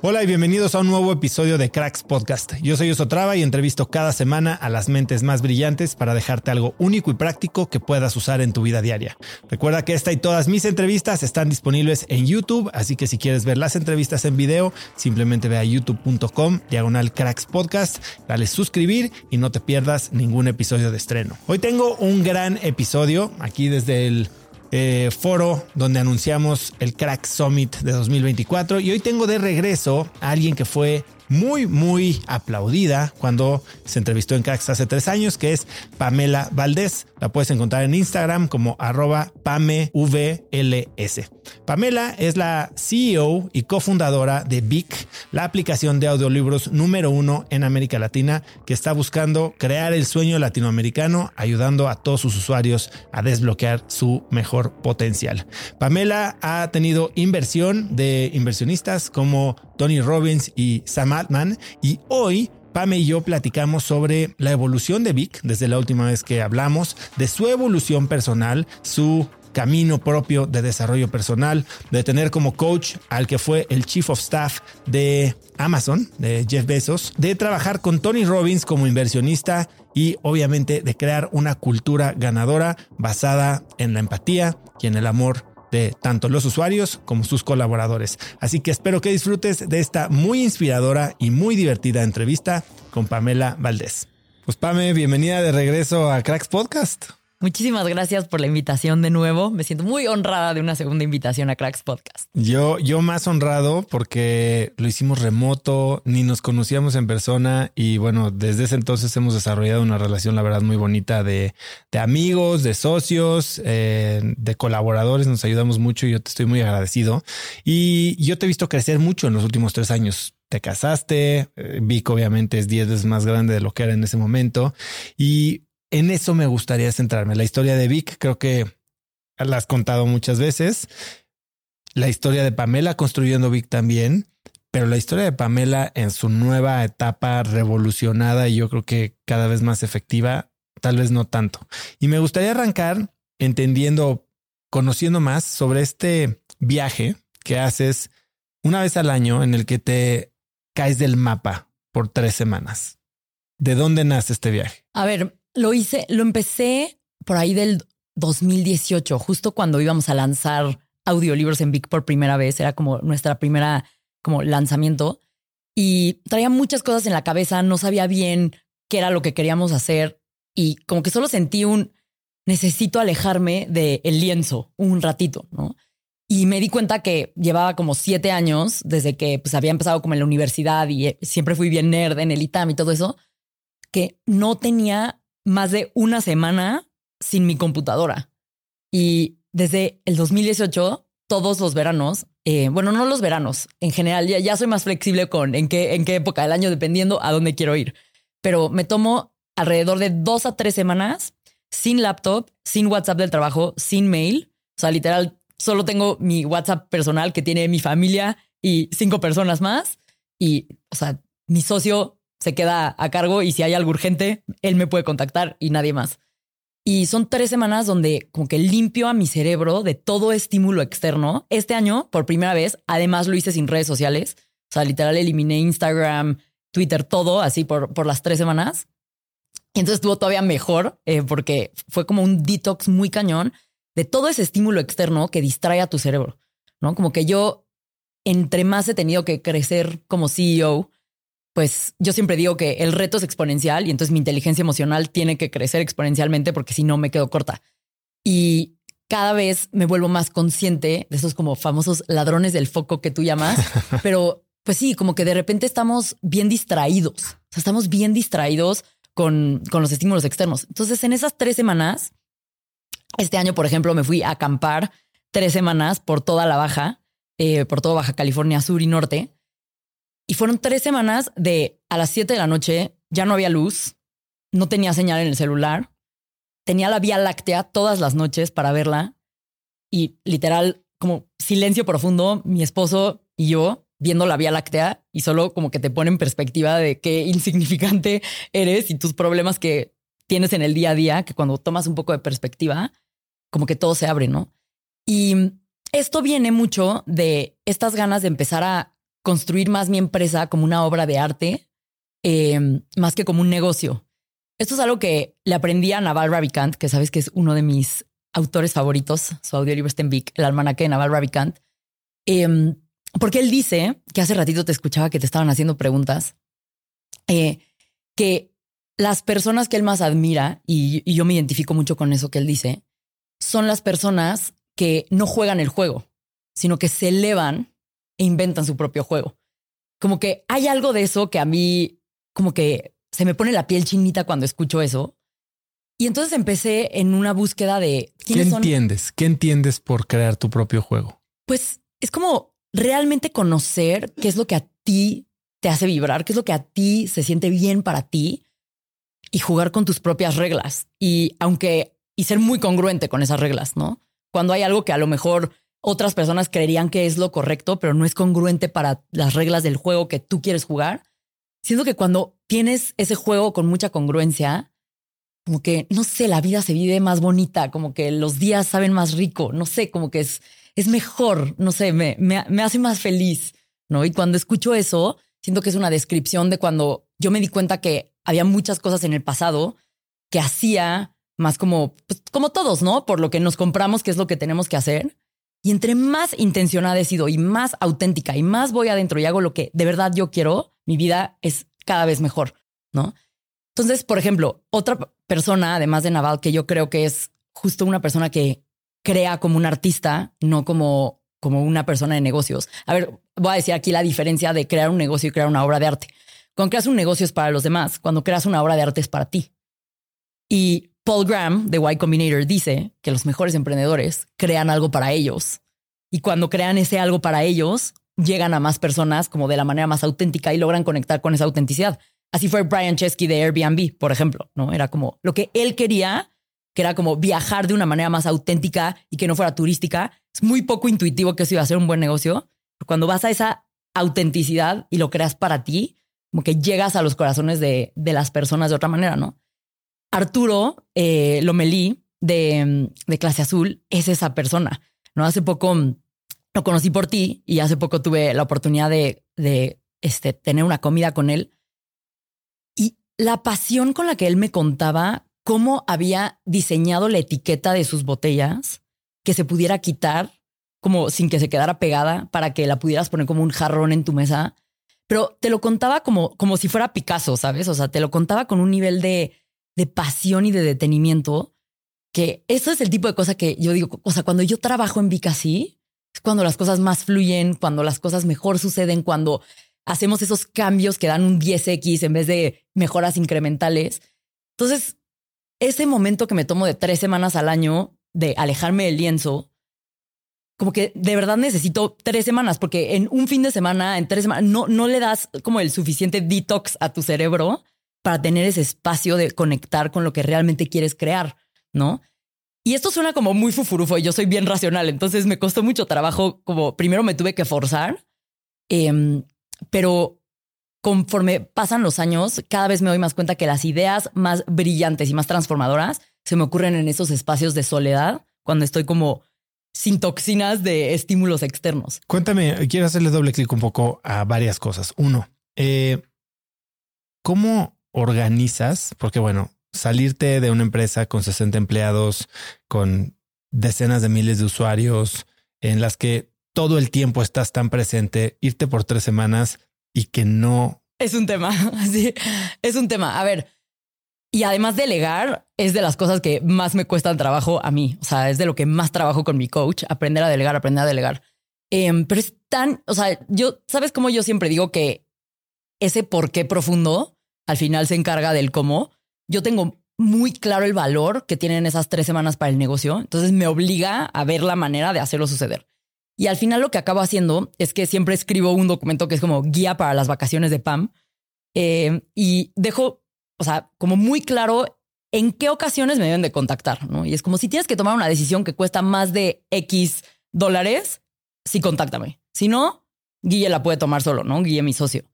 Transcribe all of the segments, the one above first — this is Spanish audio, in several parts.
Hola y bienvenidos a un nuevo episodio de Cracks Podcast. Yo soy Osotrava y entrevisto cada semana a las mentes más brillantes para dejarte algo único y práctico que puedas usar en tu vida diaria. Recuerda que esta y todas mis entrevistas están disponibles en YouTube, así que si quieres ver las entrevistas en video, simplemente ve a youtube.com diagonal Cracks Podcast, dale suscribir y no te pierdas ningún episodio de estreno. Hoy tengo un gran episodio aquí desde el eh, foro donde anunciamos el Crack Summit de 2024 y hoy tengo de regreso a alguien que fue muy, muy aplaudida cuando se entrevistó en Cracks hace tres años, que es Pamela Valdés. La puedes encontrar en Instagram como arroba PameVLS. Pamela es la CEO y cofundadora de Vic, la aplicación de audiolibros número uno en América Latina, que está buscando crear el sueño latinoamericano, ayudando a todos sus usuarios a desbloquear su mejor potencial. Pamela ha tenido inversión de inversionistas como Tony Robbins y Sam Altman. Y hoy Pame y yo platicamos sobre la evolución de Vic desde la última vez que hablamos, de su evolución personal, su camino propio de desarrollo personal, de tener como coach al que fue el chief of staff de Amazon, de Jeff Bezos, de trabajar con Tony Robbins como inversionista y obviamente de crear una cultura ganadora basada en la empatía y en el amor de tanto los usuarios como sus colaboradores. Así que espero que disfrutes de esta muy inspiradora y muy divertida entrevista con Pamela Valdés. Pues Pame, bienvenida de regreso a Cracks Podcast. Muchísimas gracias por la invitación de nuevo. Me siento muy honrada de una segunda invitación a Cracks Podcast. Yo, yo más honrado porque lo hicimos remoto, ni nos conocíamos en persona y bueno, desde ese entonces hemos desarrollado una relación, la verdad, muy bonita de, de amigos, de socios, eh, de colaboradores. Nos ayudamos mucho y yo te estoy muy agradecido. Y yo te he visto crecer mucho en los últimos tres años te casaste, eh, Vic obviamente es 10 veces más grande de lo que era en ese momento y en eso me gustaría centrarme. La historia de Vic creo que la has contado muchas veces. La historia de Pamela construyendo Vic también, pero la historia de Pamela en su nueva etapa revolucionada y yo creo que cada vez más efectiva, tal vez no tanto. Y me gustaría arrancar entendiendo, conociendo más sobre este viaje que haces una vez al año en el que te caes del mapa por tres semanas. ¿De dónde nace este viaje? A ver, lo hice, lo empecé por ahí del 2018, justo cuando íbamos a lanzar audiolibros en Vic por primera vez. Era como nuestra primera como lanzamiento y traía muchas cosas en la cabeza. No sabía bien qué era lo que queríamos hacer y como que solo sentí un necesito alejarme del el lienzo un ratito, ¿no? Y me di cuenta que llevaba como siete años desde que pues, había empezado como en la universidad y eh, siempre fui bien nerd en el ITAM y todo eso que no tenía más de una semana sin mi computadora. Y desde el 2018, todos los veranos, eh, bueno, no los veranos, en general, ya, ya soy más flexible con en qué, en qué época del año, dependiendo a dónde quiero ir. Pero me tomo alrededor de dos a tres semanas sin laptop, sin WhatsApp del trabajo, sin mail. O sea, literal, solo tengo mi WhatsApp personal que tiene mi familia y cinco personas más. Y, o sea, mi socio se queda a cargo y si hay algo urgente, él me puede contactar y nadie más. Y son tres semanas donde como que limpio a mi cerebro de todo estímulo externo. Este año, por primera vez, además lo hice sin redes sociales. O sea, literal eliminé Instagram, Twitter, todo así por, por las tres semanas. Y entonces estuvo todavía mejor eh, porque fue como un detox muy cañón de todo ese estímulo externo que distrae a tu cerebro, ¿no? Como que yo, entre más he tenido que crecer como CEO, pues yo siempre digo que el reto es exponencial y entonces mi inteligencia emocional tiene que crecer exponencialmente porque si no me quedo corta. Y cada vez me vuelvo más consciente de esos como famosos ladrones del foco que tú llamas, pero pues sí, como que de repente estamos bien distraídos, o sea, estamos bien distraídos con, con los estímulos externos. Entonces, en esas tres semanas, este año, por ejemplo, me fui a acampar tres semanas por toda la Baja, eh, por toda Baja California Sur y Norte. Y fueron tres semanas de a las siete de la noche ya no había luz, no tenía señal en el celular, tenía la Vía Láctea todas las noches para verla y literal como silencio profundo, mi esposo y yo viendo la Vía Láctea y solo como que te pone en perspectiva de qué insignificante eres y tus problemas que tienes en el día a día, que cuando tomas un poco de perspectiva, como que todo se abre, ¿no? Y esto viene mucho de estas ganas de empezar a construir más mi empresa como una obra de arte, em, más que como un negocio. Esto es algo que le aprendí a Naval Ravikant, que sabes que es uno de mis autores favoritos, su audiolibro está en Vic, el almanaque de Naval Ravikant. Em, porque él dice, que hace ratito te escuchaba que te estaban haciendo preguntas, eh, que las personas que él más admira, y, y yo me identifico mucho con eso que él dice, son las personas que no juegan el juego, sino que se elevan e inventan su propio juego. Como que hay algo de eso que a mí, como que se me pone la piel chinita cuando escucho eso. Y entonces empecé en una búsqueda de... ¿Qué entiendes? ¿Qué entiendes por crear tu propio juego? Pues es como realmente conocer qué es lo que a ti te hace vibrar, qué es lo que a ti se siente bien para ti y jugar con tus propias reglas. Y aunque, y ser muy congruente con esas reglas, ¿no? Cuando hay algo que a lo mejor otras personas creerían que es lo correcto, pero no es congruente para las reglas del juego que tú quieres jugar. Siento que cuando tienes ese juego con mucha congruencia, como que, no sé, la vida se vive más bonita, como que los días saben más rico, no sé, como que es, es mejor, no sé, me, me, me hace más feliz, ¿no? Y cuando escucho eso, siento que es una descripción de cuando yo me di cuenta que había muchas cosas en el pasado que hacía más como, pues, como todos, ¿no? Por lo que nos compramos, que es lo que tenemos que hacer. Y entre más intencionada he sido y más auténtica y más voy adentro y hago lo que de verdad yo quiero, mi vida es cada vez mejor, ¿no? Entonces, por ejemplo, otra persona, además de Naval, que yo creo que es justo una persona que crea como un artista, no como, como una persona de negocios. A ver, voy a decir aquí la diferencia de crear un negocio y crear una obra de arte. Cuando creas un negocio es para los demás, cuando creas una obra de arte es para ti. Y Paul Graham de Y Combinator dice que los mejores emprendedores crean algo para ellos y cuando crean ese algo para ellos, llegan a más personas como de la manera más auténtica y logran conectar con esa autenticidad. Así fue Brian Chesky de Airbnb, por ejemplo, ¿no? Era como lo que él quería, que era como viajar de una manera más auténtica y que no fuera turística. Es muy poco intuitivo que eso iba a ser un buen negocio. Cuando vas a esa autenticidad y lo creas para ti, como que llegas a los corazones de, de las personas de otra manera, ¿no? Arturo eh, Lomelí de, de, Clase Azul es esa persona. ¿no? Hace poco lo conocí por ti y hace poco tuve la oportunidad de, de este, tener una comida con él. Y la pasión con la que él me contaba cómo había diseñado la etiqueta de sus botellas que se pudiera quitar como sin que se quedara pegada para que la pudieras poner como un jarrón en tu mesa. Pero te lo contaba como, como si fuera Picasso, ¿sabes? O sea, te lo contaba con un nivel de de pasión y de detenimiento, que eso es el tipo de cosa que yo digo, o sea, cuando yo trabajo en Vic así, es cuando las cosas más fluyen, cuando las cosas mejor suceden, cuando hacemos esos cambios que dan un 10x en vez de mejoras incrementales. Entonces, ese momento que me tomo de tres semanas al año de alejarme del lienzo, como que de verdad necesito tres semanas, porque en un fin de semana, en tres semanas, no, no le das como el suficiente detox a tu cerebro para tener ese espacio de conectar con lo que realmente quieres crear, ¿no? Y esto suena como muy fufurufo y yo soy bien racional, entonces me costó mucho trabajo, como primero me tuve que forzar, em, pero conforme pasan los años, cada vez me doy más cuenta que las ideas más brillantes y más transformadoras se me ocurren en esos espacios de soledad, cuando estoy como sin toxinas de estímulos externos. Cuéntame, quiero hacerle doble clic un poco a varias cosas. Uno, eh, ¿cómo organizas? Porque bueno, salirte de una empresa con 60 empleados, con decenas de miles de usuarios, en las que todo el tiempo estás tan presente, irte por tres semanas y que no... Es un tema, sí, es un tema. A ver, y además delegar es de las cosas que más me cuestan trabajo a mí. O sea, es de lo que más trabajo con mi coach, aprender a delegar, aprender a delegar. Em, pero es tan, o sea, yo, ¿sabes cómo yo siempre digo que ese por qué profundo al final se encarga del cómo? Yo tengo muy claro el valor que tienen esas tres semanas para el negocio. Entonces me obliga a ver la manera de hacerlo suceder. Y al final lo que acabo haciendo es que siempre escribo un documento que es como guía para las vacaciones de Pam. Eh, y dejo, o sea, como muy claro en qué ocasiones me deben de contactar, ¿no? Y es como si tienes que tomar una decisión que cuesta más de X dólares, sí, contáctame. Si no, Guille la puede tomar solo, ¿no? Guille, mi socio.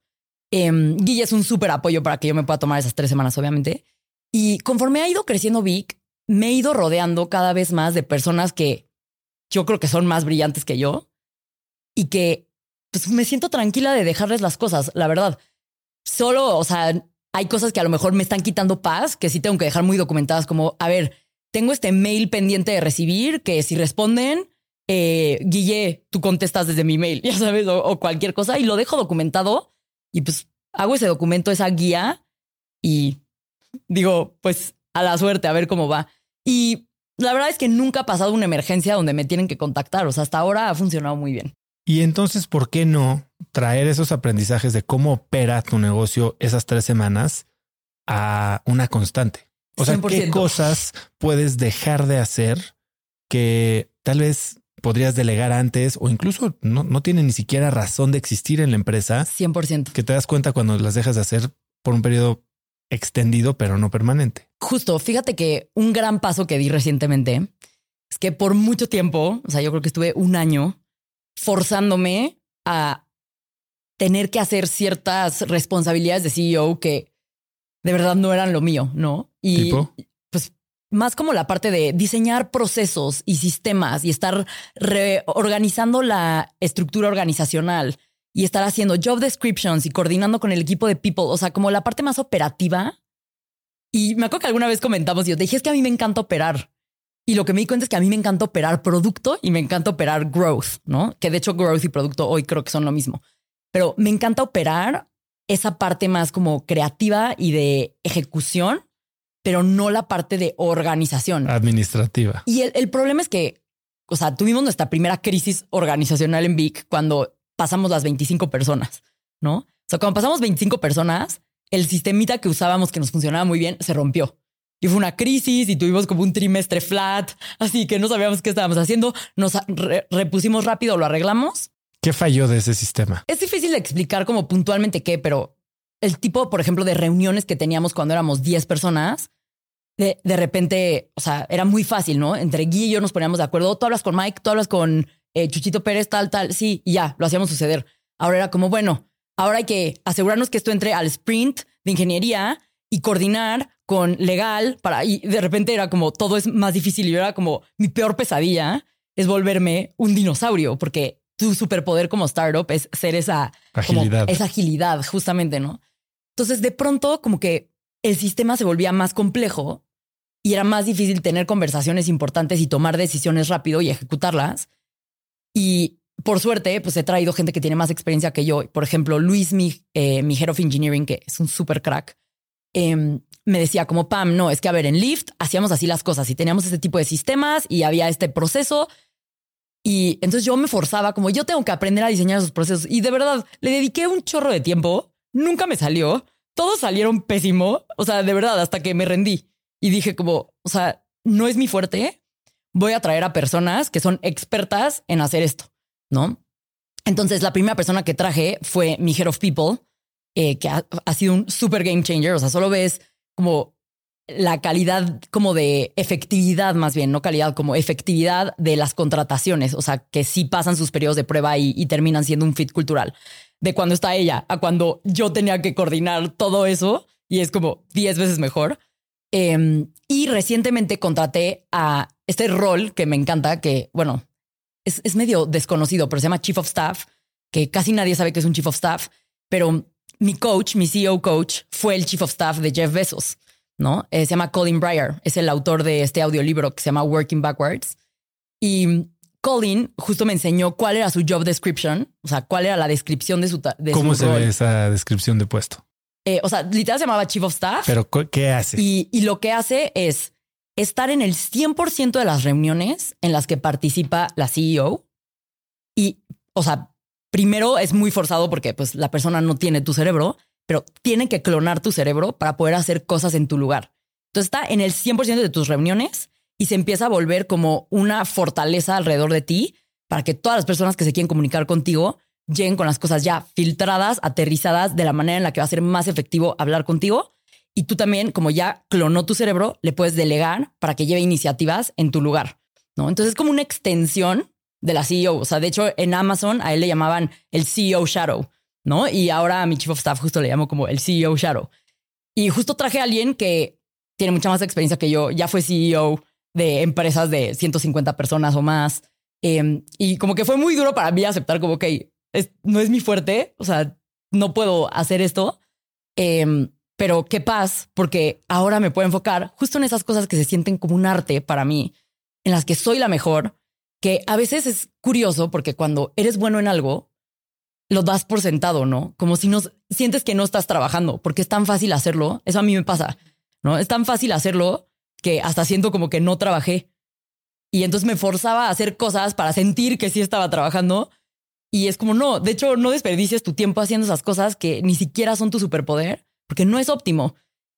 Em, Guille es un súper apoyo para que yo me pueda tomar esas tres semanas, obviamente. Y conforme ha ido creciendo Vic, me he ido rodeando cada vez más de personas que yo creo que son más brillantes que yo y que pues, me siento tranquila de dejarles las cosas, la verdad. Solo, o sea, hay cosas que a lo mejor me están quitando paz, que sí tengo que dejar muy documentadas, como, a ver, tengo este mail pendiente de recibir, que si responden, eh, Guille, tú contestas desde mi mail, ya sabes, o, cualquier cosa, y lo dejo documentado y pues hago ese documento, esa guía, y digo, pues a la suerte, a ver cómo va. Y la verdad es que nunca ha pasado una emergencia donde me tienen que contactar. O sea, hasta ahora ha funcionado muy bien. Y entonces, ¿por qué no traer esos aprendizajes de cómo opera tu negocio esas tres semanas a una constante? O sea, ¿qué cosas puedes dejar de hacer que tal vez podrías delegar antes o incluso no, no tienen ni siquiera razón de existir en la empresa? 100%. Que te das cuenta cuando las dejas de hacer por un periodo extendido, pero no permanente. Justo, fíjate que un gran paso que di recientemente es que por mucho tiempo, o sea, yo creo que estuve un año forzándome a tener que hacer ciertas responsabilidades de CEO que de verdad no eran lo mío, ¿no? Y más como la parte de diseñar procesos y sistemas y estar reorganizando la estructura organizacional y estar haciendo job descriptions y coordinando con el equipo de people, o sea, como la parte más operativa. Y me acuerdo que alguna vez comentamos, yo te dije, es que a mí me encanta operar. Y lo que me di cuenta es que a mí me encanta operar producto y me encanta operar growth, ¿no? Que de hecho growth y producto hoy creo que son lo mismo. Pero me encanta operar esa parte más como creativa y de ejecución, pero no la parte de organización. Administrativa. Y el, el problema es que, o sea, tuvimos nuestra primera crisis organizacional en Vic cuando pasamos las 25 personas, ¿no? O sea, cuando pasamos 25 personas, el sistemita que usábamos que nos funcionaba muy bien se rompió. Y fue una crisis y tuvimos como un trimestre flat, así que no sabíamos qué estábamos haciendo. Nos repusimos rápido, lo arreglamos. ¿Qué falló de ese sistema? Es difícil de explicar como puntualmente qué, pero el tipo, por ejemplo, de reuniones que teníamos cuando éramos 10 personas, de, de repente, o sea, era muy fácil, ¿no? Entre Guy y yo nos poníamos de acuerdo. Tú hablas con Mike, tú hablas con eh, Chuchito Pérez, tal, tal, sí, y ya, lo hacíamos suceder. Ahora era como, bueno, ahora hay que asegurarnos que esto entre al sprint de ingeniería y coordinar con legal para, y de repente era como, todo es más difícil y era como, mi peor pesadilla es volverme un dinosaurio, porque tu superpoder como startup es ser esa agilidad, esa agilidad, justamente, ¿no? Entonces, de pronto, como que el sistema se volvía más complejo y era más difícil tener conversaciones importantes y tomar decisiones rápido y ejecutarlas. Y por suerte, pues he traído gente que tiene más experiencia que yo. Por ejemplo, Luis, mi, eh, mi Head of Engineering, que es un super crack, em, me decía como Pam, no, es que a ver, en Lyft hacíamos así las cosas y teníamos ese tipo de sistemas y había este proceso. Y entonces yo me forzaba como yo tengo que aprender a diseñar esos procesos. Y de verdad, le dediqué un chorro de tiempo. Nunca me salió. Todos salieron pésimo. O sea, de verdad, hasta que me rendí. Y dije como, o sea, no es mi fuerte. Voy a traer a personas que son expertas en hacer esto, ¿no? Entonces, la primera persona que traje fue mi Head of People, eh, que ha, sido un super game changer. O sea, solo ves como la calidad como de efectividad más bien, no calidad, como efectividad de las contrataciones, o sea, que sí pasan sus periodos de prueba y, terminan siendo un fit cultural. De cuando está ella a cuando yo tenía que coordinar todo eso y es como 10 veces mejor. Em, y recientemente contraté a este rol que me encanta, que bueno, es, es medio desconocido, pero se llama Chief of Staff, que casi nadie sabe que es un Chief of Staff, pero mi coach, mi CEO coach, fue el Chief of Staff de Jeff Bezos. ¿no? Eh, se llama Colin Breyer, es el autor de este audiolibro que se llama Working Backwards. Y Colin justo me enseñó cuál era su job description, o sea, cuál era la descripción de su... De ¿Cómo se ve esa descripción de puesto? Eh, o sea, literal se llamaba Chief of Staff. Pero ¿qué hace? Y, y lo que hace es estar en el 100% de las reuniones en las que participa la CEO. Y, o sea, primero es muy forzado porque pues la persona no tiene tu cerebro, pero tienen que clonar tu cerebro para poder hacer cosas en tu lugar. Entonces está en el 100% de tus reuniones y se empieza a volver como una fortaleza alrededor de ti para que todas las personas que se quieren comunicar contigo lleguen con las cosas ya filtradas, aterrizadas de la manera en la que va a ser más efectivo hablar contigo. Y tú también, como ya clonó tu cerebro, le puedes delegar para que lleve iniciativas en tu lugar. ¿no? Entonces es como una extensión de la CEO. O sea, de hecho, en Amazon a él le llamaban el CEO Shadow, ¿no? Y ahora a mi chief of staff justo le llamo como el CEO Shadow. Y justo traje a alguien que tiene mucha más experiencia que yo, ya fue CEO de empresas de 150 personas o más. Em, y como que fue muy duro para mí aceptar como, que no es mi fuerte, o sea, no puedo hacer esto. Em, pero qué paz, porque ahora me puedo enfocar justo en esas cosas que se sienten como un arte para mí, en las que soy la mejor, que a veces es curioso porque cuando eres bueno en algo, lo das por sentado, ¿no? Como si no sientes que no estás trabajando, porque es tan fácil hacerlo. Eso a mí me pasa, ¿no? Es tan fácil hacerlo que hasta siento como que no trabajé. Y entonces me forzaba a hacer cosas para sentir que sí estaba trabajando. Y es como, no, de hecho, no desperdicies tu tiempo haciendo esas cosas que ni siquiera son tu superpoder, porque no es óptimo.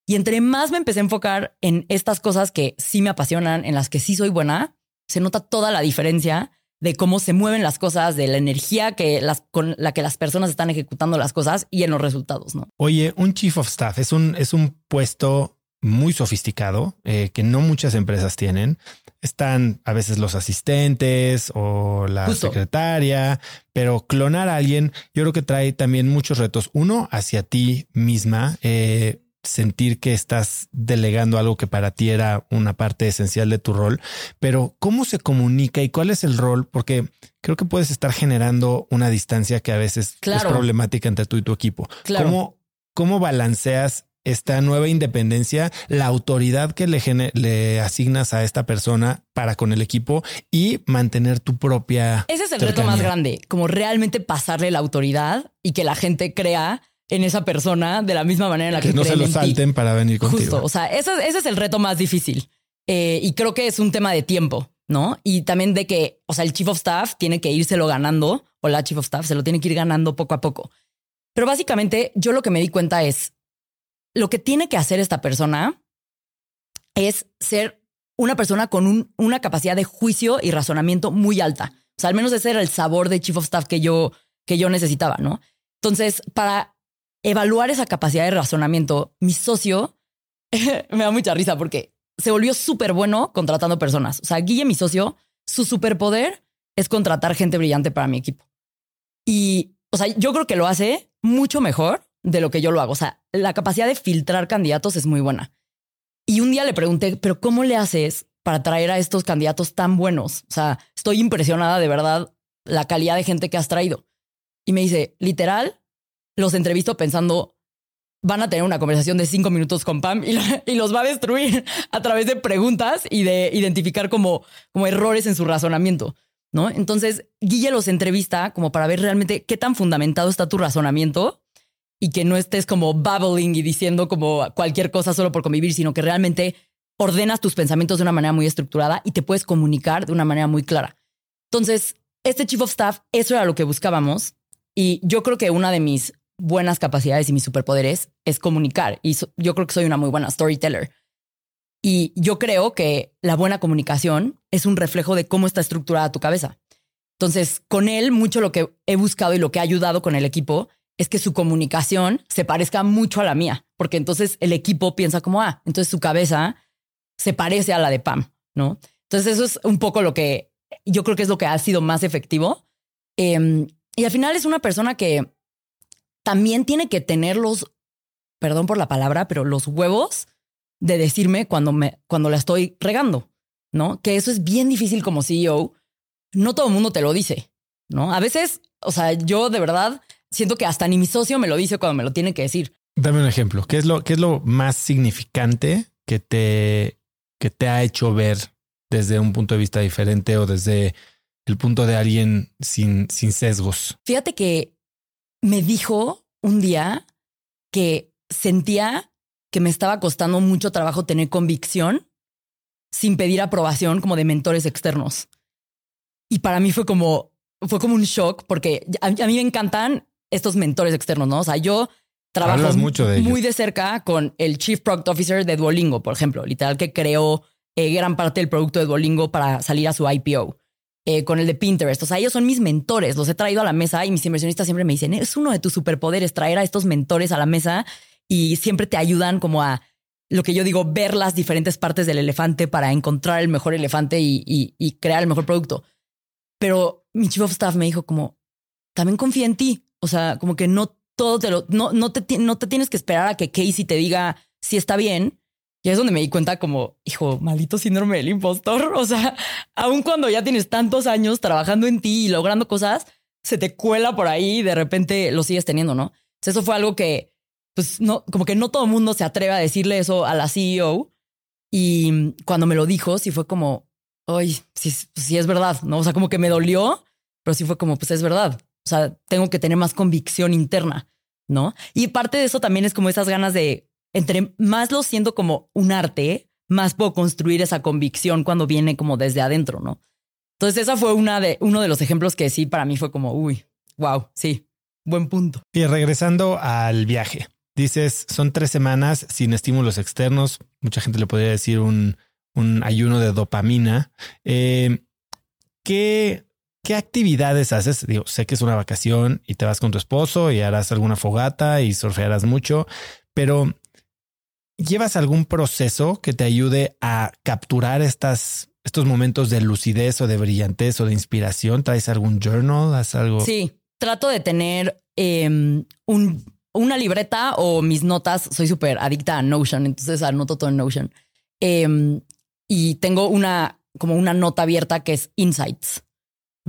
Y entre más me empecé a enfocar en estas cosas que sí me apasionan, en las que sí soy buena, se nota toda la diferencia de cómo se mueven las cosas, de la energía que las, con la que las personas están ejecutando las cosas y en los resultados. ¿no? Oye, un chief of staff es un, es un puesto muy sofisticado eh, que no muchas empresas tienen. Están a veces los asistentes o la secretaria, pero clonar a alguien yo creo que trae también muchos retos. Uno hacia ti misma. Eh, sentir que estás delegando algo que para ti era una parte esencial de tu rol, pero ¿cómo se comunica y cuál es el rol? Porque creo que puedes estar generando una distancia que a veces es problemática entre tú y tu equipo. ¿Cómo, ¿Cómo balanceas esta nueva independencia, la autoridad que le, le asignas a esta persona para con el equipo y mantener tu propia. Ese es el reto más grande, como realmente pasarle la autoridad y que la gente crea en esa persona de la misma manera en la que, que no se lo salten para venir contigo. Justo, o sea, ese, es el reto más difícil. Eh, y creo que es un tema de tiempo, ¿no? Y también de que, o sea, el chief of staff tiene que lo ganando, o la chief of staff se lo tiene que ir ganando poco a poco. Pero básicamente yo lo que me di cuenta es, lo que tiene que hacer esta persona es ser una persona con una capacidad de juicio y razonamiento muy alta. O sea, al menos ese era el sabor de chief of staff que yo, que yo necesitaba, ¿no? Entonces, para evaluar esa capacidad de razonamiento, mi socio me da mucha risa porque se volvió súper bueno contratando personas. O sea, Guille, mi socio, su superpoder es contratar gente brillante para mi equipo. Y, o sea, yo creo que lo hace mucho mejor de lo que yo lo hago. O sea, la capacidad de filtrar candidatos es muy buena. Y un día le pregunté, pero ¿cómo le haces para traer a estos candidatos tan buenos? O sea, estoy impresionada de verdad la calidad de gente que has traído. Y me dice, literal, los entrevisto pensando, van a tener una conversación de cinco minutos con Pam y, los va a destruir a través de preguntas y de identificar como, como errores en su razonamiento. ¿no? Entonces, Guille los entrevista como para ver realmente qué tan fundamentado está tu razonamiento y que no estés como babbling y diciendo como cualquier cosa solo por convivir, sino que realmente ordenas tus pensamientos de una manera muy estructurada y te puedes comunicar de una manera muy clara. Entonces, este chief of staff, eso era lo que buscábamos. Y yo creo que una de mis buenas capacidades y mis superpoderes es comunicar. Y yo creo que soy una muy buena storyteller. Y yo creo que la buena comunicación es un reflejo de cómo está estructurada tu cabeza. Entonces, con él, mucho lo que he buscado y lo que ha ayudado con el equipo es que su comunicación se parezca mucho a la mía, porque entonces el equipo piensa como, ah, entonces su cabeza se parece a la de Pam, ¿no? Entonces eso es un poco lo que yo creo que es lo que ha sido más efectivo. Em, y al final es una persona que también tiene que tener los, perdón por la palabra, pero los huevos de decirme cuando me, cuando la estoy regando, ¿no? Que eso es bien difícil como CEO. No todo el mundo te lo dice, ¿no? A veces, o sea, yo de verdad siento que hasta ni mi socio me lo dice cuando me lo tiene que decir. Dame un ejemplo. ¿Qué es lo, qué es lo más significante que te, que te ha hecho ver desde un punto de vista diferente o desde el punto de alguien sin, sin sesgos? Fíjate que me dijo un día que sentía que me estaba costando mucho trabajo tener convicción sin pedir aprobación como de mentores externos. Y para mí fue como, fue como un shock porque a, mí me encantan estos mentores externos, ¿no? O sea, yo trabajo mucho de muy de cerca con el Chief Product Officer de Duolingo, por ejemplo, literal que creó eh, gran parte del producto de Duolingo para salir a su IPO. Eh, con el de Pinterest. O sea, ellos son mis mentores, los he traído a la mesa y mis inversionistas siempre me dicen, es uno de tus superpoderes traer a estos mentores a la mesa y siempre te ayudan como a lo que yo digo, ver las diferentes partes del elefante para encontrar el mejor elefante y, crear el mejor producto. Pero mi chief of staff me dijo como, también confía en ti. O sea, como que no todo te lo, no, no te, no te tienes que esperar a que Casey te diga si está bien. Y es donde me di cuenta como, hijo, maldito síndrome del impostor. O sea, aun cuando ya tienes tantos años trabajando en ti y logrando cosas, se te cuela por ahí y de repente lo sigues teniendo, ¿no? eso fue algo que pues no, como que no todo mundo se atreve a decirle eso a la CEO. Y cuando me lo dijo, sí fue como, ay, sí, sí es verdad, ¿no? O sea, como que me dolió, pero sí fue como, pues es verdad. O sea, tengo que tener más convicción interna, ¿no? Y parte de eso también es como esas ganas de, entre más lo siento como un arte, más puedo construir esa convicción cuando viene como desde adentro, ¿no? Entonces, esa fue una de, uno de los ejemplos que sí para mí fue como, uy, wow, sí, buen punto. Y regresando al viaje, Dices, son tres semanas sin estímulos externos. Mucha gente le podría decir un, un ayuno de dopamina. Eh, ¿qué, ¿Qué actividades haces? Digo, sé que es una vacación y te vas con tu esposo y harás alguna fogata y surfearás mucho, pero ¿llevas algún proceso que te ayude a capturar estas, estos momentos de lucidez o de brillantez o de inspiración? ¿Traes algún journal? ¿Haz algo? Sí, trato de tener em, un una libreta o mis notas. Soy súper adicta a Notion, entonces anoto todo en Notion. Em, y tengo una, como una nota abierta que es Insights,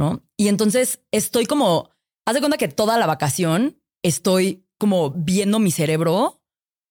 ¿no? Y entonces estoy como, haz de cuenta que toda la vacación estoy como viendo mi cerebro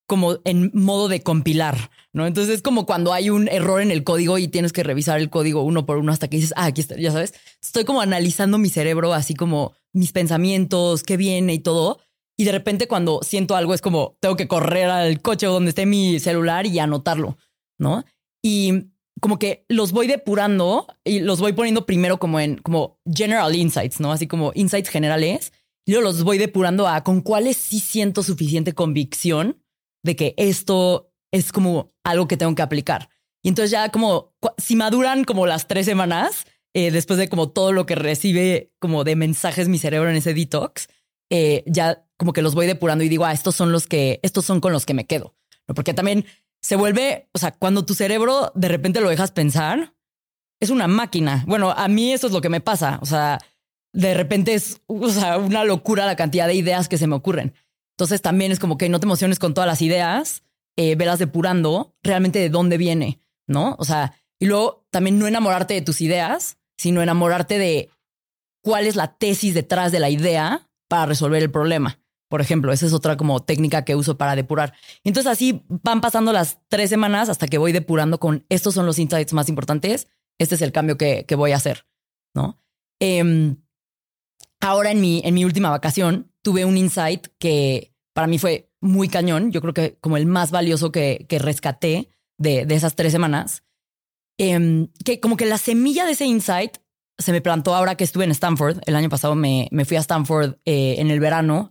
como en modo de compilar, ¿no? Entonces es como cuando hay un error en el código y tienes que revisar el código uno por uno hasta que dices, ah, aquí está, ya sabes. Estoy como analizando mi cerebro, así como mis pensamientos, qué viene y todo. Y de repente cuando siento algo es como tengo que correr al coche donde esté mi celular y anotarlo, ¿no? Y como que los voy depurando y los voy poniendo primero como en como general insights, ¿no? Así como insights generales. Y luego los voy depurando a con cuáles sí siento suficiente convicción de que esto es como algo que tengo que aplicar. Y entonces ya como si maduran como las tres semanas, eh, después de como todo lo que recibe como de mensajes mi cerebro en ese detox, eh, ya como que los voy depurando y digo, ah, estos son los que, estos son con los que me quedo. Porque también se vuelve, o sea, cuando tu cerebro de repente lo dejas pensar, es una máquina. Bueno, a mí eso es lo que me pasa. O sea, de repente es o sea, una locura la cantidad de ideas que se me ocurren. Entonces también es como que no te emociones con todas las ideas, eh, velas depurando realmente de dónde viene, ¿no? O sea, y luego también no enamorarte de tus ideas, sino enamorarte de cuál es la tesis detrás de la idea para resolver el problema. Por ejemplo, esa es otra como técnica que uso para depurar. Entonces así van pasando las tres semanas hasta que voy depurando con estos son los insights más importantes. Este es el cambio que, voy a hacer, ¿no? Em, ahora en mi, en mi última vacación tuve un insight que para mí fue muy cañón. Yo creo que como el más valioso que, que rescaté de, de esas tres semanas. Em, que como que la semilla de ese insight se me plantó ahora que estuve en Stanford. El año pasado me, me fui a Stanford eh, en el verano,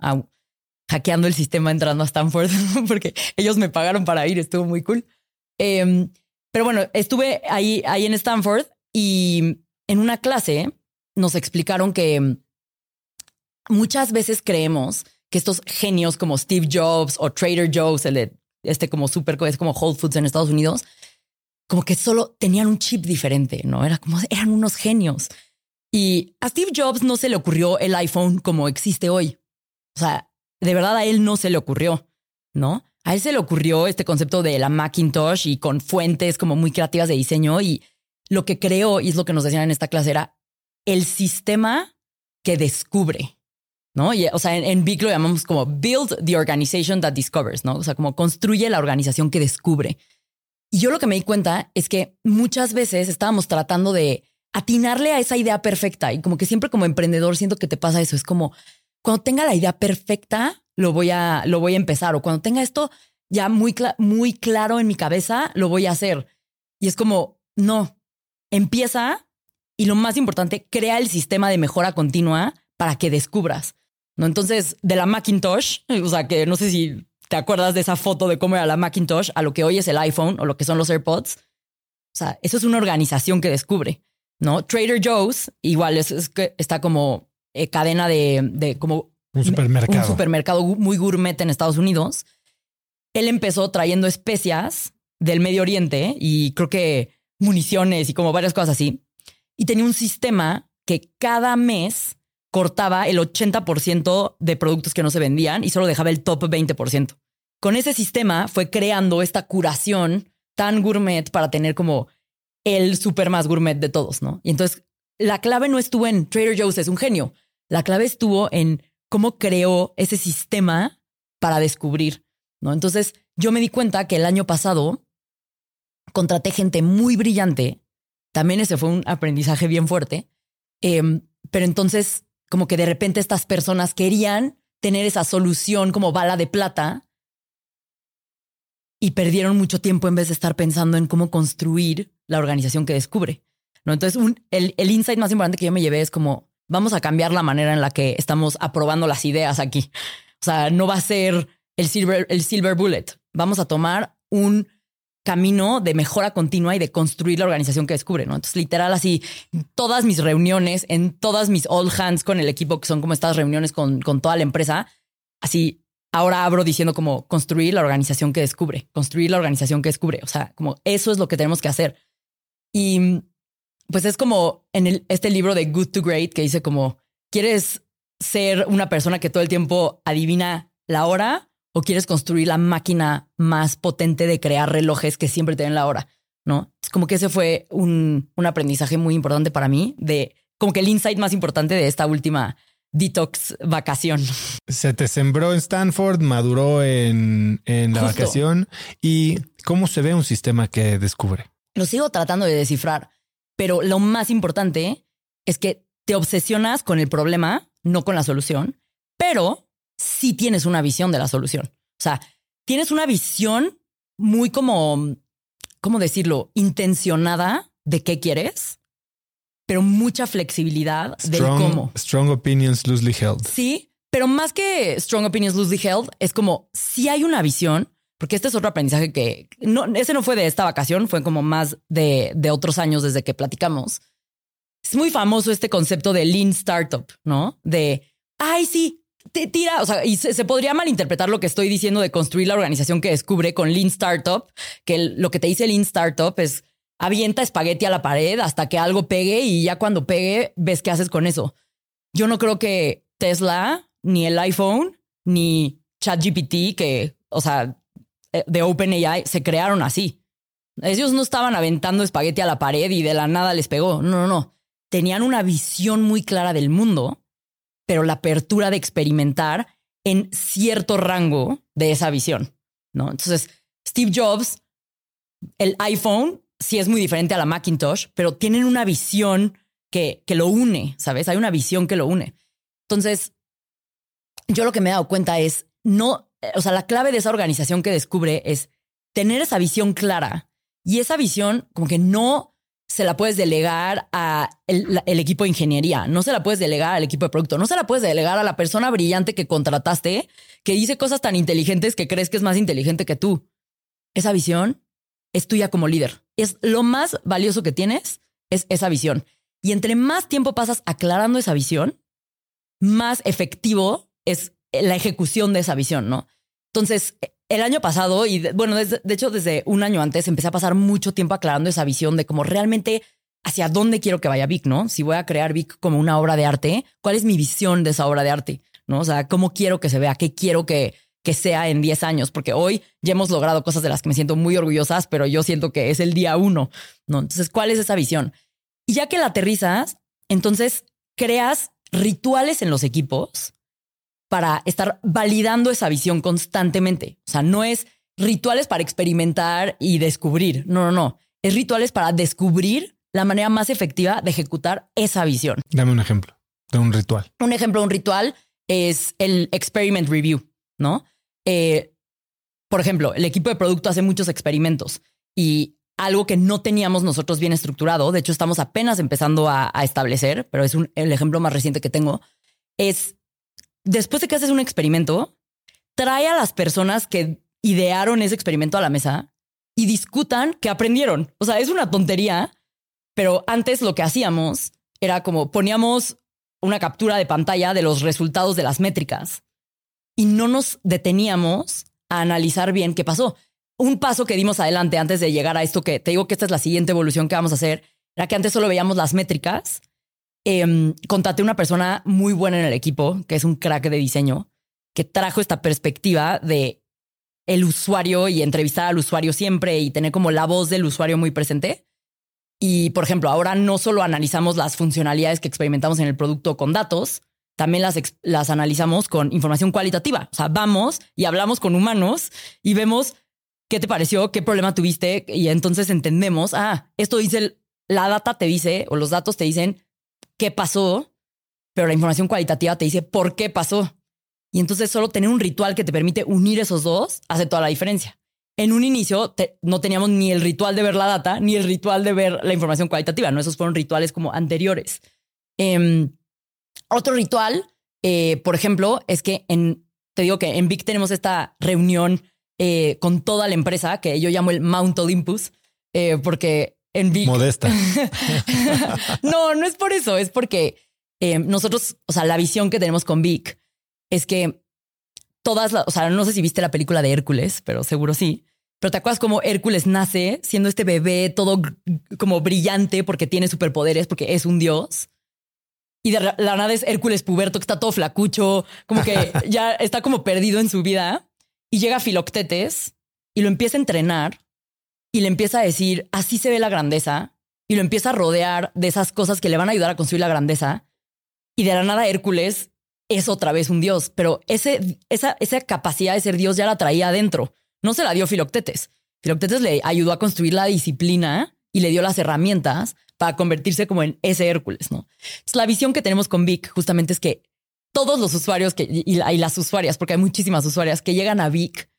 hackeando el sistema entrando a Stanford, porque ellos me pagaron para ir, estuvo muy cool. Em, pero bueno, estuve ahí, ahí en Stanford y en una clase nos explicaron que muchas veces creemos que estos genios como Steve Jobs o Trader Joe's, el este como super, es como Whole Foods en Estados Unidos, como que solo tenían un chip diferente, ¿no? Era como, eran unos genios. Y a Steve Jobs no se le ocurrió el iPhone como existe hoy. O sea, de verdad a él no se le ocurrió, ¿no? A él se le ocurrió este concepto de la Macintosh y con fuentes como muy creativas de diseño y lo que creó, y es lo que nos decían en esta clase, era el sistema que descubre, ¿no? Y, o sea, en, en Big lo llamamos como build the organization that discovers, ¿no? O sea, como construye la organización que descubre. Y yo lo que me di cuenta es que muchas veces estábamos tratando de atinarle a esa idea perfecta y como que siempre como emprendedor siento que te pasa eso, es como cuando tenga la idea perfecta lo voy a lo voy a empezar o cuando tenga esto ya muy muy claro en mi cabeza lo voy a hacer. Y es como no, empieza y lo más importante, crea el sistema de mejora continua para que descubras. ¿no? Entonces, de la Macintosh, o sea, que no sé si te acuerdas de esa foto de cómo era la Macintosh a lo que hoy es el iPhone o lo que son los AirPods. O sea, eso es una organización que descubre, ¿no? Trader Joe's, igual es, que está como eh, cadena de, de como un supermercado. Un supermercado muy gourmet en Estados Unidos. Él empezó trayendo especias del Medio Oriente y creo que municiones y como varias cosas así y tenía un sistema que cada mes cortaba el 80% de productos que no se vendían y solo dejaba el top 20%. Con ese sistema fue creando esta curación tan gourmet para tener como el super más gourmet de todos, ¿no? Y entonces la clave no estuvo en Trader Joe's es un genio. La clave estuvo en cómo creó ese sistema para descubrir, ¿no? Entonces yo me di cuenta que el año pasado contraté gente muy brillante también ese fue un aprendizaje bien fuerte. Em, pero entonces, como que de repente estas personas querían tener esa solución como bala de plata y perdieron mucho tiempo en vez de estar pensando en cómo construir la organización que descubre. ¿No? Entonces, el, el insight más importante que yo me llevé es como, vamos a cambiar la manera en la que estamos aprobando las ideas aquí. O sea, no va a ser el silver, el silver bullet. Vamos a tomar un camino de mejora continua y de construir la organización que descubre, ¿no? Entonces, literal, así, todas mis reuniones, en todas mis all hands con el equipo, que son como estas reuniones con, con toda la empresa, así, ahora abro diciendo como construir la organización que descubre, construir la organización que descubre, o sea, como eso es lo que tenemos que hacer. Y pues es como en el, este libro de Good to Great que dice como, ¿quieres ser una persona que todo el tiempo adivina la hora o quieres construir la máquina más potente de crear relojes que siempre te den la hora, ¿no? Es como que ese fue un, un aprendizaje muy importante para mí, de como que el insight más importante de esta última detox vacación. Se te sembró en Stanford, maduró en, en la vacación. ¿Y cómo se ve un sistema que descubre? Lo sigo tratando de descifrar, pero lo más importante es que te obsesionas con el problema, no con la solución, pero si tienes una visión de la solución. O sea, tienes una visión muy como, ¿cómo decirlo? Intencionada de qué quieres, pero mucha flexibilidad de cómo. Strong opinions loosely held. Sí, pero más que strong opinions loosely held, es como si hay una visión, porque este es otro aprendizaje que no, ese no fue de esta vacación, fue como más de, de otros años desde que platicamos. Es muy famoso este concepto de lean startup, ¿no? De, ay, sí, te tira, o sea, y se, podría malinterpretar lo que estoy diciendo de construir la organización que descubre con Lean Startup, que lo que te dice Lean Startup es avienta espagueti a la pared hasta que algo pegue y ya cuando pegue ves qué haces con eso. Yo no creo que Tesla, ni el iPhone, ni ChatGPT, que, o sea, de OpenAI, se crearon así. Ellos no estaban aventando espagueti a la pared y de la nada les pegó. No, no, no. Tenían una visión muy clara del mundo pero la apertura de experimentar en cierto rango de esa visión, ¿no? Entonces, Steve Jobs, el iPhone sí es muy diferente a la Macintosh, pero tienen una visión que, que lo une, ¿sabes? Hay una visión que lo une. Entonces, yo lo que me he dado cuenta es, no, o sea, la clave de esa organización que descubre es tener esa visión clara y esa visión como que no se la puedes delegar a el, el, equipo de ingeniería, no se la puedes delegar al equipo de producto, no se la puedes delegar a la persona brillante que contrataste, que dice cosas tan inteligentes que crees que es más inteligente que tú. Esa visión es tuya como líder. Es lo más valioso que tienes, es esa visión. Y entre más tiempo pasas aclarando esa visión, más efectivo es la ejecución de esa visión, ¿no? Entonces, el año pasado, y bueno, de hecho desde un año antes, empecé a pasar mucho tiempo aclarando esa visión de cómo realmente hacia dónde quiero que vaya Vic, ¿no? Si voy a crear Vic como una obra de arte, ¿cuál es mi visión de esa obra de arte? ¿No? O sea, ¿cómo quiero que se vea? ¿Qué quiero que, que sea en 10 años? Porque hoy ya hemos logrado cosas de las que me siento muy orgullosas, pero yo siento que es el día uno, ¿no? Entonces, ¿cuál es esa visión? Y ya que la aterrizas, entonces creas rituales en los equipos para estar validando esa visión constantemente. O sea, no es rituales para experimentar y descubrir. No, no, no. Es rituales para descubrir la manera más efectiva de ejecutar esa visión. Dame un ejemplo de un ritual. Un ejemplo de un ritual es el experiment review, ¿no? Eh, por ejemplo, el equipo de producto hace muchos experimentos y algo que no teníamos nosotros bien estructurado, de hecho estamos apenas empezando a, establecer, pero es el ejemplo más reciente que tengo, es después de que haces un experimento, trae a las personas que idearon ese experimento a la mesa y discutan qué aprendieron. O sea, es una tontería, pero antes lo que hacíamos era como poníamos una captura de pantalla de los resultados de las métricas y no nos deteníamos a analizar bien qué pasó. Un paso que dimos adelante antes de llegar a esto que te digo que esta es la siguiente evolución que vamos a hacer, era que antes solo veíamos las métricas eh, contraté una persona muy buena en el equipo, que es un crack de diseño, que trajo esta perspectiva de el usuario y entrevistar al usuario siempre y tener como la voz del usuario muy presente. Y, por ejemplo, ahora no solo analizamos las funcionalidades que experimentamos en el producto con datos, también las, las analizamos con información cualitativa. O sea, vamos y hablamos con humanos y vemos qué te pareció, qué problema tuviste y entonces entendemos, ah, esto dice, la data te dice o los datos te dicen qué pasó, pero la información cualitativa te dice por qué pasó. Y entonces solo tener un ritual que te permite unir esos dos hace toda la diferencia. En un inicio no teníamos ni el ritual de ver la data ni el ritual de ver la información cualitativa, ¿no? Esos fueron rituales como anteriores. Em, otro ritual, eh, por ejemplo, es que en, te digo que en Vic tenemos esta reunión eh, con toda la empresa que yo llamo el Mount Olympus, eh, porque en Vic. Modesta. no, no es por eso, es porque eh, nosotros, o sea, la visión que tenemos con Vic es que todas, las, o sea, no sé si viste la película de Hércules, pero seguro sí. Pero te acuerdas cómo Hércules nace siendo este bebé todo como brillante porque tiene superpoderes, porque es un dios. Y de la nada es Hércules puberto que está todo flacucho, como que ya está como perdido en su vida. Y llega Filoctetes y lo empieza a entrenar y le empieza a decir, así se ve la grandeza, y lo empieza a rodear de esas cosas que le van a ayudar a construir la grandeza, y de la nada Hércules es otra vez un dios, pero ese, esa, esa capacidad de ser dios ya la traía adentro, no se la dio Filoctetes. Filoctetes le ayudó a construir la disciplina y le dio las herramientas para convertirse como en ese Hércules, ¿no? la visión que tenemos con Vic justamente es que todos los usuarios que, y, y las usuarias, porque hay muchísimas usuarias que llegan a Vic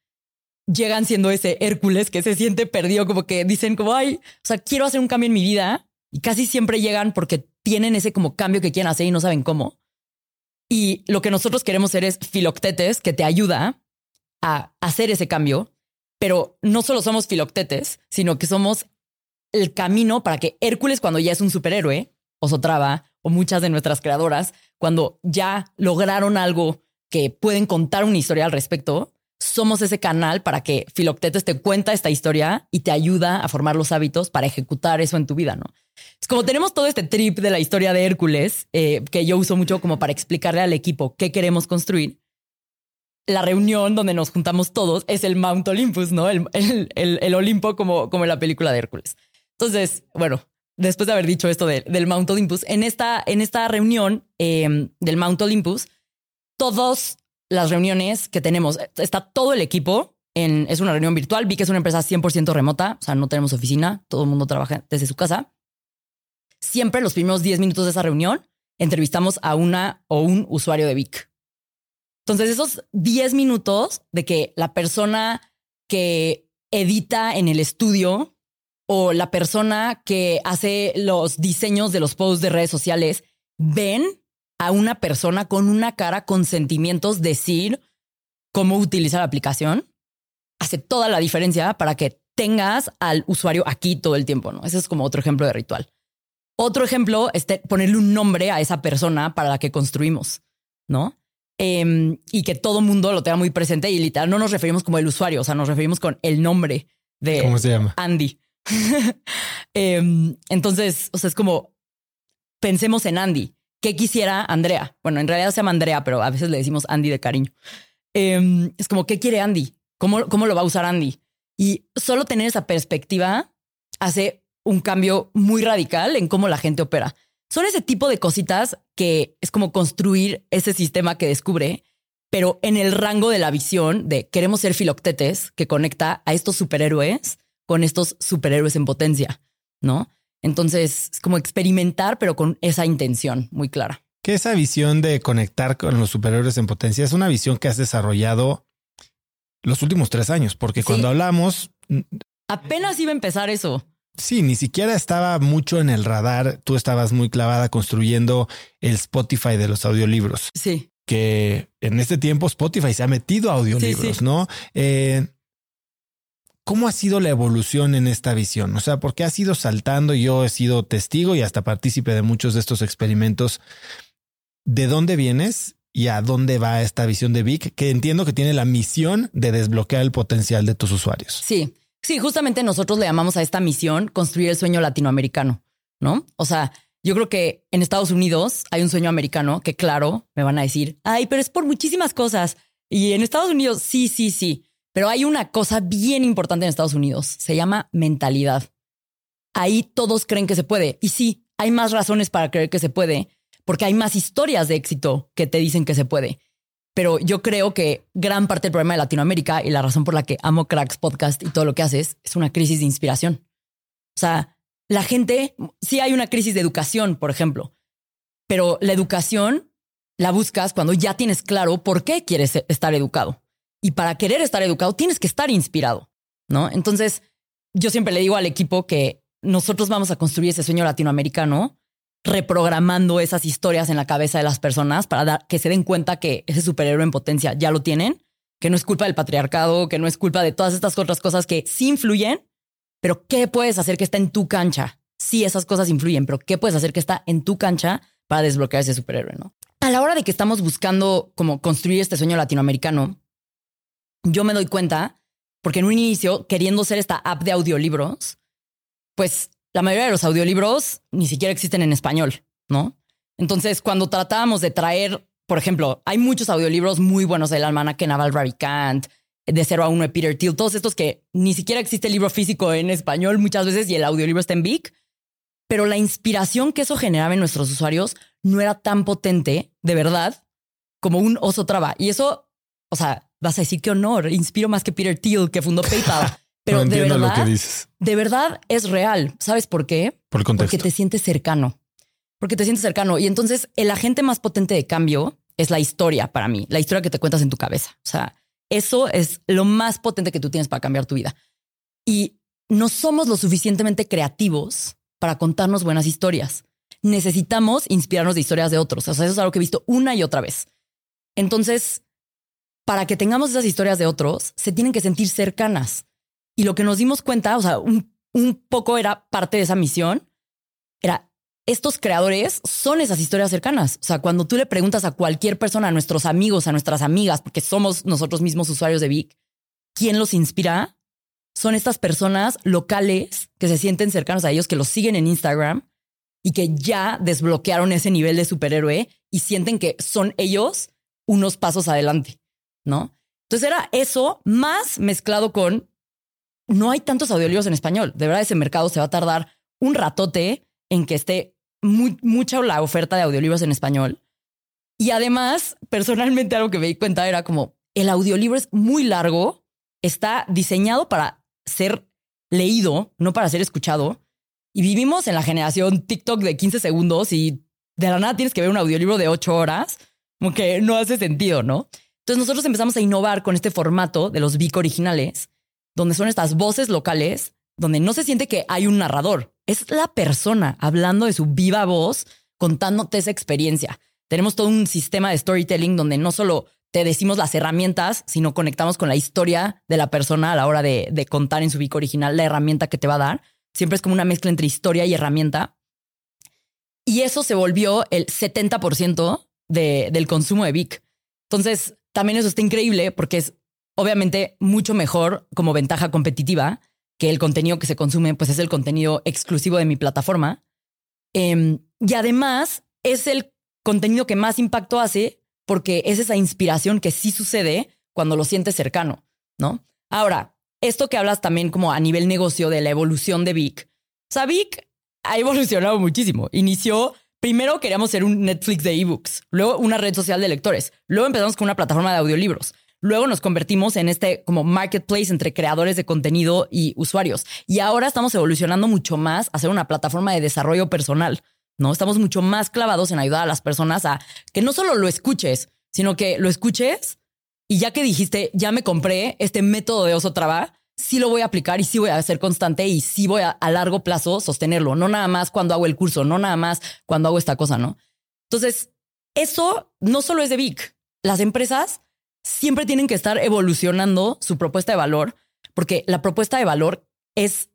llegan siendo ese Hércules que se siente perdido, como que dicen como, ay, o sea, quiero hacer un cambio en mi vida y casi siempre llegan porque tienen ese como cambio que quieren hacer y no saben cómo. Y lo que nosotros queremos ser es filoctetes que te ayuda a hacer ese cambio, pero no solo somos filoctetes, sino que somos el camino para que Hércules cuando ya es un superhéroe, o Sotrava, o muchas de nuestras creadoras, cuando ya lograron algo que pueden contar una historia al respecto, somos ese canal para que Filoctetes te cuenta esta historia y te ayuda a formar los hábitos para ejecutar eso en tu vida, ¿no? Es como tenemos todo este trip de la historia de Hércules, eh, que yo uso mucho como para explicarle al equipo qué queremos construir. La reunión donde nos juntamos todos es el Mount Olympus, ¿no? El, el, Olimpo como, como en la película de Hércules. Entonces, bueno, después de haber dicho esto del Mount Olympus, en esta, en esta reunión eh, del Mount Olympus, todos las reuniones que tenemos. Está todo el equipo en, es una reunión virtual. Vi es una empresa 100% remota, o sea, no tenemos oficina, todo el mundo trabaja desde su casa. Siempre los primeros 10 minutos de esa reunión entrevistamos a una o un usuario de Vic. Entonces, esos 10 minutos de que la persona que edita en el estudio o la persona que hace los diseños de los posts de redes sociales ven a una persona con una cara con sentimientos decir cómo utilizar la aplicación, hace toda la diferencia para que tengas al usuario aquí todo el tiempo, ¿no? Ese es como otro ejemplo de ritual. Otro ejemplo es ponerle un nombre a esa persona para la que construimos, ¿no? Em, y que todo mundo lo tenga muy presente y literal no nos referimos como el usuario, o sea, nos referimos con el nombre de ¿Cómo se llama? Andy. Em, entonces, o sea, es como pensemos en Andy. ¿Qué quisiera Andrea? Bueno, en realidad se llama Andrea, pero a veces le decimos Andy de cariño. Em, es como, ¿qué quiere Andy? ¿Cómo, ¿Cómo lo va a usar Andy? Y solo tener esa perspectiva hace un cambio muy radical en cómo la gente opera. Son ese tipo de cositas que es como construir ese sistema que descubre, pero en el rango de la visión de queremos ser filoctetes que conecta a estos superhéroes con estos superhéroes en potencia, ¿no? Entonces, es como experimentar, pero con esa intención muy clara. Que esa visión de conectar con los superhéroes en potencia es una visión que has desarrollado los últimos tres años, porque cuando hablamos... Apenas iba a empezar eso. Sí, ni siquiera estaba mucho en el radar. Tú estabas muy clavada construyendo el Spotify de los audiolibros. Sí. Que en este tiempo Spotify se ha metido a audiolibros, ¿no? Eh, ¿Cómo ha sido la evolución en esta visión? O sea, porque ha sido saltando, yo he sido testigo y hasta partícipe de muchos de estos experimentos. ¿De dónde vienes y a dónde va esta visión de Vic? Que entiendo que tiene la misión de desbloquear el potencial de tus usuarios. Sí, Sí, justamente nosotros le llamamos a esta misión construir el sueño latinoamericano, ¿no? O sea, yo creo que en Estados Unidos hay un sueño americano que, claro, me van a decir, ay, pero es por muchísimas cosas. Y en Estados Unidos, sí, sí, sí. Pero hay una cosa bien importante en Estados Unidos, se llama mentalidad. Ahí todos creen que se puede. Y sí, hay más razones para creer que se puede, porque hay más historias de éxito que te dicen que se puede. Pero yo creo que gran parte del problema de Latinoamérica y la razón por la que amo Cracks Podcast y todo lo que haces es una crisis de inspiración. O sea, la gente, sí hay una crisis de educación, por ejemplo, pero la educación la buscas cuando ya tienes claro por qué quieres estar educado. Y para querer estar educado tienes que estar inspirado, ¿no? Entonces, yo siempre le digo al equipo que nosotros vamos a construir ese sueño latinoamericano reprogramando esas historias en la cabeza de las personas para que se den cuenta que ese superhéroe en potencia ya lo tienen, que no es culpa del patriarcado, que no es culpa de todas estas otras cosas que sí influyen, pero ¿qué puedes hacer que está en tu cancha? Sí, esas cosas influyen, pero ¿qué puedes hacer que está en tu cancha para desbloquear ese superhéroe, no? A la hora de que estamos buscando como construir este sueño latinoamericano, yo me doy cuenta, porque en un inicio, queriendo ser esta app de audiolibros, pues la mayoría de los audiolibros ni siquiera existen en español, ¿no? Entonces, cuando tratábamos de traer, por ejemplo, hay muchos audiolibros muy buenos del almanaque Naval Ravikant, de 0 a 1 de Peter Thiel, todos estos que ni siquiera existe libro físico en español muchas veces y el audiolibro está en Vic, pero la inspiración que eso generaba en nuestros usuarios no era tan potente, de verdad, como un oso traba. Y eso, o sea, vas a decir qué honor, inspiro más que Peter Thiel, que fundó PayPal. Pero de verdad, lo que dices. de verdad es real. ¿Sabes por qué? Por el contexto. Porque te sientes cercano. Porque te sientes cercano. Y entonces el agente más potente de cambio es la historia para mí, la historia que te cuentas en tu cabeza. O sea, eso es lo más potente que tú tienes para cambiar tu vida. Y no somos lo suficientemente creativos para contarnos buenas historias. Necesitamos inspirarnos de historias de otros. O sea, eso es algo que he visto una y otra vez. Entonces, para que tengamos esas historias de otros, se tienen que sentir cercanas. Y lo que nos dimos cuenta, o sea, un, poco era parte de esa misión, era estos creadores son esas historias cercanas. O sea, cuando tú le preguntas a cualquier persona, a nuestros amigos, a nuestras amigas, porque somos nosotros mismos usuarios de Vic, ¿quién los inspira? Son estas personas locales que se sienten cercanos a ellos, que los siguen en Instagram y que ya desbloquearon ese nivel de superhéroe y sienten que son ellos unos pasos adelante, ¿no? Entonces era eso más mezclado con no hay tantos audiolibros en español. De verdad, ese mercado se va a tardar un ratote en que esté mucha la oferta de audiolibros en español. Y además, personalmente, algo que me di cuenta era como el audiolibro es muy largo, está diseñado para ser leído, no para ser escuchado. Y vivimos en la generación TikTok de 15 segundos y de la nada tienes que ver un audiolibro de 8 horas, como que no hace sentido, ¿no? Entonces nosotros empezamos a innovar con este formato de los VIC originales donde son estas voces locales donde no se siente que hay un narrador, es la persona hablando de su viva voz, contándote esa experiencia. Tenemos todo un sistema de storytelling donde no solo te decimos las herramientas, sino conectamos con la historia de la persona a la hora de, contar en su Vic original la herramienta que te va a dar. Siempre es como una mezcla entre historia y herramienta. Y eso se volvió el 70% de, del consumo de Vic. Entonces, también eso está increíble porque es obviamente mucho mejor como ventaja competitiva que el contenido que se consume, pues es el contenido exclusivo de mi plataforma. Em, y además es el contenido que más impacto hace porque es esa inspiración que sí sucede cuando lo sientes cercano, ¿no? Ahora, esto que hablas también como a nivel negocio de la evolución de Vic. O sea, Vic ha evolucionado muchísimo. Inició, primero queríamos ser un Netflix de ebooks, luego una red social de lectores, luego empezamos con una plataforma de audiolibros. Luego nos convertimos en este como marketplace entre creadores de contenido y usuarios. Y ahora estamos evolucionando mucho más a ser una plataforma de desarrollo personal. ¿no? Estamos mucho más clavados en ayudar a las personas a que no solo lo escuches, sino que lo escuches y ya que dijiste, ya me compré este método de oso traba, sí lo voy a aplicar y sí voy a ser constante y sí voy a, a largo plazo sostenerlo, no nada más cuando hago el curso, no nada más cuando hago esta cosa, ¿no? Entonces, eso no solo es de Vic. Las empresas siempre tienen que estar evolucionando su propuesta de valor, porque la propuesta de valor es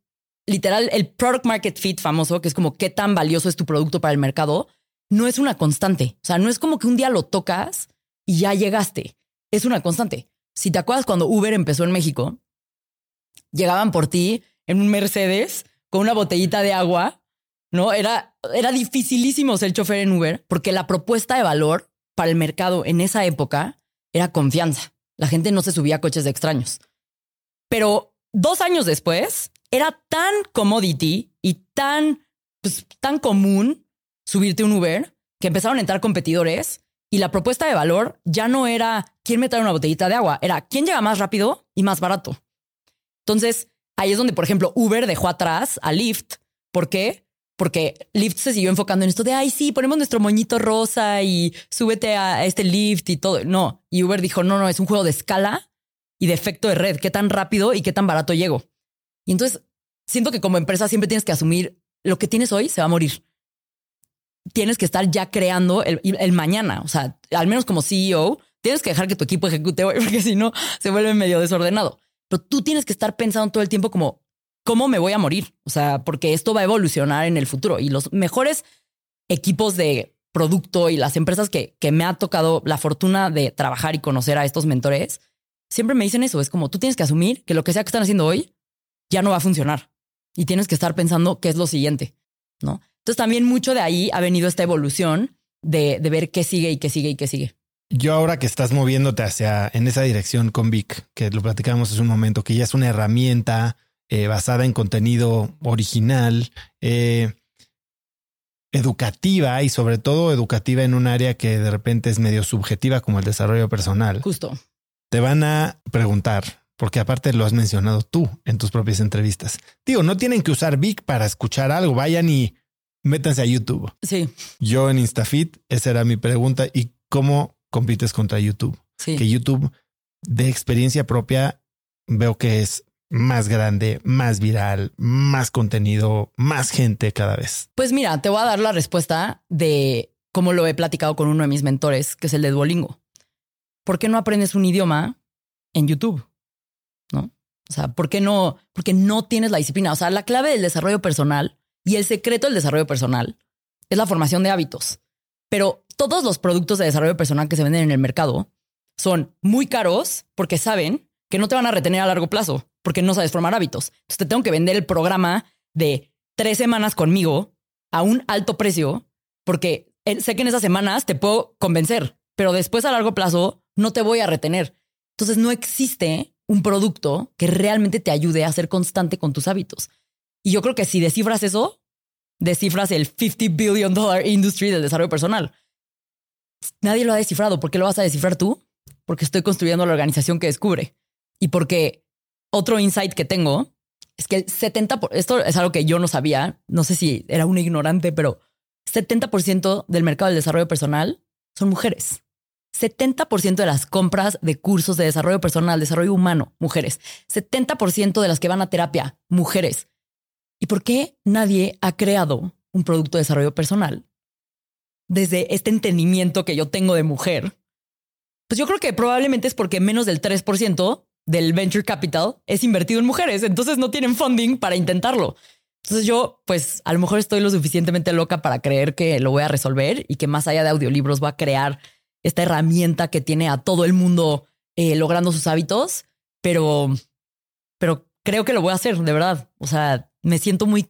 literal el product market fit famoso, que es como qué tan valioso es tu producto para el mercado, no es una constante. O sea, no es como que un día lo tocas y ya llegaste. Es una constante. Si te acuerdas cuando Uber empezó en México, llegaban por ti en un Mercedes con una botellita de agua, ¿no? Era, era dificilísimo ser chofer en Uber porque la propuesta de valor para el mercado en esa época era confianza. La gente no se subía a coches de extraños. Pero dos años después, era tan commodity y tan, pues, tan común subirte un Uber que empezaron a entrar competidores y la propuesta de valor ya no era quién me trae una botellita de agua, era quién llega más rápido y más barato. Entonces, ahí es donde, por ejemplo, Uber dejó atrás a Lyft. ¿Por qué? Porque Lyft se siguió enfocando en esto de, ay, sí, ponemos nuestro moñito rosa y súbete a este Lyft y todo. No, y Uber dijo, no, no, es un juego de escala y de efecto de red, qué tan rápido y qué tan barato llego. Y entonces siento que como empresa siempre tienes que asumir lo que tienes hoy se va a morir. Tienes que estar ya creando el, mañana. O sea, al menos como CEO, tienes que dejar que tu equipo ejecute hoy, porque si no se vuelve medio desordenado. Pero tú tienes que estar pensando todo el tiempo como, ¿cómo me voy a morir? O sea, porque esto va a evolucionar en el futuro. Y los mejores equipos de producto y las empresas que, que me ha tocado la fortuna de trabajar y conocer a estos mentores, siempre me dicen eso. Es como, tú tienes que asumir que lo que sea que están haciendo hoy ya no va a funcionar y tienes que estar pensando qué es lo siguiente, ¿no? Entonces también mucho de ahí ha venido esta evolución de, ver qué sigue y qué sigue y qué sigue. Yo ahora que estás moviéndote hacia en esa dirección con Vic, que lo platicamos hace un momento, que ya es una herramienta eh, basada en contenido original, eh, educativa y sobre todo educativa en un área que de repente es medio subjetiva como el desarrollo personal. Justo. Te van a preguntar, porque aparte lo has mencionado tú en tus propias entrevistas. Digo, no tienen que usar Vic para escuchar algo, vayan y métanse a YouTube. Sí. Yo en InstaFit, esa era mi pregunta. ¿Y cómo compites contra YouTube? Sí. Que YouTube de experiencia propia veo que es más grande, más viral, más contenido, más gente cada vez. Pues mira, te voy a dar la respuesta de cómo lo he platicado con uno de mis mentores, que es el de Duolingo. ¿Por qué no aprendes un idioma en YouTube? ¿no? O sea, ¿por qué no? Porque no tienes la disciplina. O sea, la clave del desarrollo personal y el secreto del desarrollo personal es la formación de hábitos. Pero todos los productos de desarrollo personal que se venden en el mercado son muy caros porque saben que no te van a retener a largo plazo porque no sabes formar hábitos. Entonces te tengo que vender el programa de tres semanas conmigo a un alto precio porque sé que en esas semanas te puedo convencer, pero después a largo plazo no te voy a retener. Entonces no existe un producto que realmente te ayude a ser constante con tus hábitos. Y yo creo que si descifras eso, descifras el 50 billion dollar industry del desarrollo personal. Nadie lo ha descifrado. ¿Por qué lo vas a descifrar tú? Porque estoy construyendo la organización que descubre. Y porque otro insight que tengo es que el 70%, esto es algo que yo no sabía, no sé si era un ignorante, pero 70% del mercado del desarrollo personal son mujeres. 70% de las compras de cursos de desarrollo personal, desarrollo humano, mujeres. 70% de las que van a terapia, mujeres. ¿Y por qué nadie ha creado un producto de desarrollo personal desde este entendimiento que yo tengo de mujer? Pues yo creo que probablemente es porque menos del 3% del venture capital es invertido en mujeres, entonces no tienen funding para intentarlo. Entonces yo, pues a lo mejor estoy lo suficientemente loca para creer que lo voy a resolver y que más allá de audiolibros va a crear esta herramienta que tiene a todo el mundo eh, logrando sus hábitos, pero, pero creo que lo voy a hacer, de verdad. O sea, me siento muy,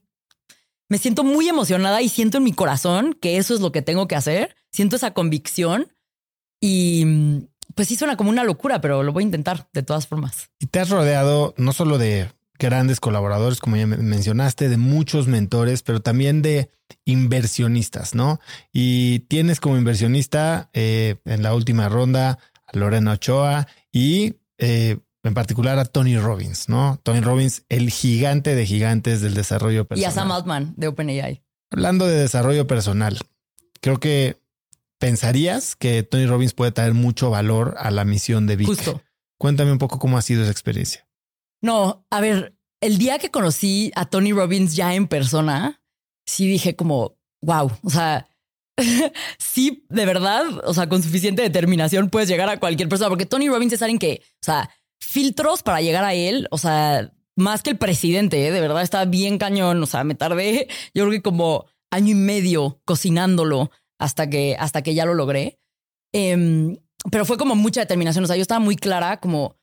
me siento muy emocionada y siento en mi corazón que eso es lo que tengo que hacer. Siento esa convicción y pues sí suena como una locura, pero lo voy a intentar de todas formas. Y te has rodeado no solo de grandes colaboradores, como ya mencionaste, de muchos mentores, pero también de inversionistas, ¿no? Y tienes como inversionista eh, en la última ronda a Lorena Ochoa y eh, en particular a Tony Robbins, ¿no? Tony Robbins, el gigante de gigantes del desarrollo personal. Y a Sam Altman de OpenAI. Hablando de desarrollo personal, creo que pensarías que Tony Robbins puede traer mucho valor a la misión de Vic. Justo. Cuéntame un poco cómo ha sido esa experiencia. No, a ver, el día que conocí a Tony Robbins ya en persona, sí dije como, wow, o sea, sí, de verdad, o sea, con suficiente determinación puedes llegar a cualquier persona, porque Tony Robbins es alguien que, o sea, filtros para llegar a él, o sea, más que el presidente, ¿eh? de verdad está bien cañón, o sea, me tardé, yo creo que como año y medio cocinándolo hasta que, hasta que ya lo logré. Em, pero fue como mucha determinación. O sea, yo estaba muy clara como,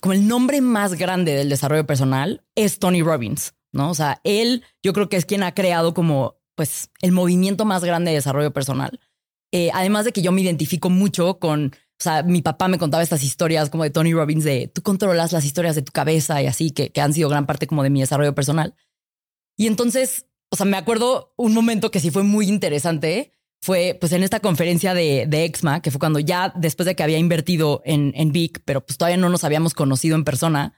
como el nombre más grande del desarrollo personal es Tony Robbins, ¿no? O sea, él yo creo que es quien ha creado como pues el movimiento más grande de desarrollo personal. Eh, además de que yo me identifico mucho con, o sea, mi papá me contaba estas historias como de Tony Robbins de tú controlas las historias de tu cabeza y así, que, que han sido gran parte como de mi desarrollo personal. Y entonces, o sea, me acuerdo un momento que sí fue muy interesante fue pues en esta conferencia de, de, EXMA, que fue cuando ya después de que había invertido en, en Vic, pero pues todavía no nos habíamos conocido en persona.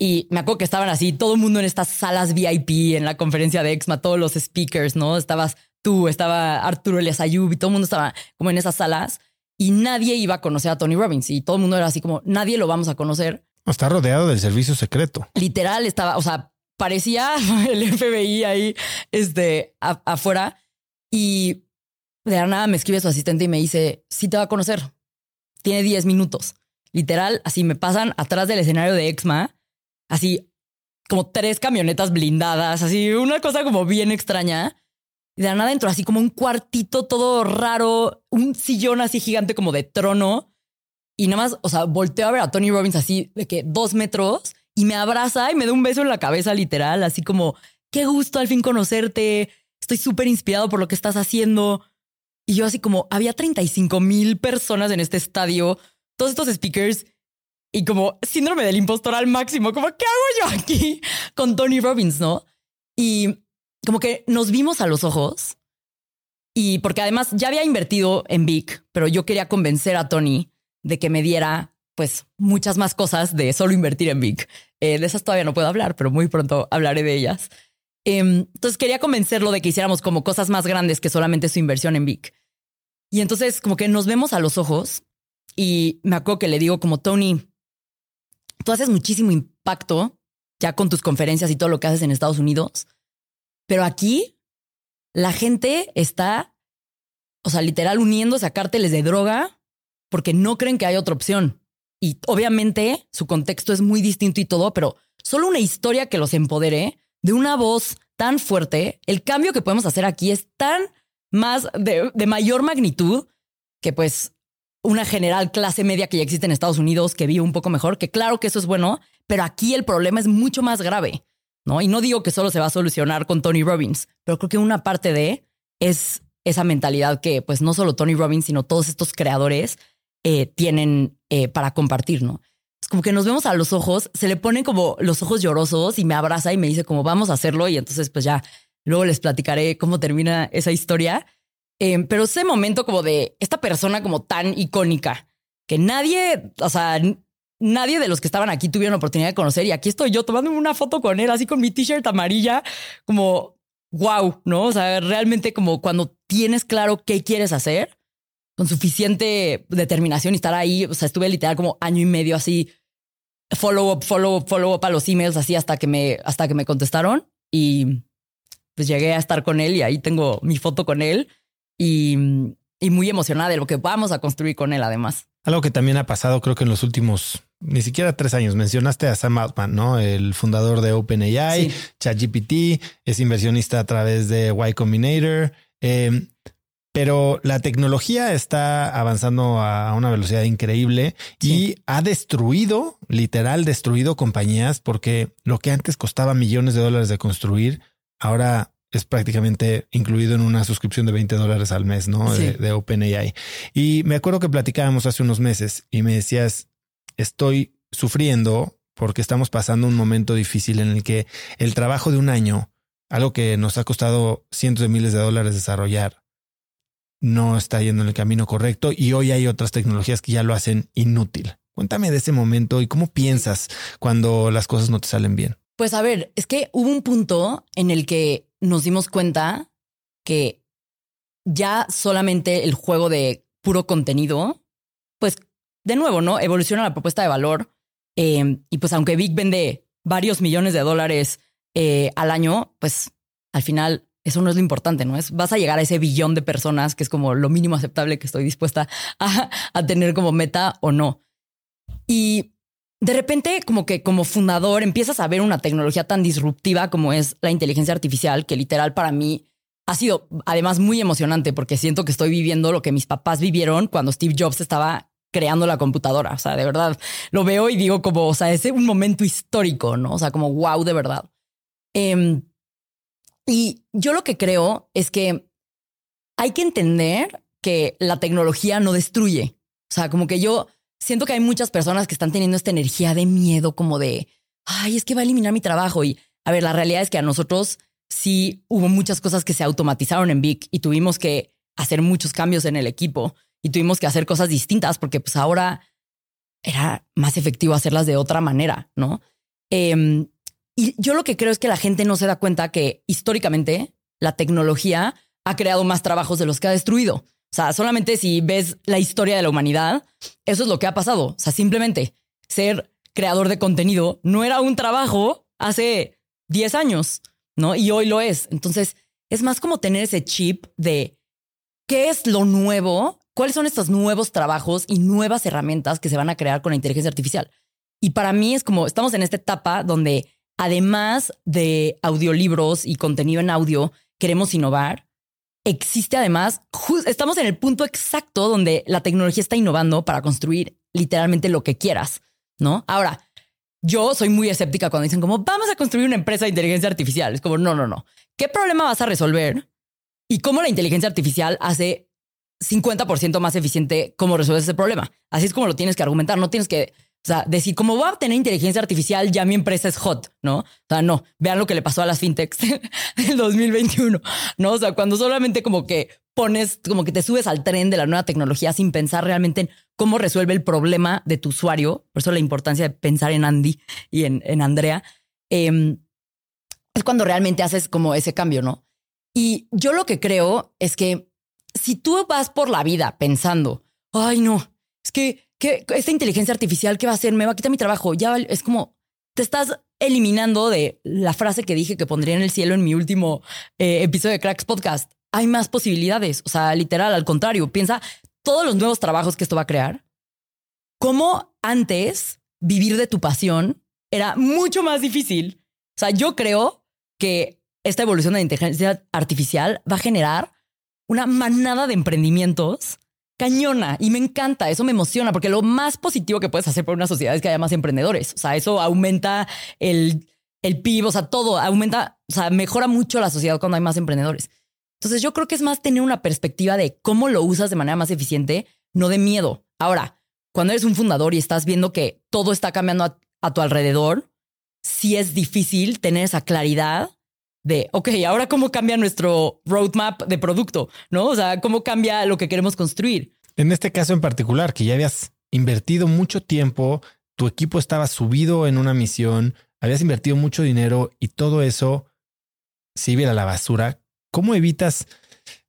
Y me acuerdo que estaban así, todo el mundo en estas salas VIP en la conferencia de EXMA, todos los speakers, ¿no? Estabas tú, estaba Arturo Elias Ayub y todo el mundo estaba como en esas salas y nadie iba a conocer a Tony Robbins y todo el mundo era así como, nadie lo vamos a conocer. Está rodeado del servicio secreto. Literal, estaba, o sea, parecía el FBI ahí, este, afuera. Y de la nada me escribe su asistente y me dice, sí te va a conocer. Tiene 10 minutos. Literal, así me pasan atrás del escenario de Exma, así como tres camionetas blindadas, así una cosa como bien extraña. Y de nada entro así como un cuartito todo raro, un sillón así gigante como de trono. Y nada más, o sea, volteo a ver a Tony Robbins así de que dos metros y me abraza y me da un beso en la cabeza literal, así como, qué gusto al fin conocerte, estoy súper inspirado por lo que estás haciendo. Y yo así como, había 35 mil personas en este estadio, todos estos speakers y como síndrome del impostor al máximo, como, ¿qué hago yo aquí con Tony Robbins, no? Y como que nos vimos a los ojos y porque además ya había invertido en Vic, pero yo quería convencer a Tony de que me diera pues muchas más cosas de solo invertir en Vic. Eh, de esas todavía no puedo hablar, pero muy pronto hablaré de ellas. Em, entonces quería convencerlo de que hiciéramos como cosas más grandes que solamente su inversión en Vic. Y entonces como que nos vemos a los ojos y me acuerdo que le digo como Tony, tú haces muchísimo impacto ya con tus conferencias y todo lo que haces en Estados Unidos, pero aquí la gente está, o sea, literal uniéndose a cárteles de droga porque no creen que hay otra opción. Y obviamente su contexto es muy distinto y todo, pero solo una historia que los empodere de una voz tan fuerte, el cambio que podemos hacer aquí es tan más de, mayor magnitud que pues una general clase media que ya existe en Estados Unidos que vive un poco mejor, que claro que eso es bueno, pero aquí el problema es mucho más grave, ¿no? Y no digo que solo se va a solucionar con Tony Robbins, pero creo que una parte de es esa mentalidad que pues no solo Tony Robbins, sino todos estos creadores eh, tienen eh, para compartir, ¿no? Es como que nos vemos a los ojos, se le ponen como los ojos llorosos y me abraza y me dice como vamos a hacerlo y entonces pues ya luego les platicaré cómo termina esa historia. Eh, pero ese momento como de esta persona como tan icónica que nadie, o sea, nadie de los que estaban aquí tuvieron la oportunidad de conocer y aquí estoy yo tomándome una foto con él así con mi t-shirt amarilla como wow, ¿no? O sea, realmente como cuando tienes claro qué quieres hacer con suficiente determinación y estar ahí. O sea, estuve literal como año y medio así, follow up, follow up, follow up a los emails así hasta que me, hasta que me contestaron. y pues llegué a estar con él y ahí tengo mi foto con él y, y muy emocionada de lo que vamos a construir con él además. Algo que también ha pasado creo que en los últimos ni siquiera tres años. Mencionaste a Sam Altman, ¿no? El fundador de OpenAI, ChatGPT, es inversionista a través de Y Combinator. Em, pero la tecnología está avanzando a una velocidad increíble y ha destruido, literal, destruido compañías porque lo que antes costaba millones de dólares de construir, ahora es prácticamente incluido en una suscripción de 20 dólares al mes, ¿no? De, de OpenAI. Y me acuerdo que platicábamos hace unos meses y me decías, estoy sufriendo porque estamos pasando un momento difícil en el que el trabajo de un año, algo que nos ha costado cientos de miles de dólares desarrollar, no está yendo en el camino correcto y hoy hay otras tecnologías que ya lo hacen inútil. Cuéntame de ese momento y cómo piensas cuando las cosas no te salen bien. Pues a ver, es que hubo un punto en el que nos dimos cuenta que ya solamente el juego de puro contenido, pues de nuevo, ¿no? Evoluciona la propuesta de valor. Eh, y pues aunque Vic vende varios millones de dólares eh, al año, pues al final eso no es lo importante, ¿no? Es vas a llegar a ese billón de personas, que es como lo mínimo aceptable que estoy dispuesta a, a tener como meta o no. Y de repente, como que como fundador, empiezas a ver una tecnología tan disruptiva como es la inteligencia artificial, que literal para mí ha sido además muy emocionante porque siento que estoy viviendo lo que mis papás vivieron cuando Steve Jobs estaba creando la computadora. O sea, de verdad, lo veo y digo como, o sea, es un momento histórico, ¿no? O sea, como wow, de verdad. Em, y yo lo que creo es que hay que entender que la tecnología no destruye. O sea, como que yo siento que hay muchas personas que están teniendo esta energía de miedo, como de, ay, es que va a eliminar mi trabajo. Y a ver, la realidad es que a nosotros sí hubo muchas cosas que se automatizaron en Vic y tuvimos que hacer muchos cambios en el equipo y tuvimos que hacer cosas distintas porque pues ahora era más efectivo hacerlas de otra manera, ¿no? Em, y yo lo que creo es que la gente no se da cuenta que históricamente la tecnología ha creado más trabajos de los que ha destruido. O sea, solamente si ves la historia de la humanidad, eso es lo que ha pasado. O sea, simplemente ser creador de contenido no era un trabajo hace 10 años, ¿no? Y hoy lo es. Entonces, es más como tener ese chip de qué es lo nuevo cuáles son estos nuevos trabajos y nuevas herramientas que se van a crear con la inteligencia artificial. Y para mí es como estamos en esta etapa donde además de audiolibros y contenido en audio, queremos innovar. Existe además, estamos en el punto exacto donde la tecnología está innovando para construir literalmente lo que quieras, ¿no? Ahora, yo soy muy escéptica cuando dicen como vamos a construir una empresa de inteligencia artificial. Es como no, no, no. ¿Qué problema vas a resolver? Y cómo la inteligencia artificial hace 50% más eficiente cómo resuelves ese problema. Así es como lo tienes que argumentar. No tienes que decir, como voy a tener inteligencia artificial, ya mi empresa es hot, ¿no? O sea, no, vean lo que le pasó a las fintechs del 2021, ¿no? O sea, cuando solamente como que pones, como que te subes al tren de la nueva tecnología sin pensar realmente en cómo resuelve el problema de tu usuario, por eso la importancia de pensar en Andy y en, en Andrea, em, es cuando realmente haces como ese cambio, ¿no? Y yo lo que creo es que si tú vas por la vida pensando, ay, no, es que, esta inteligencia artificial, ¿qué va a hacer? Me va a quitar mi trabajo. Ya es como te estás eliminando de la frase que dije que pondría en el cielo en mi último eh, episodio de Cracks Podcast. Hay más posibilidades. O sea, literal, al contrario, piensa todos los nuevos trabajos que esto va a crear. Cómo antes vivir de tu pasión era mucho más difícil. O sea, yo creo que esta evolución de inteligencia artificial va a generar una manada de emprendimientos cañona y me encanta, eso me emociona porque lo más positivo que puedes hacer por una sociedad es que haya más emprendedores, o sea, eso aumenta el, el PIB, o sea, todo aumenta, o sea, mejora mucho la sociedad cuando hay más emprendedores. Entonces yo creo que es más tener una perspectiva de cómo lo usas de manera más eficiente, no de miedo. Ahora, cuando eres un fundador y estás viendo que todo está cambiando a, a tu alrededor, sí es difícil tener esa claridad de, ok, ahora cómo cambia nuestro roadmap de producto, ¿no? O sea, cómo cambia lo que queremos construir. En este caso en particular, que ya habías invertido mucho tiempo, tu equipo estaba subido en una misión, habías invertido mucho dinero y todo eso se iba a la basura, ¿cómo evitas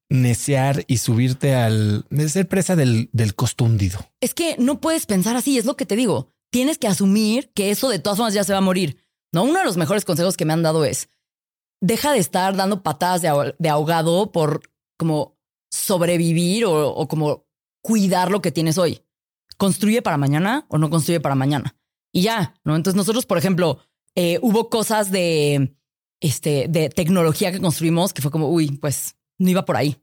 necear y subirte al ser presa del, del costo hundido? Es que no puedes pensar así, es lo que te digo. Tienes que asumir que eso de todas formas ya se va a morir. No, uno de los mejores consejos que me han dado es deja de estar dando patadas de, ahogado por como sobrevivir o, como cuidar lo que tienes hoy. ¿Construye para mañana o no construye para mañana? Y ya, ¿no? Entonces nosotros, por ejemplo, eh, hubo cosas de, este, de tecnología que construimos que fue como, uy, pues no iba por ahí.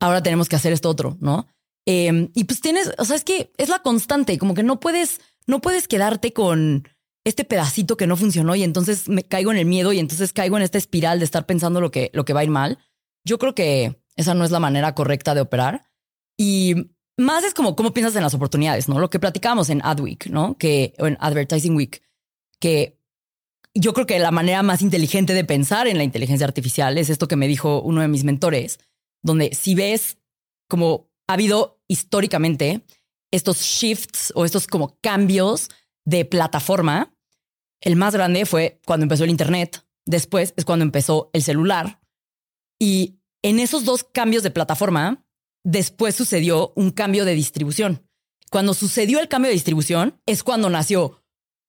Ahora tenemos que hacer esto otro, ¿no? Em, y pues tienes, o sea, es que es la constante, como que no puedes, no puedes quedarte con este pedacito que no funcionó y entonces me caigo en el miedo y entonces caigo en esta espiral de estar pensando lo que, lo que va a ir mal. Yo creo que esa no es la manera correcta de operar. Y más es como cómo piensas en las oportunidades, ¿no? Lo que platicábamos en Adweek, ¿no? Que, o en Advertising Week, que yo creo que la manera más inteligente de pensar en la inteligencia artificial es esto que me dijo uno de mis mentores, donde si ves como ha habido históricamente estos shifts o estos como cambios de plataforma, el más grande fue cuando empezó el Internet, después es cuando empezó el celular. Y en esos dos cambios de plataforma, después sucedió un cambio de distribución. Cuando sucedió el cambio de distribución es cuando nació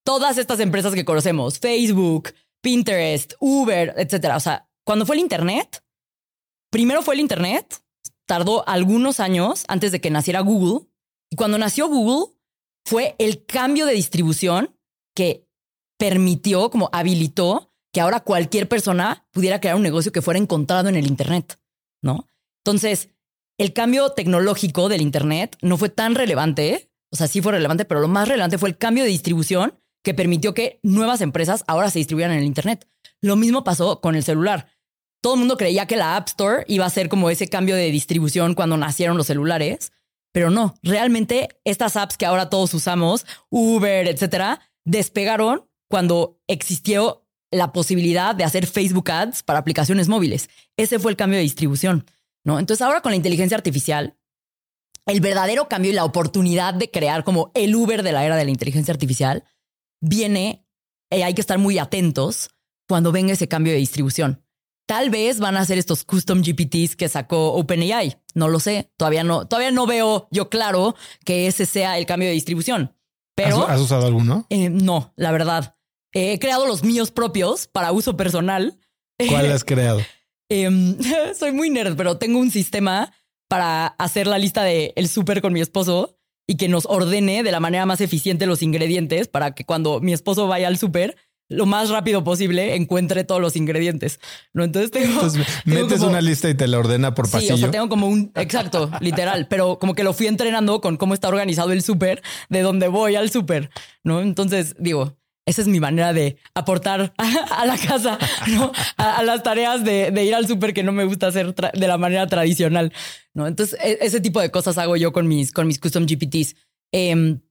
todas estas empresas que conocemos, Facebook, Pinterest, Uber, etcétera. O sea, cuando fue el Internet, primero fue el Internet, tardó algunos años antes de que naciera Google. Y cuando nació Google, fue el cambio de distribución que permitió, como habilitó, que ahora cualquier persona pudiera crear un negocio que fuera encontrado en el Internet, ¿no? Entonces, el cambio tecnológico del Internet no fue tan relevante, o sea, sí fue relevante, pero lo más relevante fue el cambio de distribución que permitió que nuevas empresas ahora se distribuyeran en el Internet. Lo mismo pasó con el celular. Todo el mundo creía que la App Store iba a ser como ese cambio de distribución cuando nacieron los celulares, pero no, realmente estas apps que ahora todos usamos, Uber, etcétera, despegaron cuando existió la posibilidad de hacer Facebook Ads para aplicaciones móviles. Ese fue el cambio de distribución, ¿no? Entonces ahora con la inteligencia artificial, el verdadero cambio y la oportunidad de crear como el Uber de la era de la inteligencia artificial viene, y hay que estar muy atentos cuando venga ese cambio de distribución. Tal vez van a hacer estos custom GPTs que sacó OpenAI. No lo sé. Todavía no, todavía no veo yo claro que ese sea el cambio de distribución. Pero ¿Has, usado alguno? Eh, no, la verdad. He creado los míos propios para uso personal. ¿Cuál has creado? Em, soy muy nerd, pero tengo un sistema para hacer la lista de el súper con mi esposo y que nos ordene de la manera más eficiente los ingredientes para que cuando mi esposo vaya al súper lo más rápido posible encuentre todos los ingredientes. ¿no? Entonces tengo. metes una lista y te la ordena por pasillo. Sí, o sea, tengo como un. Exacto, literal. Pero como que lo fui entrenando con cómo está organizado el súper, de dónde voy al súper. ¿no? Entonces, digo, esa es mi manera de aportar a, la casa, ¿no? a, las tareas de, ir al súper que no me gusta hacer de la manera tradicional. ¿no? Entonces, e, ese tipo de cosas hago yo con mis, con mis custom GPTs. Em,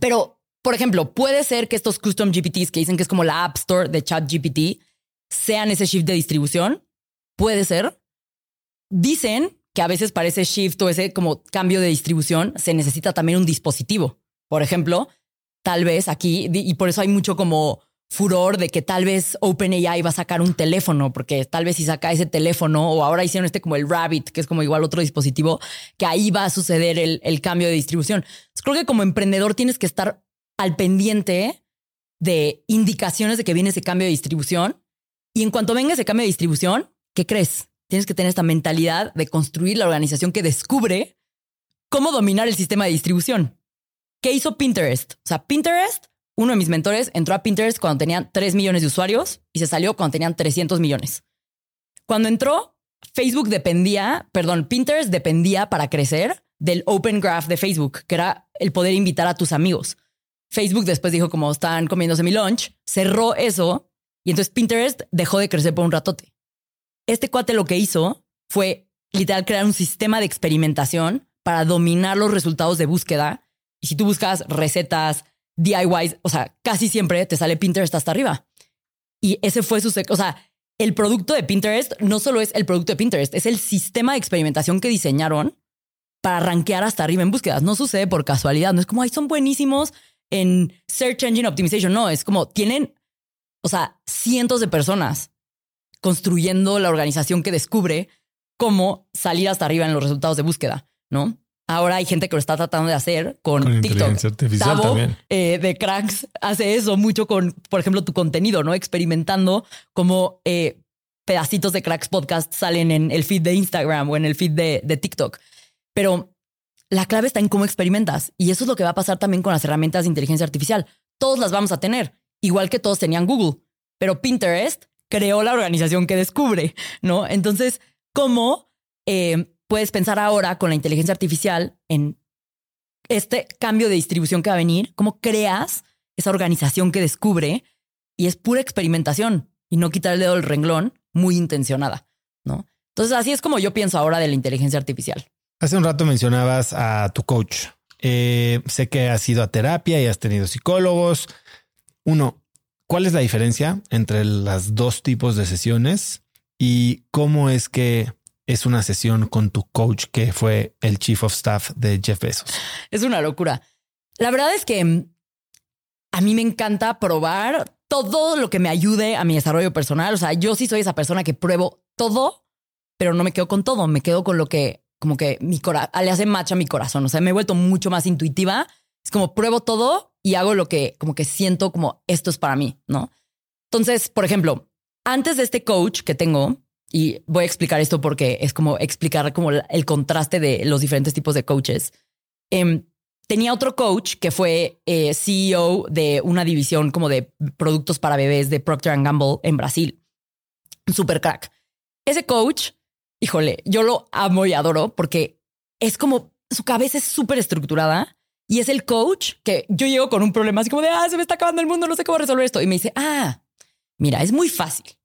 pero por ejemplo, puede ser que estos custom GPTs que dicen que es como la App Store de Chat GPT sean ese shift de distribución. Puede ser. Dicen que a veces para ese shift o ese como cambio de distribución se necesita también un dispositivo. Por ejemplo, tal vez aquí, y por eso hay mucho como furor de que tal vez OpenAI va a sacar un teléfono, porque tal vez si saca ese teléfono o ahora hicieron este como el Rabbit, que es como igual otro dispositivo, que ahí va a suceder el, el cambio de distribución. creo que como emprendedor tienes que estar al pendiente de indicaciones de que viene ese cambio de distribución. Y en cuanto venga ese cambio de distribución, ¿qué crees? Tienes que tener esta mentalidad de construir la organización que descubre cómo dominar el sistema de distribución. ¿Qué hizo Pinterest? O sea, Pinterest, uno de mis mentores, entró a Pinterest cuando tenían 3 millones de usuarios y se salió cuando tenían 300 millones. Cuando entró, Facebook dependía, perdón, Pinterest dependía para crecer del Open Graph de Facebook, que era el poder invitar a tus amigos. Facebook después dijo como están comiéndose mi lunch, cerró eso y entonces Pinterest dejó de crecer por un ratote. Este cuate lo que hizo fue literal crear un sistema de experimentación para dominar los resultados de búsqueda. Y si tú buscas recetas, DIYs, o sea, casi siempre te sale Pinterest hasta arriba. Y ese fue su, o sea, el producto de Pinterest no solo es el producto de Pinterest, es el sistema de experimentación que diseñaron para rankear hasta arriba en búsquedas. No sucede por casualidad, no es como, ay, son buenísimos, en Search Engine Optimization. No, es como tienen, o sea, cientos de personas construyendo la organización que descubre cómo salir hasta arriba en los resultados de búsqueda, ¿no? Ahora hay gente que lo está tratando de hacer con, Con TikTok. inteligencia artificial Tavo, también. eh, de Cracks hace eso mucho con, por ejemplo, tu contenido, ¿no? Experimentando como eh, pedacitos de Cracks Podcast salen en el feed de Instagram o en el feed de, de TikTok. Pero la clave está en cómo experimentas. Y eso es lo que va a pasar también con las herramientas de inteligencia artificial. Todos las vamos a tener, igual que todos tenían Google. Pero Pinterest creó la organización que descubre, ¿no? Entonces, ¿cómo eh, puedes pensar ahora con la inteligencia artificial en este cambio de distribución que va a venir? ¿Cómo creas esa organización que descubre? Y es pura experimentación y no quitar el dedo del renglón, muy intencionada, ¿no? Entonces, así es como yo pienso ahora de la inteligencia artificial. Hace un rato mencionabas a tu coach. Eh, sé que has ido a terapia y has tenido psicólogos. Uno, ¿cuál es la diferencia entre las dos tipos de sesiones y cómo es que es una sesión con tu coach que fue el chief of staff de Jeff Bezos? Es una locura. La verdad es que mm, a mí me encanta probar todo lo que me ayude a mi desarrollo personal. O sea, yo sí soy esa persona que pruebo todo, pero no me quedo con todo. Me quedo con lo que como que mi corazón le hace match a mi corazón. O sea, me he vuelto mucho más intuitiva. Es como pruebo todo y hago lo que como que siento como esto es para mí, ¿no? Entonces, por ejemplo, antes de este coach que tengo, y voy a explicar esto porque es como explicar como el contraste de los diferentes tipos de coaches. Em, tenía otro coach que fue eh, CEO de una división como de productos para bebés de Procter Gamble en Brasil. Super crack. Ese coach, híjole, yo lo amo y adoro porque es como su cabeza es súper estructurada y es el coach que yo llego con un problema así como de, ah, se me está acabando el mundo, no sé cómo resolver esto. Y me dice, ah, mira, es muy fácil.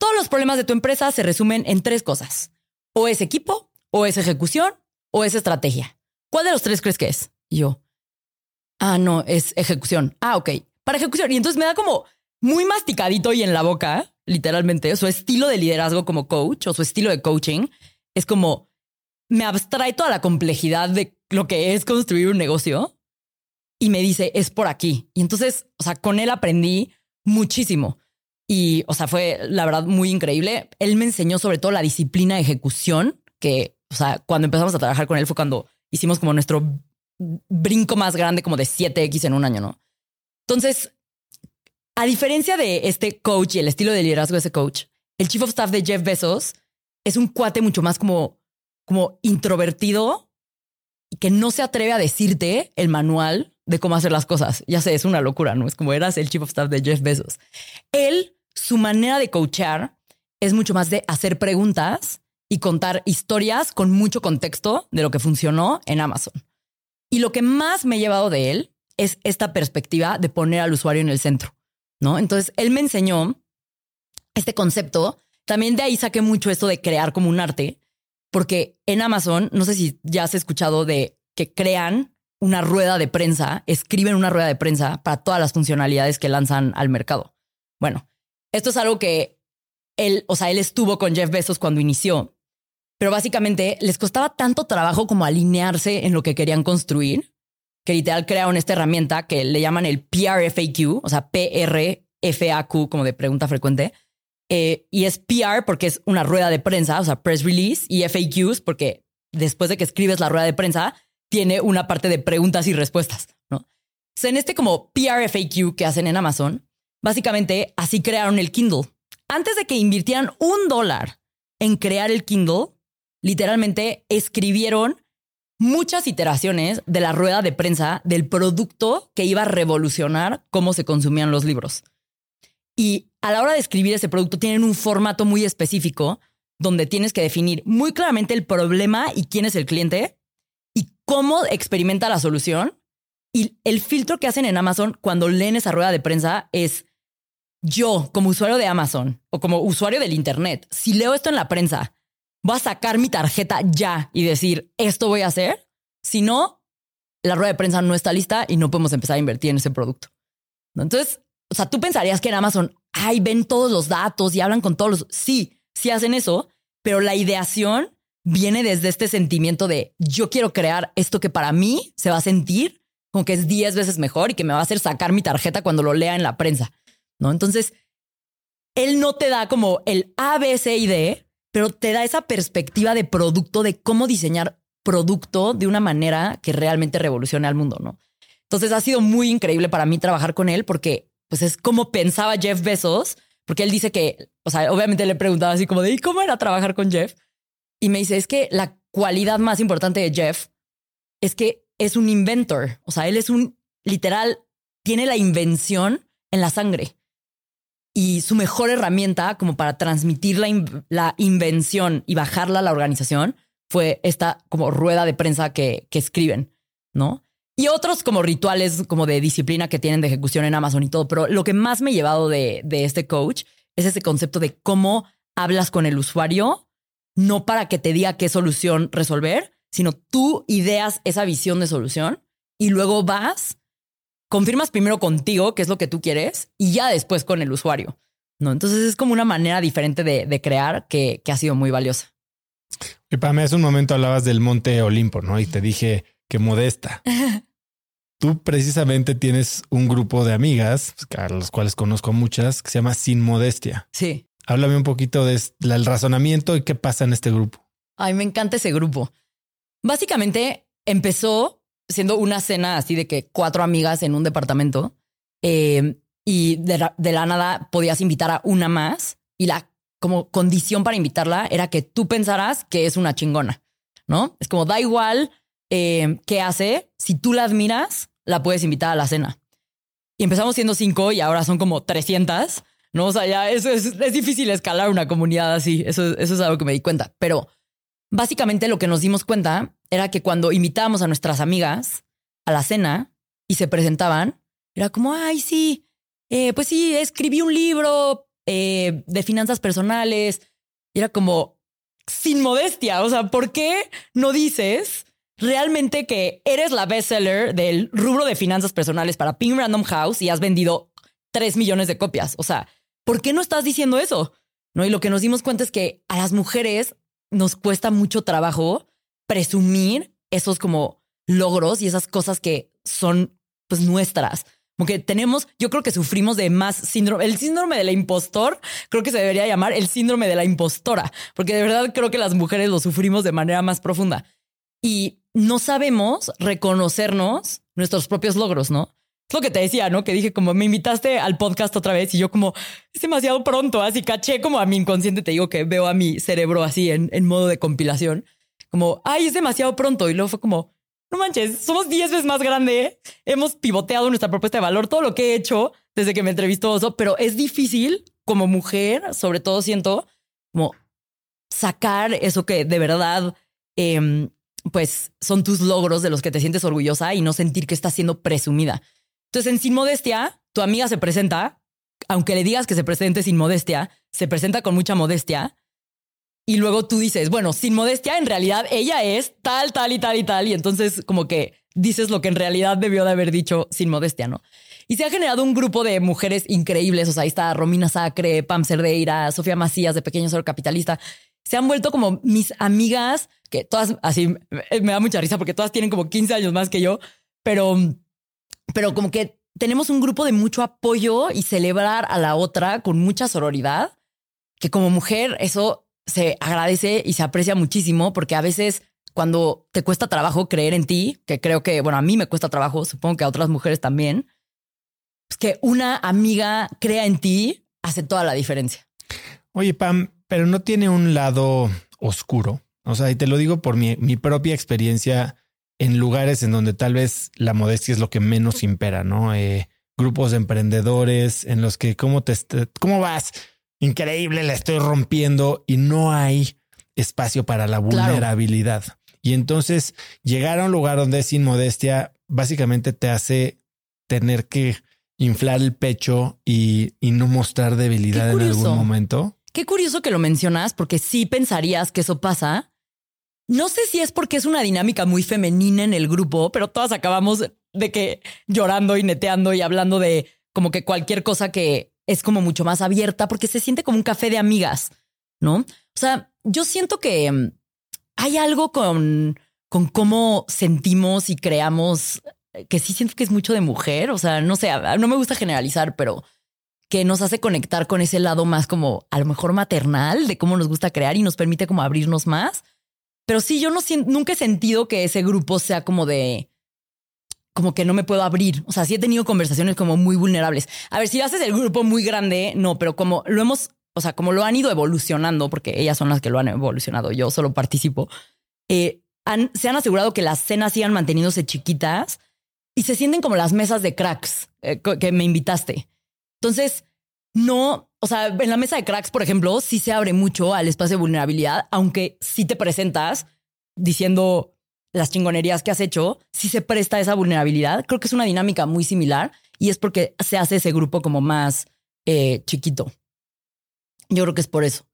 Todos los problemas de tu empresa se resumen en tres cosas. O es equipo, o es ejecución, o es estrategia. ¿Cuál de los tres crees que es? Y yo, ah, no, es ejecución. Ah, ok. Para ejecución. Y entonces me da como muy masticadito y en la boca, literalmente, su estilo de liderazgo como coach o su estilo de coaching es como me abstrae toda la complejidad de lo que es construir un negocio y me dice, es por aquí. Y entonces, o sea, con él aprendí muchísimo. Y, o sea, fue la verdad muy increíble. Él me enseñó sobre todo la disciplina de ejecución, que, o sea, cuando empezamos a trabajar con él fue cuando hicimos como nuestro brinco más grande, como de 7X en un año, ¿no? Entonces, a diferencia de este coach y el estilo de liderazgo de ese coach, el chief of staff de Jeff Bezos es un cuate mucho más como, como introvertido y que no se atreve a decirte el manual de cómo hacer las cosas. Ya sé, es una locura, ¿no? Es como eras el chief of staff de Jeff Bezos. Él, su manera de coachar es mucho más de hacer preguntas y contar historias con mucho contexto de lo que funcionó en Amazon. Y lo que más me he llevado de él es esta perspectiva de poner al usuario en el centro, ¿no? Entonces, él me enseñó este concepto. También de ahí saqué mucho esto de crear como un arte, porque en Amazon, no sé si ya has escuchado de que crean una rueda de prensa, escriben una rueda de prensa para todas las funcionalidades que lanzan al mercado. Bueno, esto es algo que él, o sea, él estuvo con Jeff Bezos cuando inició, pero básicamente les costaba tanto trabajo como alinearse en lo que querían construir, que literal crearon esta herramienta que le llaman el PRFAQ, o sea, PRFAQ como de pregunta frecuente. Eh, y es PR porque es una rueda de prensa, o sea, press release, y FAQs porque después de que escribes la rueda de prensa, tiene una parte de preguntas y respuestas, ¿no? O sea, en este como PRFAQ que hacen en Amazon, básicamente así crearon el Kindle. Antes de que invirtieran un dólar en crear el Kindle, literalmente escribieron muchas iteraciones de la rueda de prensa del producto que iba a revolucionar cómo se consumían los libros. Y a la hora de escribir ese producto tienen un formato muy específico donde tienes que definir muy claramente el problema y quién es el cliente y cómo experimenta la solución. Y el filtro que hacen en Amazon cuando leen esa rueda de prensa es yo como usuario de Amazon o como usuario del Internet, si leo esto en la prensa, voy a sacar mi tarjeta ya y decir, esto voy a hacer. Si no, la rueda de prensa no está lista y no podemos empezar a invertir en ese producto. Entonces, o sea, tú pensarías que en Amazon, ay, ven todos los datos y hablan con todos los... Sí, sí hacen eso, pero la ideación viene desde este sentimiento de yo quiero crear esto que para mí se va a sentir como que es 10 veces mejor y que me va a hacer sacar mi tarjeta cuando lo lea en la prensa. ¿No? Entonces, él no te da como el A, B, C y D, pero te da esa perspectiva de producto de cómo diseñar producto de una manera que realmente revolucione al mundo, ¿no? Entonces ha sido muy increíble para mí trabajar con él porque pues es como pensaba Jeff Bezos, porque él dice que, o sea, obviamente le preguntaba así como de, ¿y cómo era trabajar con Jeff? Y me dice, es que la cualidad más importante de Jeff es que es un inventor, o sea, él es un literal, tiene la invención en la sangre. Y su mejor herramienta como para transmitir la, la invención y bajarla a la organización fue esta como rueda de prensa que, que escriben, ¿no? Y otros como rituales como de disciplina que tienen de ejecución en Amazon y todo. Pero lo que más me he llevado de, de este coach es ese concepto de cómo hablas con el usuario, no para que te diga qué solución resolver, sino tú ideas esa visión de solución y luego vas, confirmas primero contigo qué es lo que tú quieres y ya después con el usuario. ¿no? Entonces es como una manera diferente de, de crear que, que ha sido muy valiosa. Y para mí hace un momento hablabas del Monte Olimpo, ¿no? Y te dije que modesta. Tú precisamente tienes un grupo de amigas, a los cuales conozco muchas, que se llama Sin Modestia. Sí. Háblame un poquito del razonamiento y qué pasa en este grupo. Ay, me encanta ese grupo. Básicamente empezó siendo una cena así de que cuatro amigas en un departamento eh, y de, la nada podías invitar a una más y la como condición para invitarla era que tú pensaras que es una chingona, ¿no? Es como da igual eh, qué hace, si tú la admiras, la puedes invitar a la cena. Y empezamos siendo cinco y ahora son como 300, ¿no? O sea, ya es, es, difícil escalar una comunidad así, eso, eso es algo que me di cuenta, pero básicamente lo que nos dimos cuenta era que cuando invitábamos a nuestras amigas a la cena y se presentaban, era como, ay, sí, eh, pues sí, escribí un libro, eh, de finanzas personales. Era como sin modestia. O sea, ¿por qué no dices realmente que eres la bestseller del rubro de finanzas personales para Ping Random House y has vendido 3 millones de copias? O sea, ¿por qué no estás diciendo eso? ¿No? Y lo que nos dimos cuenta es que a las mujeres nos cuesta mucho trabajo presumir esos como logros y esas cosas que son pues nuestras. Como que tenemos, yo creo que sufrimos de más síndrome, el síndrome del impostor, creo que se debería llamar el síndrome de la impostora, porque de verdad creo que las mujeres lo sufrimos de manera más profunda y no sabemos reconocernos nuestros propios logros, ¿no? Es lo que te decía, ¿no? Que dije como me invitaste al podcast otra vez y yo como es demasiado pronto, así caché como a mi inconsciente, te digo que veo a mi cerebro así en, en modo de compilación, como, ay, es demasiado pronto y luego fue como, no manches, somos 10 veces más grande. Hemos pivoteado nuestra propuesta de valor, todo lo que he hecho desde que me entrevistó Oso, pero es difícil como mujer, sobre todo siento, como sacar eso que de verdad, em, pues son tus logros de los que te sientes orgullosa y no sentir que estás siendo presumida. Entonces, en Sin Modestia, tu amiga se presenta, aunque le digas que se presente sin modestia, se presenta con mucha modestia y luego tú dices, bueno, sin modestia, en realidad ella es tal, tal y tal y tal. Y entonces como que dices lo que en realidad debió de haber dicho sin modestia, ¿no? Y se ha generado un grupo de mujeres increíbles. O sea, ahí está Romina Sacre, Pam Cerdeira, Sofía Macías de Pequeño Solo Capitalista. Se han vuelto como mis amigas, que todas así me da mucha risa porque todas tienen como 15 años más que yo, pero, pero como que tenemos un grupo de mucho apoyo y celebrar a la otra con mucha sororidad, que como mujer eso se agradece y se aprecia muchísimo porque a veces cuando te cuesta trabajo creer en ti, que creo que, bueno, a mí me cuesta trabajo, supongo que a otras mujeres también, pues que una amiga crea en ti hace toda la diferencia. Oye, Pam, pero no tiene un lado oscuro. O sea, y te lo digo por mi, mi propia experiencia en lugares en donde tal vez la modestia es lo que menos impera, ¿no? Eh, grupos de emprendedores en los que, ¿cómo te, cómo vas? Increíble, la estoy rompiendo y no hay espacio para la vulnerabilidad. Y entonces llegar a un lugar donde es sin modestia básicamente te hace tener que inflar el pecho y, no mostrar debilidad en algún momento. Qué curioso que lo mencionas, porque sí pensarías que eso pasa. No sé si es porque es una dinámica muy femenina en el grupo, pero todas acabamos de que llorando y neteando y hablando de como que cualquier cosa que es como mucho más abierta porque se siente como un café de amigas, ¿no? O sea, yo siento que mm, hay algo con, con cómo sentimos y creamos eh, que sí siento que es mucho de mujer. O sea, no sé, no me gusta generalizar, pero que nos hace conectar con ese lado más como a lo mejor maternal de cómo nos gusta crear y nos permite como abrirnos más. Pero sí, yo no nunca he sentido que ese grupo sea como de como que no me puedo abrir. O sea, sí he tenido conversaciones como muy vulnerables. A ver, si haces el grupo muy grande, no, pero como lo hemos, o sea, como lo han ido evolucionando, porque ellas son las que lo han evolucionado, yo solo participo, eh, se han asegurado que las cenas sigan manteniéndose chiquitas y se sienten como las mesas de cracks eh, que me invitaste. Entonces, no, o sea, en la mesa de cracks, por ejemplo, sí se abre mucho al espacio de vulnerabilidad, aunque sí te presentas diciendo las chingonerías que has hecho, si se presta esa vulnerabilidad. Creo que es una dinámica muy similar y es porque se hace ese grupo como más eh, chiquito. Yo creo que es por eso.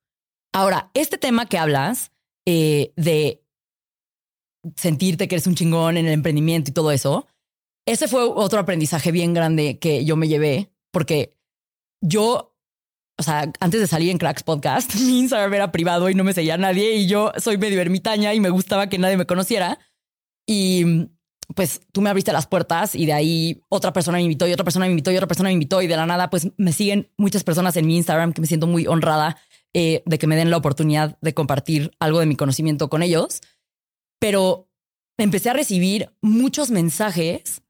Ahora, este tema que hablas eh, de sentirte que eres un chingón en el emprendimiento y todo eso, ese fue otro aprendizaje bien grande que yo me llevé, porque yo o sea, antes de salir en Cracks Podcast, mi Instagram era privado y no me seguía nadie y yo soy medio ermitaña y me gustaba que nadie me conociera. Y pues tú me abriste las puertas y de ahí otra persona me invitó y otra persona me invitó y otra persona me invitó y de la nada pues me siguen muchas personas en mi Instagram que me siento muy honrada eh, de que me den la oportunidad de compartir algo de mi conocimiento con ellos. Pero empecé a recibir muchos mensajes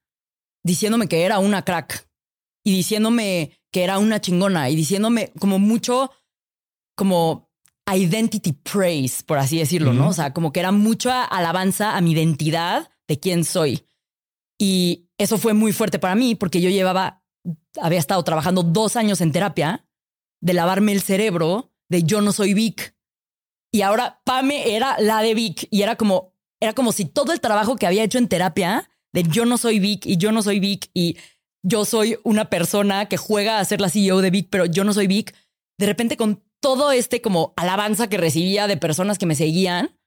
diciéndome que era una crack y diciéndome que era una chingona y diciéndome como mucho, como identity praise, por así decirlo, ¿no? O sea, como que era mucha alabanza a mi identidad de quién soy. Y eso fue muy fuerte para mí porque yo llevaba, había estado trabajando dos años en terapia de lavarme el cerebro de yo no soy Vic. Y ahora Pame era la de Vic y era como, era como si todo el trabajo que había hecho en terapia de yo no soy Vic y yo no soy Vic y yo soy una persona que juega a ser la CEO de Vic, pero yo no soy Vic. De repente con todo este como alabanza que recibía de personas que me seguían,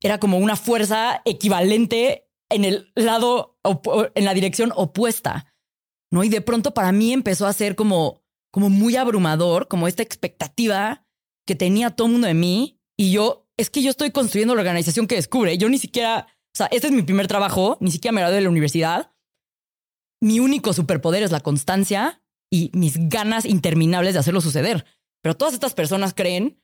era como una fuerza equivalente en el lado, en la dirección opuesta, ¿no? Y de pronto para mí empezó a ser como, como muy abrumador, como esta expectativa que tenía todo el mundo de mí y yo, es que yo estoy construyendo la organización que descubre, yo ni siquiera, o sea, este es mi primer trabajo, ni siquiera me gradué de la universidad, mi único superpoder es la constancia y mis ganas interminables de hacerlo suceder. Pero todas estas personas creen,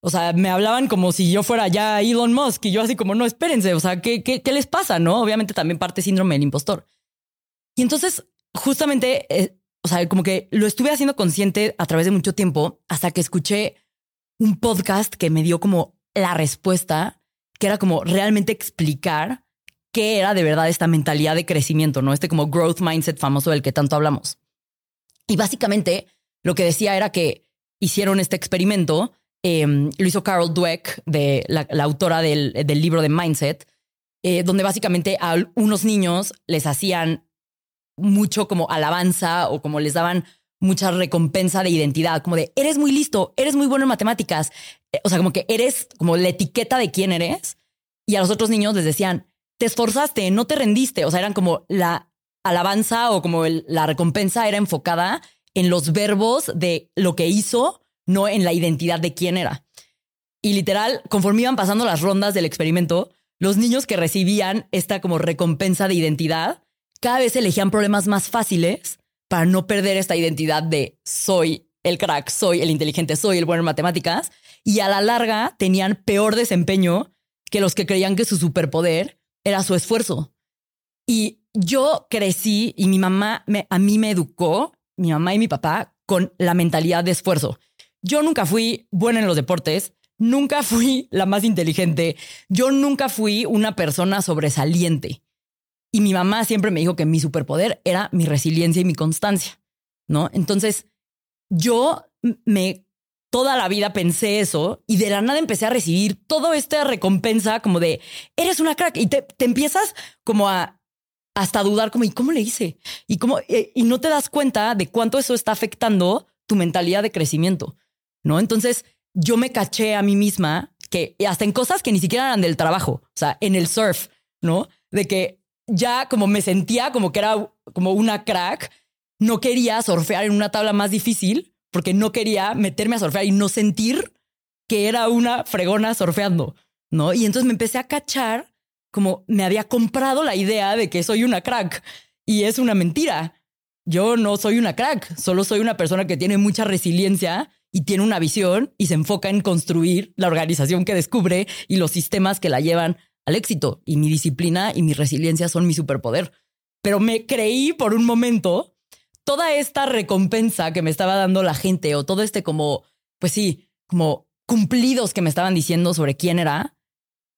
o sea, me hablaban como si yo fuera ya Elon Musk y yo así como, no, espérense, o sea, ¿qué, qué, les pasa? No, obviamente también parte síndrome del impostor. Y entonces, justamente, eh, o sea, como que lo estuve haciendo consciente a través de mucho tiempo hasta que escuché un podcast que me dio como la respuesta, que era como realmente explicar qué era de verdad esta mentalidad de crecimiento, ¿no? Este como growth mindset famoso del que tanto hablamos. Y básicamente lo que decía era que hicieron este experimento, em, lo hizo Carol Dweck, de la, autora del, libro de Mindset, eh, donde básicamente a unos niños les hacían mucho como alabanza o como les daban mucha recompensa de identidad, como de eres muy listo, eres muy bueno en matemáticas, eh, o sea, como que eres como la etiqueta de quién eres. Y a los otros niños les decían, te esforzaste, no te rendiste. O sea, eran como la alabanza o como la recompensa era enfocada en los verbos de lo que hizo, no en la identidad de quién era. Y literal, conforme iban pasando las rondas del experimento, los niños que recibían esta como recompensa de identidad, cada vez elegían problemas más fáciles para no perder esta identidad de soy el crack, soy el inteligente, soy el bueno en matemáticas. Y a la larga tenían peor desempeño que los que creían que su superpoder era su esfuerzo. Y yo crecí y mi mamá a mí me educó, mi mamá y mi papá, con la mentalidad de esfuerzo. Yo nunca fui buena en los deportes, nunca fui la más inteligente, yo nunca fui una persona sobresaliente. Y mi mamá siempre me dijo que mi superpoder era mi resiliencia y mi constancia, ¿no? Entonces, yo me toda la vida pensé eso y de la nada empecé a recibir toda esta recompensa como de eres una crack y te, empiezas como a hasta dudar como y cómo le hice y cómo eh, y no te das cuenta de cuánto eso está afectando tu mentalidad de crecimiento, ¿no? Entonces yo me caché a mí misma que hasta en cosas que ni siquiera eran del trabajo, o sea, en el surf, ¿no? De que ya como me sentía como que era como una crack, no quería surfear en una tabla más difícil porque no quería meterme a surfear y no sentir que era una fregona surfeando, ¿no? Y entonces me empecé a cachar como me había comprado la idea de que soy una crack y es una mentira. Yo no soy una crack, solo soy una persona que tiene mucha resiliencia y tiene una visión y se enfoca en construir la organización que descubre y los sistemas que la llevan al éxito. Y mi disciplina y mi resiliencia son mi superpoder. Pero me creí por un momento toda esta recompensa que me estaba dando la gente o todo este como, pues sí, como cumplidos que me estaban diciendo sobre quién era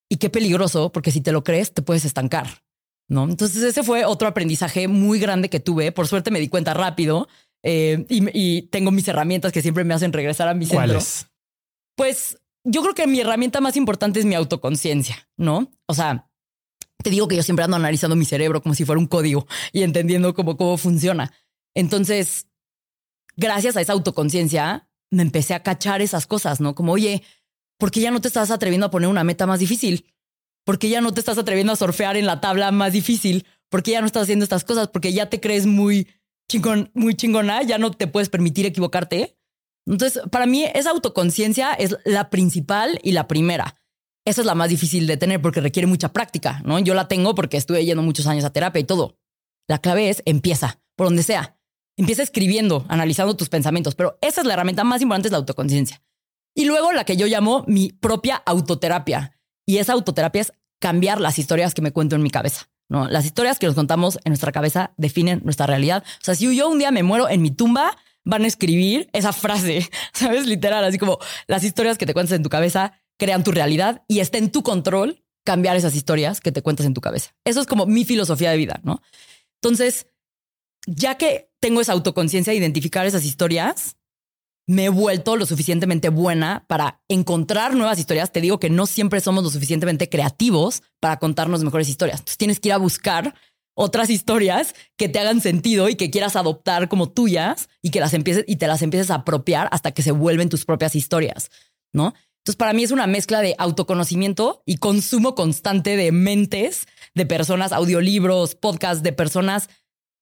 y qué peligroso, porque si te lo crees, te puedes estancar. ¿no? Entonces ese fue otro aprendizaje muy grande que tuve. Por suerte me di cuenta rápido eh, y, tengo mis herramientas que siempre me hacen regresar a mi centro. Pues yo creo que mi herramienta más importante es mi autoconciencia, ¿no? O sea, te digo que yo siempre ando analizando mi cerebro como si fuera un código y entendiendo cómo, cómo funciona. Entonces, gracias a esa autoconciencia, me empecé a cachar esas cosas, ¿no? Como, oye, ¿por qué ya no te estás atreviendo a poner una meta más difícil? ¿Por qué ya no te estás atreviendo a surfear en la tabla más difícil? ¿Por qué ya no estás haciendo estas cosas? Porque ya te crees muy muy chingona, ya no te puedes permitir equivocarte. Entonces, para mí, esa autoconciencia es la principal y la primera. Esa es la más difícil de tener porque requiere mucha práctica, ¿no? Yo la tengo porque estuve yendo muchos años a terapia y todo. La clave es empieza, por donde sea. Empieza escribiendo, analizando tus pensamientos, pero esa es la herramienta más importante, es la autoconciencia. Y luego la que yo llamo mi propia autoterapia. Y esa autoterapia es cambiar las historias que me cuento en mi cabeza. ¿no? Las historias que nos contamos en nuestra cabeza definen nuestra realidad. O sea, si yo un día me muero en mi tumba, van a escribir esa frase, ¿sabes? Literal, así como las historias que te cuentas en tu cabeza crean tu realidad y está en tu control cambiar esas historias que te cuentas en tu cabeza. Eso es como mi filosofía de vida, ¿no? Entonces, ya que tengo esa autoconciencia de identificar esas historias, me he vuelto lo suficientemente buena para encontrar nuevas historias. Te digo que no siempre somos lo suficientemente creativos para contarnos mejores historias. Entonces tienes que ir a buscar otras historias que te hagan sentido y que quieras adoptar como tuyas y que las empieces y te las empieces a apropiar hasta que se vuelven tus propias historias, ¿no? Entonces para mí es una mezcla de autoconocimiento y consumo constante de mentes, de personas, audiolibros, podcasts, de personas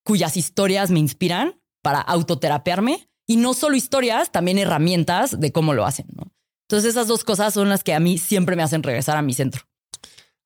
cuyas historias me inspiran para autoterapearme y no solo historias, también herramientas de cómo lo hacen. Entonces esas dos cosas son las que a mí siempre me hacen regresar a mi centro.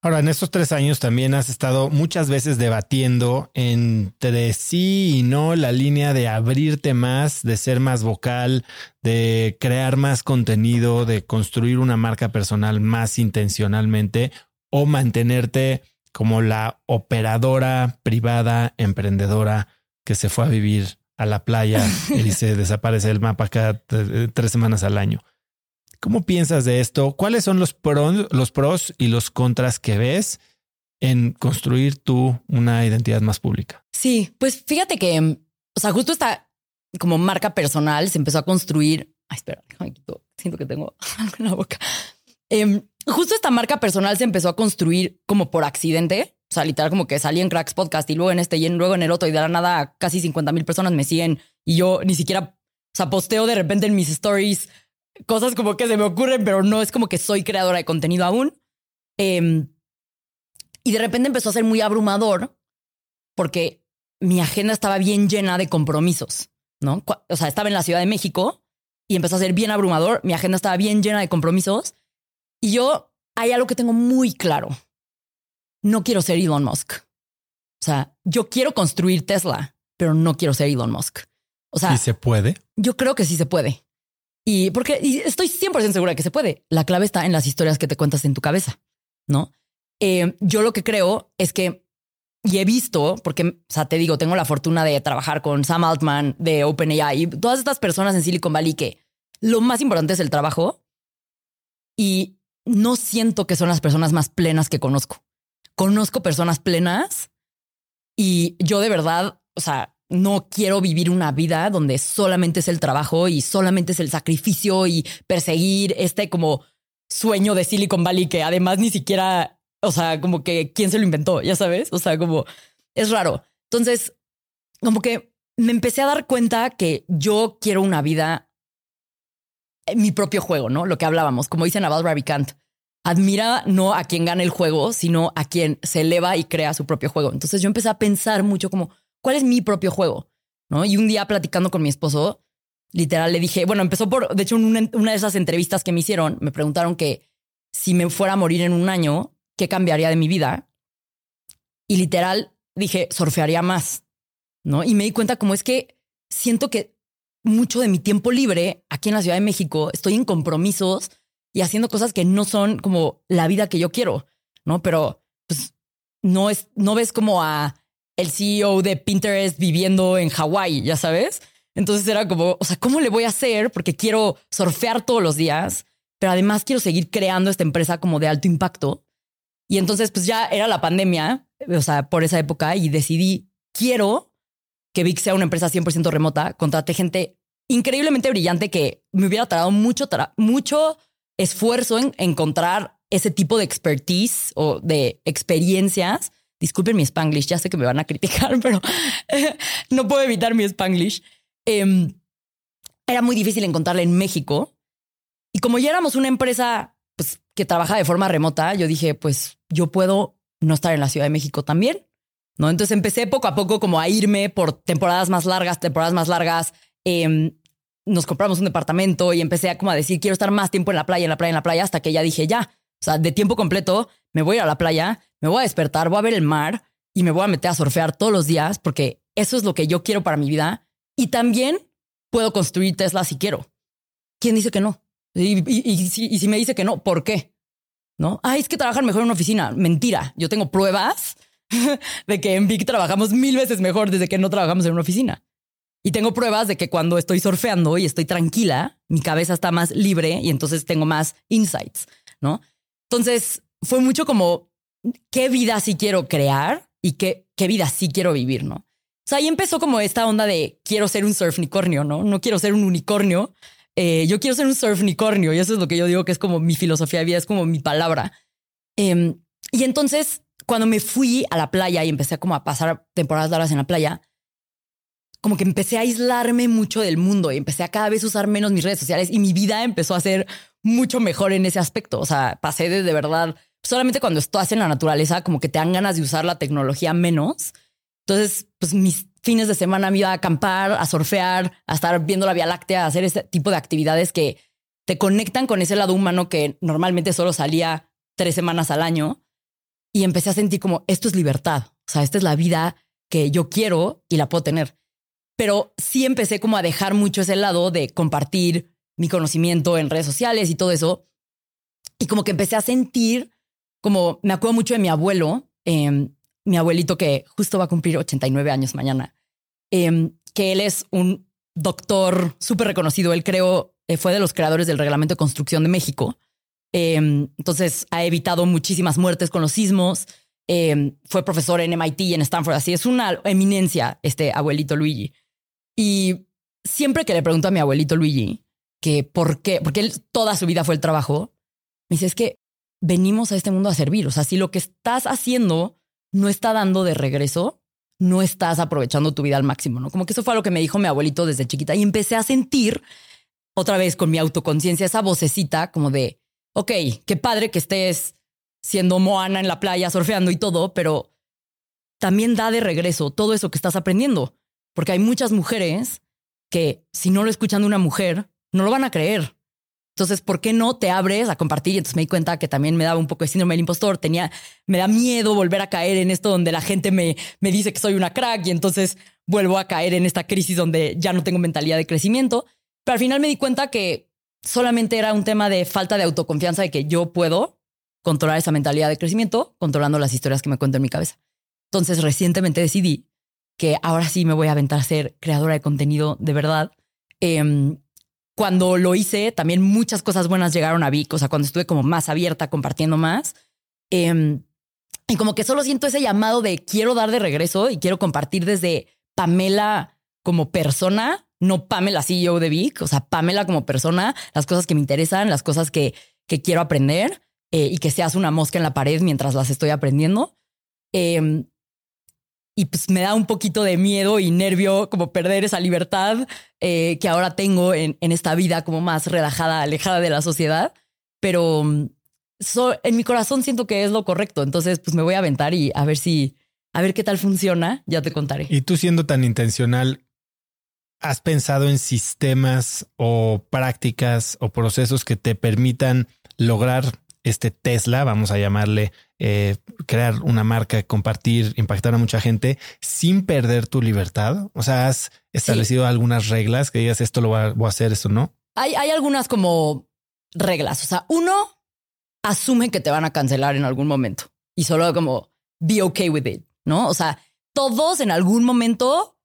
Ahora, en estos tres años también has estado muchas veces debatiendo entre sí y no la línea de abrirte más, de ser más vocal, de crear más contenido, de construir una marca personal más intencionalmente o mantenerte como la operadora privada, emprendedora que se fue a vivir a la playa y se desaparece el mapa cada tres semanas al año. ¿Cómo piensas de esto? ¿Cuáles son los pros, los pros y los contras que ves en construir tú una identidad más pública? Sí, pues fíjate que, o sea, justo esta como marca personal se empezó a construir. Ay, espera, siento que tengo algo en la boca. Em, justo esta marca personal se empezó a construir como por accidente. O sea, literal, como que salí en Cracks Podcast y luego en este y luego en el otro y de la nada casi 50 mil personas me siguen y yo ni siquiera, o sea, posteo de repente en mis stories cosas como que se me ocurren, pero no es como que soy creadora de contenido aún. Em, y de repente empezó a ser muy abrumador porque mi agenda estaba bien llena de compromisos, ¿no? O sea, estaba en la Ciudad de México y empezó a ser bien abrumador. Mi agenda estaba bien llena de compromisos y yo hay algo que tengo muy claro no quiero ser Elon Musk. O sea, yo quiero construir Tesla, pero no quiero ser Elon Musk. O sea, ¿y se puede? Yo creo que sí se puede. Y porque estoy 100% segura de que se puede. La clave está en las historias que te cuentas en tu cabeza, ¿no? Eh, yo lo que creo es que, y he visto, porque, o sea, te digo, tengo la fortuna de trabajar con Sam Altman de OpenAI y todas estas personas en Silicon Valley que lo más importante es el trabajo y no siento que son las personas más plenas que conozco conozco personas plenas y yo de verdad, o sea, no quiero vivir una vida donde solamente es el trabajo y solamente es el sacrificio y perseguir este como sueño de Silicon Valley que además ni siquiera, o sea, como que quién se lo inventó, ya sabes, o sea, como es raro. Entonces, como que me empecé a dar cuenta que yo quiero una vida mi propio juego, ¿no? Lo que hablábamos, como dicen About Ravikant admira no a quien gana el juego, sino a quien se eleva y crea su propio juego. Entonces yo empecé a pensar mucho como, ¿cuál es mi propio juego? ¿No? Y un día platicando con mi esposo, literal le dije, bueno, empezó por, de hecho, una, una de esas entrevistas que me hicieron, me preguntaron que si me fuera a morir en un año, ¿qué cambiaría de mi vida? Y literal dije, surfearía más, ¿no? Y me di cuenta como es que siento que mucho de mi tiempo libre aquí en la Ciudad de México estoy en compromisos y haciendo cosas que no son como la vida que yo quiero, ¿no? Pero pues no es, no ves como a el CEO de Pinterest viviendo en Hawái, ya sabes. Entonces era como, o sea, ¿cómo le voy a hacer? Porque quiero surfear todos los días, pero además quiero seguir creando esta empresa como de alto impacto. Y entonces, pues ya era la pandemia, o sea, por esa época, y decidí, quiero que Vic sea una empresa 100% remota, contraté gente increíblemente brillante que me hubiera tardado mucho, mucho esfuerzo en encontrar ese tipo de expertise o de experiencias. Disculpen mi spanglish, ya sé que me van a criticar, pero no puedo evitar mi spanglish. Em, era muy difícil encontrarla en México. Y como ya éramos una empresa pues, que trabaja de forma remota, yo dije, pues yo puedo no estar en la Ciudad de México también. ¿No? Entonces empecé poco a poco como a irme por temporadas más largas, temporadas más largas. Em, nos compramos un departamento y empecé a como a decir, quiero estar más tiempo en la playa, en la playa, en la playa, hasta que ya dije, ya, o sea, de tiempo completo, me voy a ir a la playa, me voy a despertar, voy a ver el mar y me voy a meter a surfear todos los días porque eso es lo que yo quiero para mi vida. Y también puedo construir Tesla si quiero. ¿Quién dice que no? Y, si, me dice que no, ¿por qué? ¿No? Ah, es que trabajan mejor en una oficina. Mentira. Yo tengo pruebas de que en Big trabajamos mil veces mejor desde que no trabajamos en una oficina. Y tengo pruebas de que cuando estoy surfeando y estoy tranquila, mi cabeza está más libre y entonces tengo más insights, ¿no? Entonces fue mucho como qué vida sí quiero crear y qué, qué vida sí quiero vivir, ¿no? O sea, ahí empezó como esta onda de quiero ser un surfnicornio, ¿no? No quiero ser un unicornio, eh, yo quiero ser un surfnicornio y eso es lo que yo digo que es como mi filosofía de vida, es como mi palabra. Em, y entonces, cuando me fui a la playa y empecé como a pasar temporadas largas en la playa, como que empecé a aislarme mucho del mundo y empecé a cada vez usar menos mis redes sociales y mi vida empezó a ser mucho mejor en ese aspecto. O sea, pasé de de verdad, solamente cuando estás en la naturaleza, como que te dan ganas de usar la tecnología menos. Entonces, pues mis fines de semana me iba a acampar, a surfear, a estar viendo la Vía Láctea, a hacer ese tipo de actividades que te conectan con ese lado humano que normalmente solo salía tres semanas al año. Y empecé a sentir como esto es libertad. O sea, esta es la vida que yo quiero y la puedo tener pero sí empecé como a dejar mucho ese lado de compartir mi conocimiento en redes sociales y todo eso. Y como que empecé a sentir, como me acuerdo mucho de mi abuelo, em, mi abuelito que justo va a cumplir 89 años mañana, em, que él es un doctor súper reconocido. Él creo, eh, fue de los creadores del reglamento de construcción de México. Em, entonces ha evitado muchísimas muertes con los sismos. fue profesor en MIT y en Stanford. Así es una eminencia este abuelito Luigi. Y siempre que le pregunto a mi abuelito Luigi que por qué, porque él toda su vida fue el trabajo, me dice, es que venimos a este mundo a servir. O sea, si lo que estás haciendo no está dando de regreso, no estás aprovechando tu vida al máximo, ¿no? Como que eso fue lo que me dijo mi abuelito desde chiquita y empecé a sentir otra vez con mi autoconciencia esa vocecita como de, ok, qué padre que estés siendo Moana en la playa, surfeando y todo, pero también da de regreso todo eso que estás aprendiendo. Porque hay muchas mujeres que si no lo escuchan de una mujer, no lo van a creer. Entonces, ¿por qué no te abres a compartir? Y entonces me di cuenta que también me daba un poco de síndrome del impostor. Tenía, me da miedo volver a caer en esto donde la gente me, me dice que soy una crack y entonces vuelvo a caer en esta crisis donde ya no tengo mentalidad de crecimiento. Pero al final me di cuenta que solamente era un tema de falta de autoconfianza de que yo puedo controlar esa mentalidad de crecimiento controlando las historias que me cuento en mi cabeza. Entonces, recientemente decidí que ahora sí me voy a aventar a ser creadora de contenido de verdad. Em, cuando lo hice, también muchas cosas buenas llegaron a Vic, o sea, cuando estuve como más abierta, compartiendo más. Em, y como que solo siento ese llamado de quiero dar de regreso y quiero compartir desde Pamela como persona, no Pamela CEO de Vic, o sea, Pamela como persona, las cosas que me interesan, las cosas que, que quiero aprender eh, y que seas una mosca en la pared mientras las estoy aprendiendo. Eh, y pues me da un poquito de miedo y nervio como perder esa libertad eh, que ahora tengo en, en, esta vida como más relajada, alejada de la sociedad. Pero mm, en mi corazón siento que es lo correcto. Entonces, pues me voy a aventar y a ver si, a ver qué tal funciona. Ya te contaré. Y tú siendo tan intencional, ¿has pensado en sistemas o prácticas o procesos que te permitan lograr este Tesla, vamos a llamarle eh, crear una marca, compartir, impactar a mucha gente sin perder tu libertad? O sea, ¿has establecido algunas reglas que digas esto lo voy a, hacer, esto no? Hay, hay algunas como reglas. O sea, uno asume que te van a cancelar en algún momento y solo como be okay with it, ¿no? O sea, todos en algún momento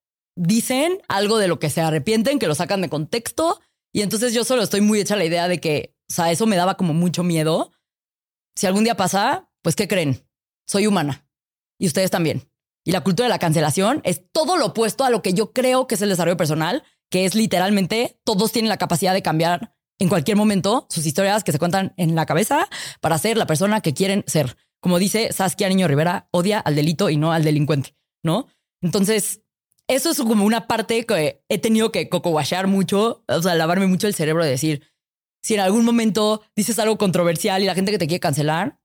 dicen algo de lo que se arrepienten, que lo sacan de contexto. Y entonces yo solo estoy muy hecha la idea de que, o sea, eso me daba como mucho miedo. Si algún día pasa, pues ¿qué creen? Soy humana y ustedes también. Y la cultura de la cancelación es todo lo opuesto a lo que yo creo que es el desarrollo personal, que es literalmente todos tienen la capacidad de cambiar en cualquier momento sus historias que se cuentan en la cabeza para ser la persona que quieren ser. Como dice Saskia Niño Rivera, odia al delito y no al delincuente. ¿no? Entonces, eso es como una parte que he tenido que coco mucho, o sea, lavarme mucho el cerebro de decir, si en algún momento dices algo controversial y la gente que te quiere cancelar,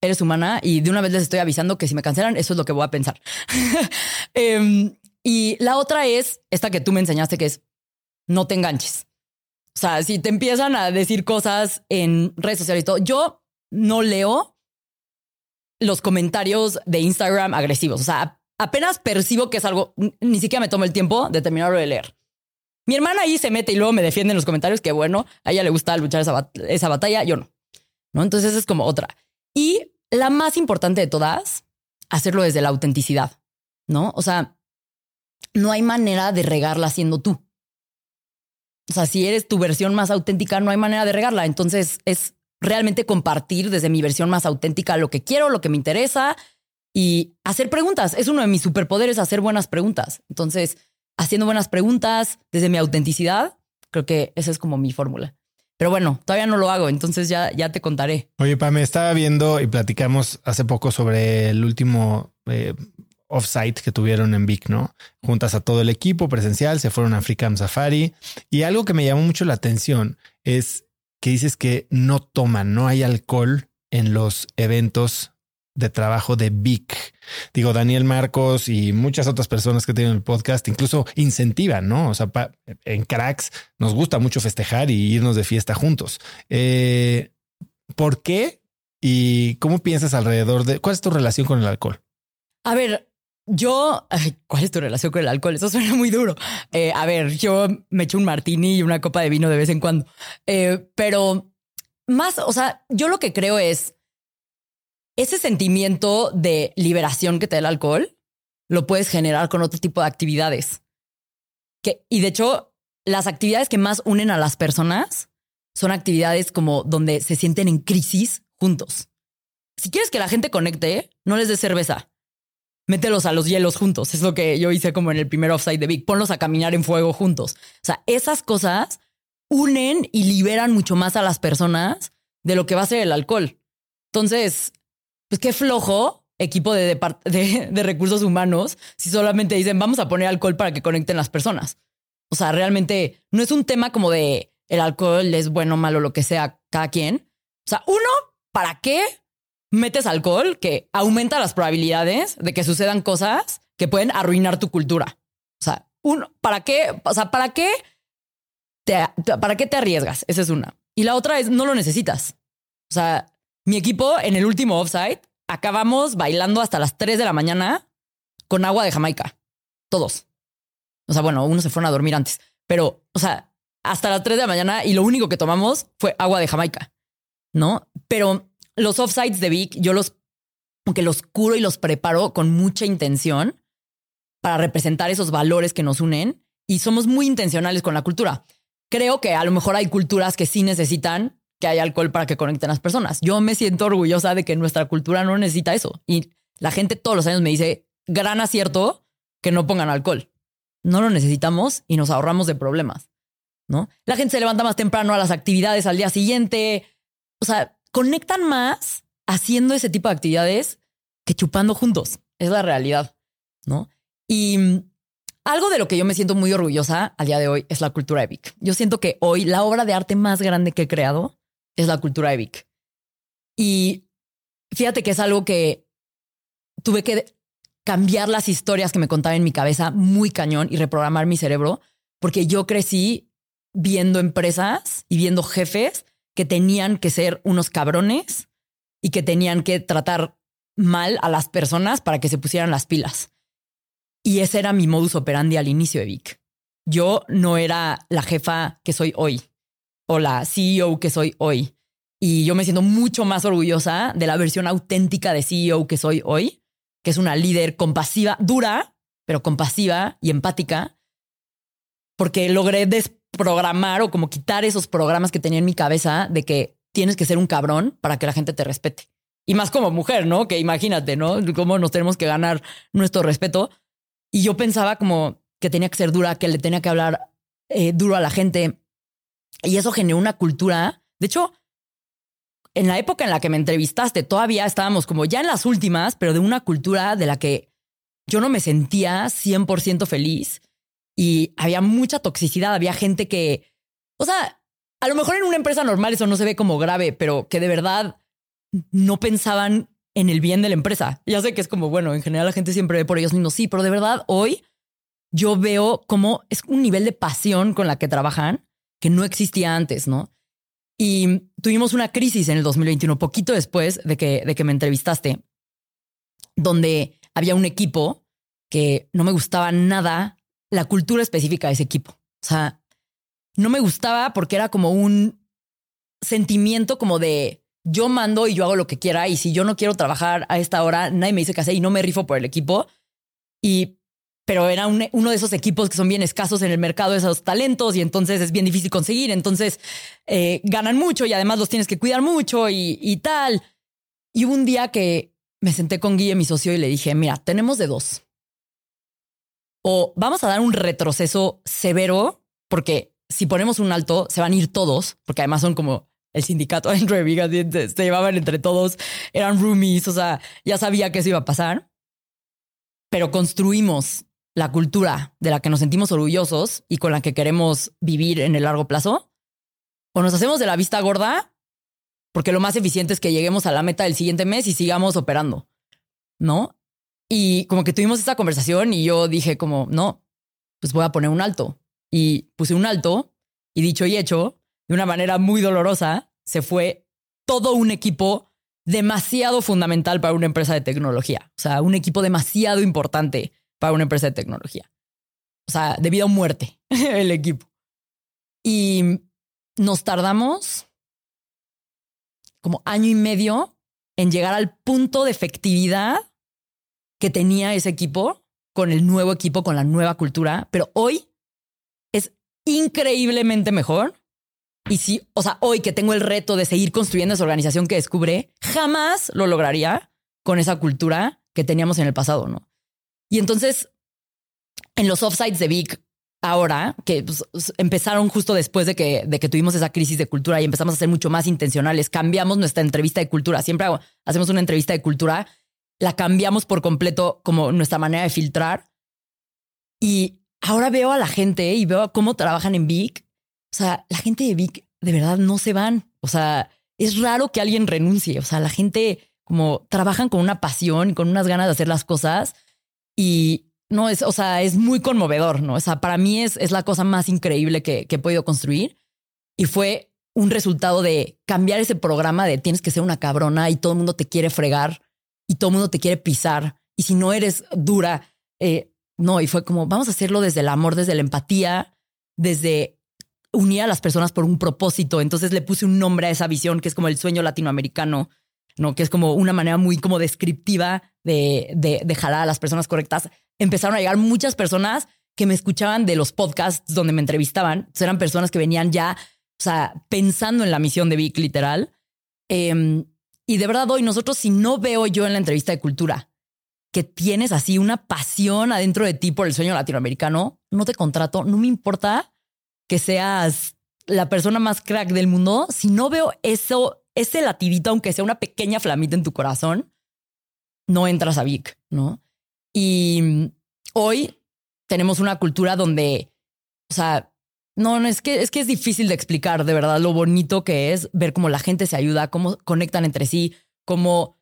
eres humana y de una vez les estoy avisando que si me cancelan, eso es lo que voy a pensar. Em, y la otra es esta que tú me enseñaste, que es no te enganches. O sea, si te empiezan a decir cosas en redes sociales y todo, yo no leo los comentarios de Instagram agresivos. O sea, apenas percibo que es algo, ni siquiera me tomo el tiempo de terminarlo de leer. Mi hermana ahí se mete y luego me defiende en los comentarios que bueno, a ella le gusta luchar esa, esa batalla, yo no. ¿No? Entonces es como otra. Y la más importante de todas, hacerlo desde la autenticidad, ¿no? O sea, no hay manera de regarla siendo tú. O sea, si eres tu versión más auténtica, no hay manera de regarla. Entonces es realmente compartir desde mi versión más auténtica lo que quiero, lo que me interesa y hacer preguntas. Es uno de mis superpoderes hacer buenas preguntas. Entonces, haciendo buenas preguntas desde mi autenticidad, creo que esa es como mi fórmula. Pero bueno, todavía no lo hago, entonces ya, ya te contaré. Oye, me estaba viendo y platicamos hace poco sobre el último eh, offsite que tuvieron en Vic, ¿no? Juntas a todo el equipo presencial, se fueron a African Safari y algo que me llamó mucho la atención es que dices que no toman, no hay alcohol en los eventos de trabajo de Vic. Digo, Daniel Marcos y muchas otras personas que tienen el podcast incluso incentivan, ¿no? O sea, en cracks nos gusta mucho festejar y irnos de fiesta juntos. Eh, ¿Por qué? ¿Y cómo piensas alrededor de cuál es tu relación con el alcohol? A ver, yo, ¿cuál es tu relación con el alcohol? Eso suena muy duro. Eh, a ver, yo me echo un martini y una copa de vino de vez en cuando, eh, pero más, o sea, yo lo que creo es ese sentimiento de liberación que te da el alcohol, lo puedes generar con otro tipo de actividades. Que, y de hecho, las actividades que más unen a las personas son actividades como donde se sienten en crisis juntos. Si quieres que la gente conecte, no les des cerveza mételos a los hielos juntos. Es lo que yo hice como en el primer offside de Big. Ponlos a caminar en fuego juntos. O sea, esas cosas unen y liberan mucho más a las personas de lo que va a ser el alcohol. Entonces, pues qué flojo equipo de, de, recursos humanos si solamente dicen vamos a poner alcohol para que conecten las personas. O sea, realmente no es un tema como de el alcohol es bueno, malo, lo que sea, cada quien. O sea, uno, ¿para qué metes alcohol que aumenta las probabilidades de que sucedan cosas que pueden arruinar tu cultura. O sea, uno, ¿para qué? O sea, ¿para qué te, para qué te arriesgas? Esa es una. Y la otra es, no lo necesitas. O sea, mi equipo en el último offside acabamos bailando hasta las 3 de la mañana con agua de Jamaica. Todos. O sea, bueno, unos se fueron a dormir antes, pero, o sea, hasta las 3 de la mañana y lo único que tomamos fue agua de Jamaica, ¿no? Pero los offsites de Vic, yo los, aunque los curo y los preparo con mucha intención para representar esos valores que nos unen y somos muy intencionales con la cultura. Creo que a lo mejor hay culturas que sí necesitan que haya alcohol para que conecten las personas. Yo me siento orgullosa de que nuestra cultura no necesita eso. Y la gente todos los años me dice, gran acierto que no pongan alcohol. No lo necesitamos y nos ahorramos de problemas, ¿no? La gente se levanta más temprano a las actividades al día siguiente. O sea, conectan más haciendo ese tipo de actividades que chupando juntos. Es la realidad, ¿no? Y algo de lo que yo me siento muy orgullosa a día de hoy es la cultura EVIC. Yo siento que hoy la obra de arte más grande que he creado es la cultura EVIC. Y fíjate que es algo que tuve que cambiar las historias que me contaban en mi cabeza muy cañón y reprogramar mi cerebro, porque yo crecí viendo empresas y viendo jefes que tenían que ser unos cabrones y que tenían que tratar mal a las personas para que se pusieran las pilas. Y ese era mi modus operandi al inicio de. Yo no era la jefa que soy hoy o la CEO que soy hoy. Y yo me siento mucho más orgullosa de la versión auténtica de CEO que soy hoy, que es una líder compasiva, dura, pero compasiva y empática, porque logré desprogramar o como quitar esos programas que tenía en mi cabeza de que tienes que ser un cabrón para que la gente te respete. Y más como mujer, ¿no? Que imagínate, ¿no? Cómo nos tenemos que ganar nuestro respeto. Y yo pensaba como que tenía que ser dura, que le tenía que hablar eh, duro a la gente. Y eso generó una cultura. De hecho, en la época en la que me entrevistaste, todavía estábamos como ya en las últimas, pero de una cultura de la que yo no me sentía 100% feliz y había mucha toxicidad. Había gente que, o sea, a lo mejor en una empresa normal eso no se ve como grave, pero que de verdad no pensaban en el bien de la empresa. Ya sé que es como, bueno, en general la gente siempre ve por ellos mismos, sí, pero de verdad hoy yo veo como es un nivel de pasión con la que trabajan que no existía antes, ¿no? Y tuvimos una crisis en el 2021, poquito después de que, de que me entrevistaste, donde había un equipo que no me gustaba nada la cultura específica de ese equipo. O sea, no me gustaba porque era como un sentimiento como de yo mando y yo hago lo que quiera y si yo no quiero trabajar a esta hora, nadie me dice qué hacer y no me rifo por el equipo. Y pero era uno de esos equipos que son bien escasos en el mercado de esos talentos y entonces es bien difícil conseguir. Entonces eh, ganan mucho y además los tienes que cuidar mucho y, tal. Y hubo un día que me senté con Guille, mi socio, y le dije, mira, tenemos de dos. O vamos a dar un retroceso severo, porque si ponemos un alto, se van a ir todos, porque además son como el sindicato dentro de Vigas, se llevaban entre todos, eran roomies, o sea, ya sabía que eso iba a pasar. Pero construimos la cultura de la que nos sentimos orgullosos y con la que queremos vivir en el largo plazo, o nos hacemos de la vista gorda, porque lo más eficiente es que lleguemos a la meta del siguiente mes y sigamos operando, ¿no? Y como que tuvimos esta conversación y yo dije como, no, pues voy a poner un alto. Y puse un alto y dicho y hecho, de una manera muy dolorosa, se fue todo un equipo demasiado fundamental para una empresa de tecnología. O sea, un equipo demasiado importante para una empresa de tecnología. O sea, de vida o muerte, el equipo. Y nos tardamos como año y medio en llegar al punto de efectividad que tenía ese equipo con el nuevo equipo, con la nueva cultura. Pero hoy es increíblemente mejor y si, o sea, hoy que tengo el reto de seguir construyendo esa organización que descubre, jamás lo lograría con esa cultura que teníamos en el pasado, ¿no? Y entonces, en los offsites de Vic, ahora, que pues, empezaron justo después de que, de que tuvimos esa crisis de cultura y empezamos a ser mucho más intencionales, cambiamos nuestra entrevista de cultura. Siempre hacemos una entrevista de cultura, la cambiamos por completo como nuestra manera de filtrar. Y ahora veo a la gente y veo cómo trabajan en Vic o sea, la gente de Vic de verdad no se van. O sea, es raro que alguien renuncie. O sea, la gente como trabajan con una pasión y con unas ganas de hacer las cosas y no es, o sea, es muy conmovedor, ¿no? O sea, para mí es, es la cosa más increíble que, he podido construir y fue un resultado de cambiar ese programa de tienes que ser una cabrona y todo el mundo te quiere fregar y todo el mundo te quiere pisar y si no eres dura, eh, no, y fue como vamos a hacerlo desde el amor, desde la empatía, desde unía a las personas por un propósito. Entonces le puse un nombre a esa visión que es como el sueño latinoamericano, ¿no? Que es como una manera muy como descriptiva de, de, jalar a las personas correctas. Empezaron a llegar muchas personas que me escuchaban de los podcasts donde me entrevistaban. eran personas que venían ya, o sea, pensando en la misión de Vic, literal. Em, y de verdad hoy nosotros, si no veo yo en la entrevista de cultura que tienes así una pasión adentro de ti por el sueño latinoamericano, no te contrato, no me importa que seas la persona más crack del mundo, si no veo eso, ese latidito, aunque sea una pequeña flamita en tu corazón, no entras a Vic, ¿no? Y hoy tenemos una cultura donde, o sea, no, no es que es que es difícil de explicar de verdad lo bonito que es ver cómo la gente se ayuda, cómo conectan entre sí, cómo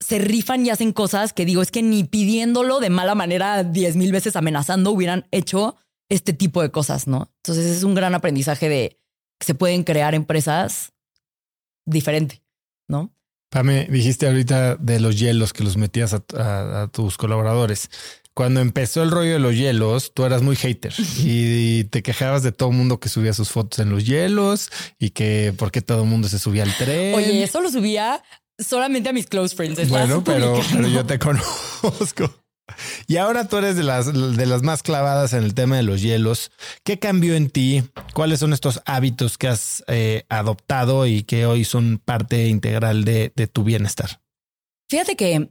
se rifan y hacen cosas que digo, es que ni pidiéndolo de mala manera diez mil veces amenazando hubieran hecho este tipo de cosas, ¿no? Entonces es un gran aprendizaje de que se pueden crear empresas diferente, ¿no? Pame, dijiste ahorita de los hielos que los metías a, tus colaboradores. Cuando empezó el rollo de los hielos, tú eras muy hater y te quejabas de todo el mundo que subía sus fotos en los hielos y que por qué todo el mundo se subía al tren. Oye, eso lo subía solamente a mis close friends. Bueno, pero, pero yo te conozco. Y ahora tú eres de las, de las más clavadas en el tema de los hielos. ¿Qué cambió en ti? ¿Cuáles son estos hábitos que has eh, adoptado y que hoy son parte integral de, tu bienestar? Fíjate que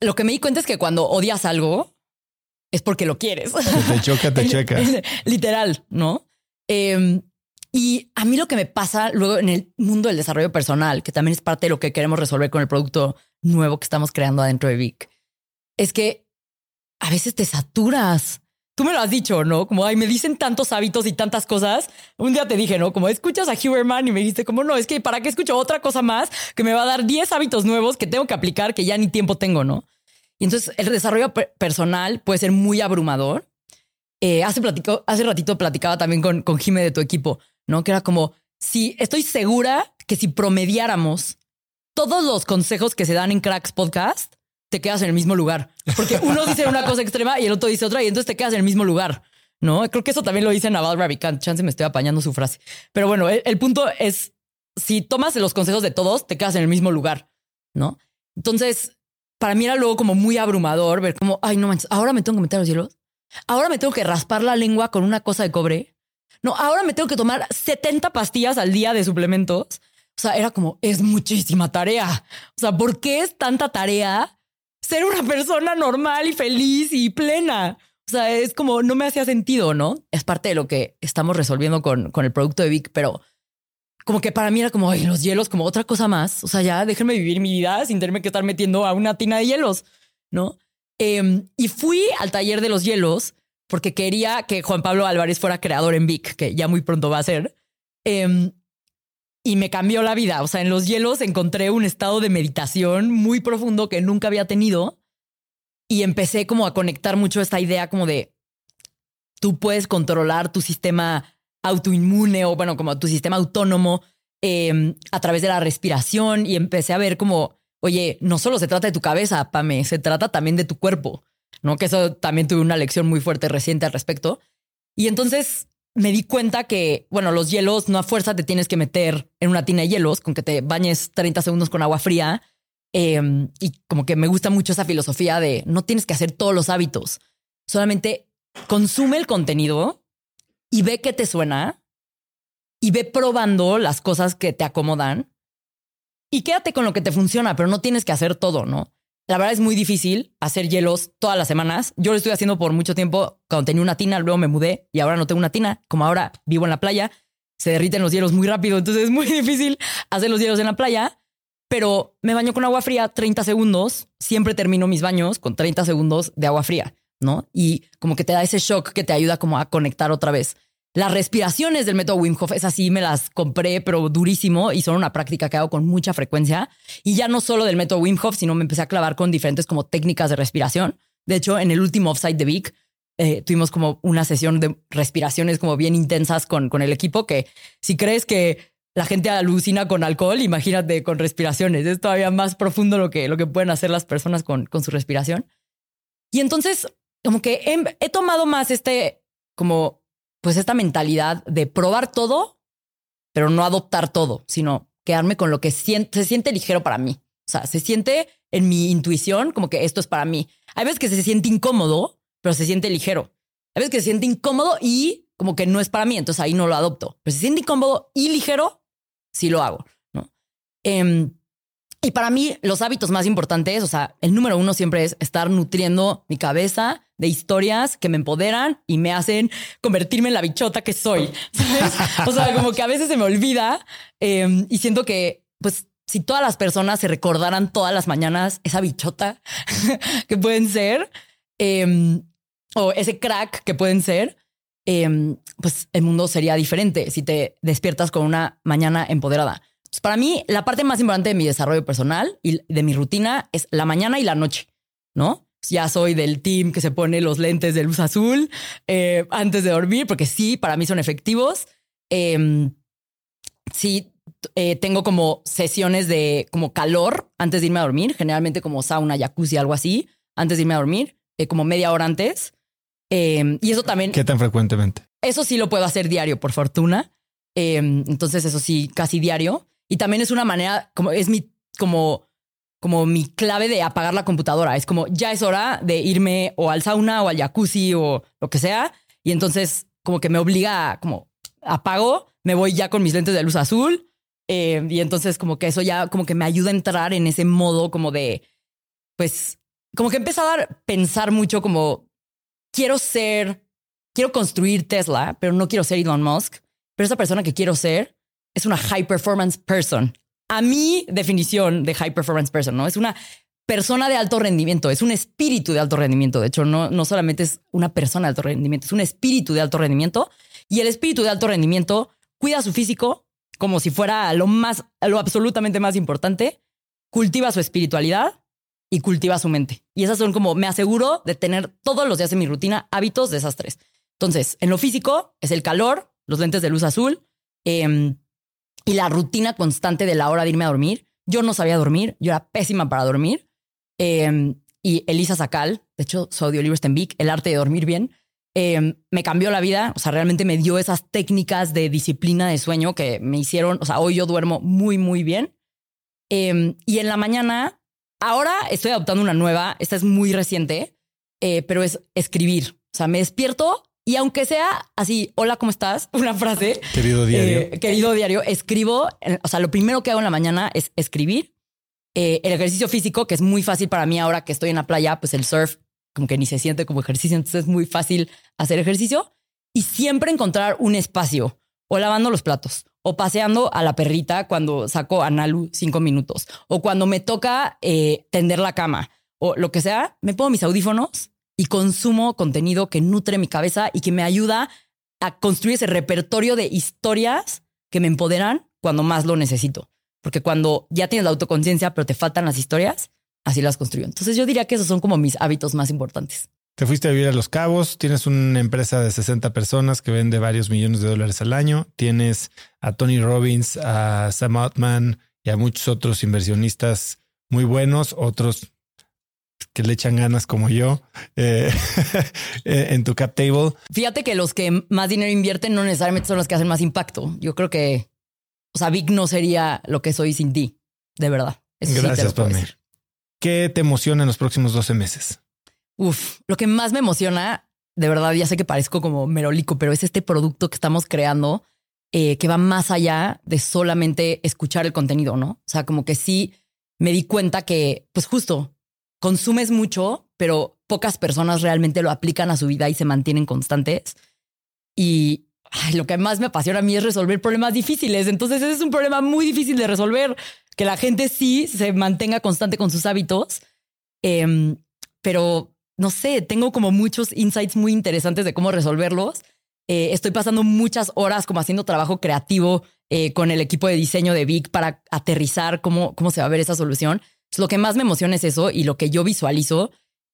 lo que me di cuenta es que cuando odias algo es porque lo quieres. te choca, te checa. Literal, ¿no? Em, y a mí lo que me pasa luego en el mundo del desarrollo personal, que también es parte de lo que queremos resolver con el producto nuevo que estamos creando adentro de Vic, es que a veces te saturas. Tú me lo has dicho, ¿no? Como, ay, me dicen tantos hábitos y tantas cosas. Un día te dije, ¿no? Como escuchas a Huberman y me dijiste, como, no, es que para qué escucho otra cosa más que me va a dar 10 hábitos nuevos que tengo que aplicar que ya ni tiempo tengo, ¿no? Y entonces el desarrollo personal puede ser muy abrumador. Eh, hace, hace ratito platicaba también con, con Jime de tu equipo, ¿no? Que era como, si estoy segura que si promediáramos todos los consejos que se dan en Cracks Podcast, te quedas en el mismo lugar. Porque uno dice una cosa extrema y el otro dice otra y entonces te quedas en el mismo lugar. No, creo que eso también lo dice Naval Ravikant. Chance me estoy apañando su frase. Pero bueno, el, punto es si tomas los consejos de todos, te quedas en el mismo lugar, no? Entonces, para mí era luego como muy abrumador ver como, ay, no manches, ahora me tengo que meter a los hielos. Ahora me tengo que raspar la lengua con una cosa de cobre. No, ahora me tengo que tomar 70 pastillas al día de suplementos. O sea, era como, es muchísima tarea. O sea, ¿por qué es tanta tarea ser una persona normal y feliz y plena. O sea, es como no me hacía sentido, ¿no? Es parte de lo que estamos resolviendo con, con el producto de Vic, pero como que para mí era como, ay, los hielos, como otra cosa más. O sea, ya déjenme vivir mi vida sin tenerme que estar metiendo a una tina de hielos, ¿no? Em, y fui al taller de los hielos porque quería que Juan Pablo Álvarez fuera creador en Vic, que ya muy pronto va a ser. Em, y me cambió la vida. O sea, en los hielos encontré un estado de meditación muy profundo que nunca había tenido y empecé como a conectar mucho esta idea como de tú puedes controlar tu sistema autoinmune o bueno, como tu sistema autónomo em, a través de la respiración y empecé a ver como, oye, no solo se trata de tu cabeza, Pame, se trata también de tu cuerpo, ¿no? Que eso también tuve una lección muy fuerte reciente al respecto. Y entonces me di cuenta que, bueno, los hielos no a fuerza te tienes que meter en una tina de hielos con que te bañes 30 segundos con agua fría. Em, y como que me gusta mucho esa filosofía de no tienes que hacer todos los hábitos, solamente consume el contenido y ve qué te suena y ve probando las cosas que te acomodan y quédate con lo que te funciona, pero no tienes que hacer todo, ¿no? La verdad es muy difícil hacer hielos todas las semanas. Yo lo estoy haciendo por mucho tiempo. Cuando tenía una tina, luego me mudé y ahora no tengo una tina. Como ahora vivo en la playa, se derriten los hielos muy rápido. Entonces es muy difícil hacer los hielos en la playa. Pero me baño con agua fría 30 segundos. Siempre termino mis baños con 30 segundos de agua fría, ¿no? Y como que te da ese shock que te ayuda como a conectar otra vez. Las respiraciones del método Wim Hof, es así, me las compré, pero durísimo, y son una práctica que hago con mucha frecuencia. Y ya no solo del método Wim Hof, sino me empecé a clavar con diferentes como técnicas de respiración. De hecho, en el último offsite de Vic, eh, tuvimos como una sesión de respiraciones como bien intensas con, con el equipo, que si crees que la gente alucina con alcohol, imagínate con respiraciones. Es todavía más profundo lo que, lo que pueden hacer las personas con, con su respiración. Y entonces, como que he, he tomado más este como pues esta mentalidad de probar todo, pero no adoptar todo, sino quedarme con lo que se siente ligero para mí. O sea, se siente en mi intuición como que esto es para mí. Hay veces que se siente incómodo, pero se siente ligero. Hay veces que se siente incómodo y como que no es para mí, entonces ahí no lo adopto. Pero se siente incómodo y ligero, sí lo hago. ¿no? Em, y para mí, los hábitos más importantes, o sea, el número uno siempre es estar nutriendo mi cabeza de historias que me empoderan y me hacen convertirme en la bichota que soy. O sea, como que a veces se me olvida em, y siento que, pues, si todas las personas se recordaran todas las mañanas esa bichota que pueden ser, em, o ese crack que pueden ser, em, pues el mundo sería diferente si te despiertas con una mañana empoderada para mí, la parte más importante de mi desarrollo personal y de mi rutina es la mañana y la noche, ¿no? Ya soy del team que se pone los lentes de luz azul eh, antes de dormir, porque sí, para mí son efectivos. Em, si eh, tengo como sesiones de como calor antes de irme a dormir, generalmente como sauna, jacuzzi, algo así, antes de irme a dormir, eh, como media hora antes. Em, y eso también. ¿Qué tan frecuentemente? Eso sí lo puedo hacer diario, por fortuna. Em, entonces, eso sí, casi diario. Y también es una manera, como es mi, como, como mi clave de apagar la computadora. Es como ya es hora de irme o al sauna o al jacuzzi o lo que sea. Y entonces, como que me obliga a, como apago, me voy ya con mis lentes de luz azul. Em, y entonces, como que eso ya, como que me ayuda a entrar en ese modo como de, pues, como que empezado a pensar mucho como quiero ser, quiero construir Tesla, pero no quiero ser Elon Musk. Pero esa persona que quiero ser es una high performance person. A mi definición de high performance person, ¿no? Es una persona de alto rendimiento, es un espíritu de alto rendimiento. De hecho, no, no solamente es una persona de alto rendimiento, es un espíritu de alto rendimiento. Y el espíritu de alto rendimiento cuida su físico como si fuera lo más, lo absolutamente más importante, cultiva su espiritualidad y cultiva su mente. Y esas son como, me aseguro de tener todos los días en mi rutina hábitos de esas tres. Entonces, en lo físico es el calor, los lentes de luz azul em, y la rutina constante de la hora de irme a dormir. Yo no sabía dormir, yo era pésima para dormir. Em, y Elisa Sacal, de hecho, su audiolibro está en El arte de dormir bien, em, me cambió la vida. O sea, realmente me dio esas técnicas de disciplina de sueño que me hicieron, o sea, hoy yo duermo muy, muy bien. y en la mañana Ahora estoy adoptando una nueva, esta es muy reciente, eh, pero es escribir. O sea, me despierto y aunque sea así, hola, ¿cómo estás? Una frase. Querido diario. Eh, querido diario, escribo. O sea, lo primero que hago en la mañana es escribir. Eh, el ejercicio físico, que es muy fácil para mí ahora que estoy en la playa, pues el surf como que ni se siente como ejercicio, entonces es muy fácil hacer ejercicio. Y siempre encontrar un espacio o lavando los platos o paseando a la perrita cuando saco a Nalu cinco minutos, o cuando me toca eh, tender la cama, o lo que sea, me pongo mis audífonos y consumo contenido que nutre mi cabeza y que me ayuda a construir ese repertorio de historias que me empoderan cuando más lo necesito. Porque cuando ya tienes la autoconciencia, pero te faltan las historias, así las construyo. Entonces yo diría que esos son como mis hábitos más importantes. Te fuiste a vivir a Los Cabos, tienes una empresa de 60 personas que vende varios millones de dólares al año, tienes a Tony Robbins, a Sam Altman y a muchos otros inversionistas muy buenos, otros que le echan ganas como yo eh, en tu cap table. Fíjate que los que más dinero invierten no necesariamente son los que hacen más impacto. Yo creo que, o sea, Vic no sería lo que soy sin ti, de verdad. Gracias, sí ¿Qué te emociona en los próximos 12 meses? Uf, lo que más me emociona, de verdad, ya sé que parezco como merolico, pero es este producto que estamos creando eh, que va más allá de solamente escuchar el contenido, ¿no? O sea, como que sí me di cuenta que, pues justo, consumes mucho, pero pocas personas realmente lo aplican a su vida y se mantienen constantes. Y lo que más me apasiona a mí es resolver problemas difíciles. Entonces, ese es un problema muy difícil de resolver, que la gente sí se mantenga constante con sus hábitos. Em, pero no sé, tengo como muchos insights muy interesantes de cómo resolverlos. Eh, estoy pasando muchas horas como haciendo trabajo creativo eh, con el equipo de diseño de Vic para aterrizar cómo, cómo se va a ver esa solución. Lo que más me emociona es eso y lo que yo visualizo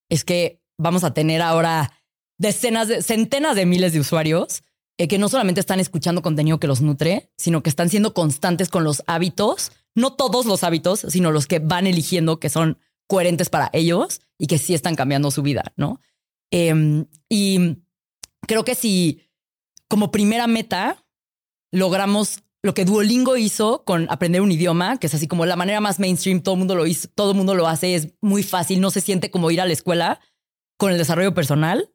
es que vamos a tener ahora decenas, de, centenas de miles de usuarios eh, que no solamente están escuchando contenido que los nutre, sino que están siendo constantes con los hábitos, no todos los hábitos, sino los que van eligiendo que son coherentes para ellos y que sí están cambiando su vida, ¿no? Em, y creo que si como primera meta logramos lo que Duolingo hizo con aprender un idioma, que es así como la manera más mainstream, todo el mundo lo hizo, todo el mundo lo hace, es muy fácil, no se siente como ir a la escuela con el desarrollo personal.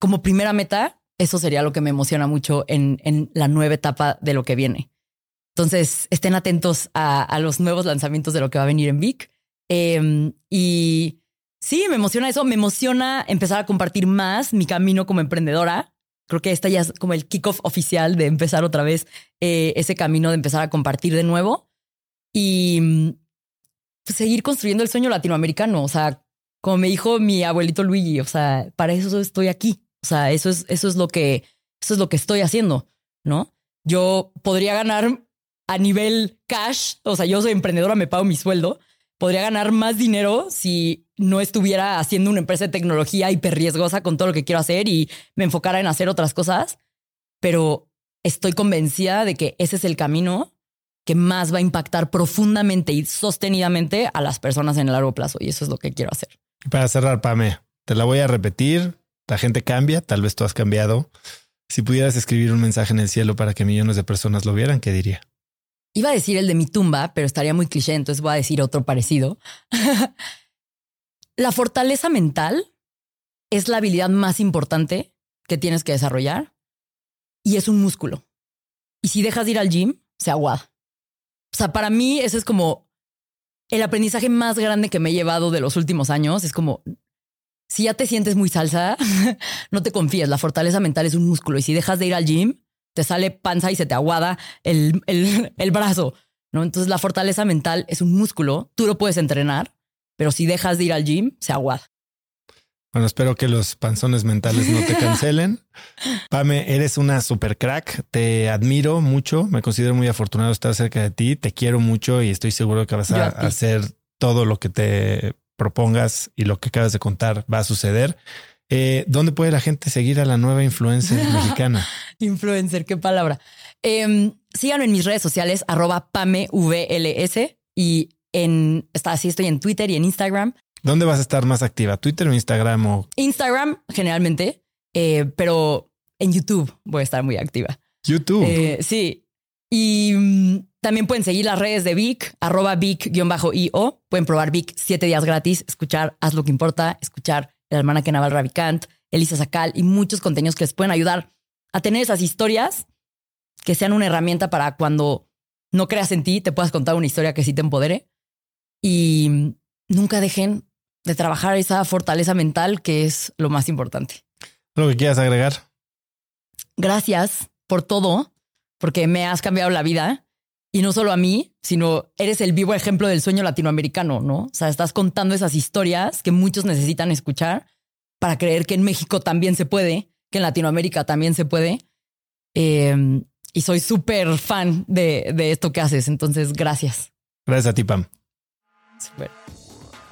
Como primera meta, eso sería lo que me emociona mucho en, la nueva etapa de lo que viene. Entonces, estén atentos a, a, los nuevos lanzamientos de lo que va a venir en Vic. Em, y sí, me emociona eso. Me emociona empezar a compartir más mi camino como emprendedora. Creo que esta ya es como el kickoff oficial de empezar otra vez eh, ese camino de empezar a compartir de nuevo y pues, seguir construyendo el sueño latinoamericano. O sea, como me dijo mi abuelito Luigi, o sea, para eso estoy aquí. O sea, eso es, eso es lo que, eso es lo que estoy haciendo, ¿no? Yo podría ganar a nivel cash, o sea, yo soy emprendedora, me pago mi sueldo, podría ganar más dinero si no estuviera haciendo una empresa de tecnología hiper riesgosa con todo lo que quiero hacer y me enfocara en hacer otras cosas. Pero estoy convencida de que ese es el camino que más va a impactar profundamente y sostenidamente a las personas en el largo plazo. Y eso es lo que quiero hacer. Para cerrar, Pame, te la voy a repetir. La gente cambia, tal vez tú has cambiado. Si pudieras escribir un mensaje en el cielo para que millones de personas lo vieran, ¿qué diría? Iba a decir el de mi tumba, pero estaría muy cliché, entonces voy a decir otro parecido. la fortaleza mental es la habilidad más importante que tienes que desarrollar y es un músculo. Y si dejas de ir al gym, se aguada. O sea, para mí ese es como el aprendizaje más grande que me he llevado de los últimos años. Es como, si ya te sientes muy salsa, no te confíes. La fortaleza mental es un músculo y si dejas de ir al gym, te sale panza y se te aguada el, el, brazo. ¿no? Entonces la fortaleza mental es un músculo, tú lo puedes entrenar, pero si dejas de ir al gym, se aguada. Bueno, espero que los panzones mentales no te cancelen. Pame, eres una super crack. Te admiro mucho. Me considero muy afortunado de estar cerca de ti. Te quiero mucho y estoy seguro que vas a hacer todo lo que te propongas y lo que acabas de contar va a suceder. Eh, ¿Dónde puede la gente seguir a la nueva influencer mexicana? influencer, qué palabra. Eh, síganme en mis redes sociales, arroba PameVLS y en, está, así estoy en Twitter y en Instagram. ¿Dónde vas a estar más activa? ¿Twitter o Instagram? O... Instagram generalmente, eh, pero en YouTube voy a estar muy activa. YouTube. Eh, sí. Y mm, también pueden seguir las redes de Vic, arroba Vic-io. Pueden probar Vic siete días gratis, escuchar Haz lo que importa, escuchar El hermana que Naval Ravikant, Elisa Sacal y muchos contenidos que les pueden ayudar a tener esas historias que sean una herramienta para cuando no creas en ti, te puedas contar una historia que sí te empodere. Y nunca dejen de trabajar esa fortaleza mental que es lo más importante. ¿Lo que quieras agregar? Gracias por todo, porque me has cambiado la vida y no solo a mí, sino eres el vivo ejemplo del sueño latinoamericano, ¿no? O sea, estás contando esas historias que muchos necesitan escuchar para creer que en México también se puede, que en Latinoamérica también se puede. Em, y soy súper fan de, de, esto que haces. Entonces, gracias. Gracias a ti, Pam.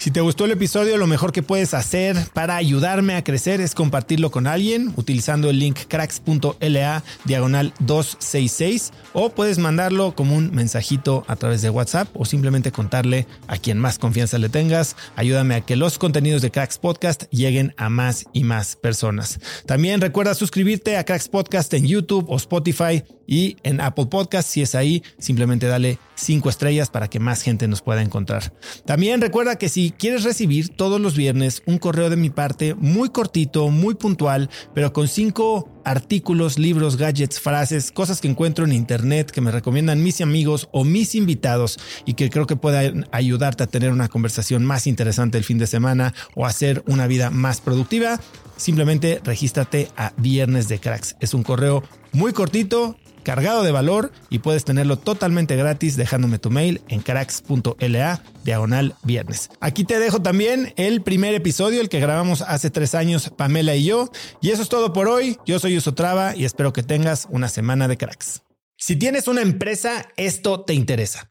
Si te gustó el episodio, lo mejor que puedes hacer para ayudarme a crecer es compartirlo con alguien utilizando el link cracks.la diagonal 266 o puedes mandarlo como un mensajito a través de WhatsApp o simplemente contarle a quien más confianza le tengas. Ayúdame a que los contenidos de Cracks Podcast lleguen a más y más personas. También recuerda suscribirte a Cracks Podcast en YouTube o Spotify y en Apple Podcast. Si es ahí, simplemente dale cinco estrellas para que más gente nos pueda encontrar. También recuerda que si quieres recibir todos los viernes un correo de mi parte muy cortito, muy puntual, pero con cinco artículos, libros, gadgets, frases, cosas que encuentro en internet que me recomiendan mis amigos o mis invitados y que creo que puedan ayudarte a tener una conversación más interesante el fin de semana o hacer una vida más productiva, simplemente regístrate a Viernes de Cracks. Es un correo muy cortito, cargado de valor y puedes tenerlo totalmente gratis dejándome tu mail en cracks.la diagonal viernes. Aquí te dejo también el primer episodio, el que grabamos hace tres años Pamela y yo. Y eso es todo por hoy. Yo soy Usotrava y espero que tengas una semana de cracks. Si tienes una empresa, esto te interesa.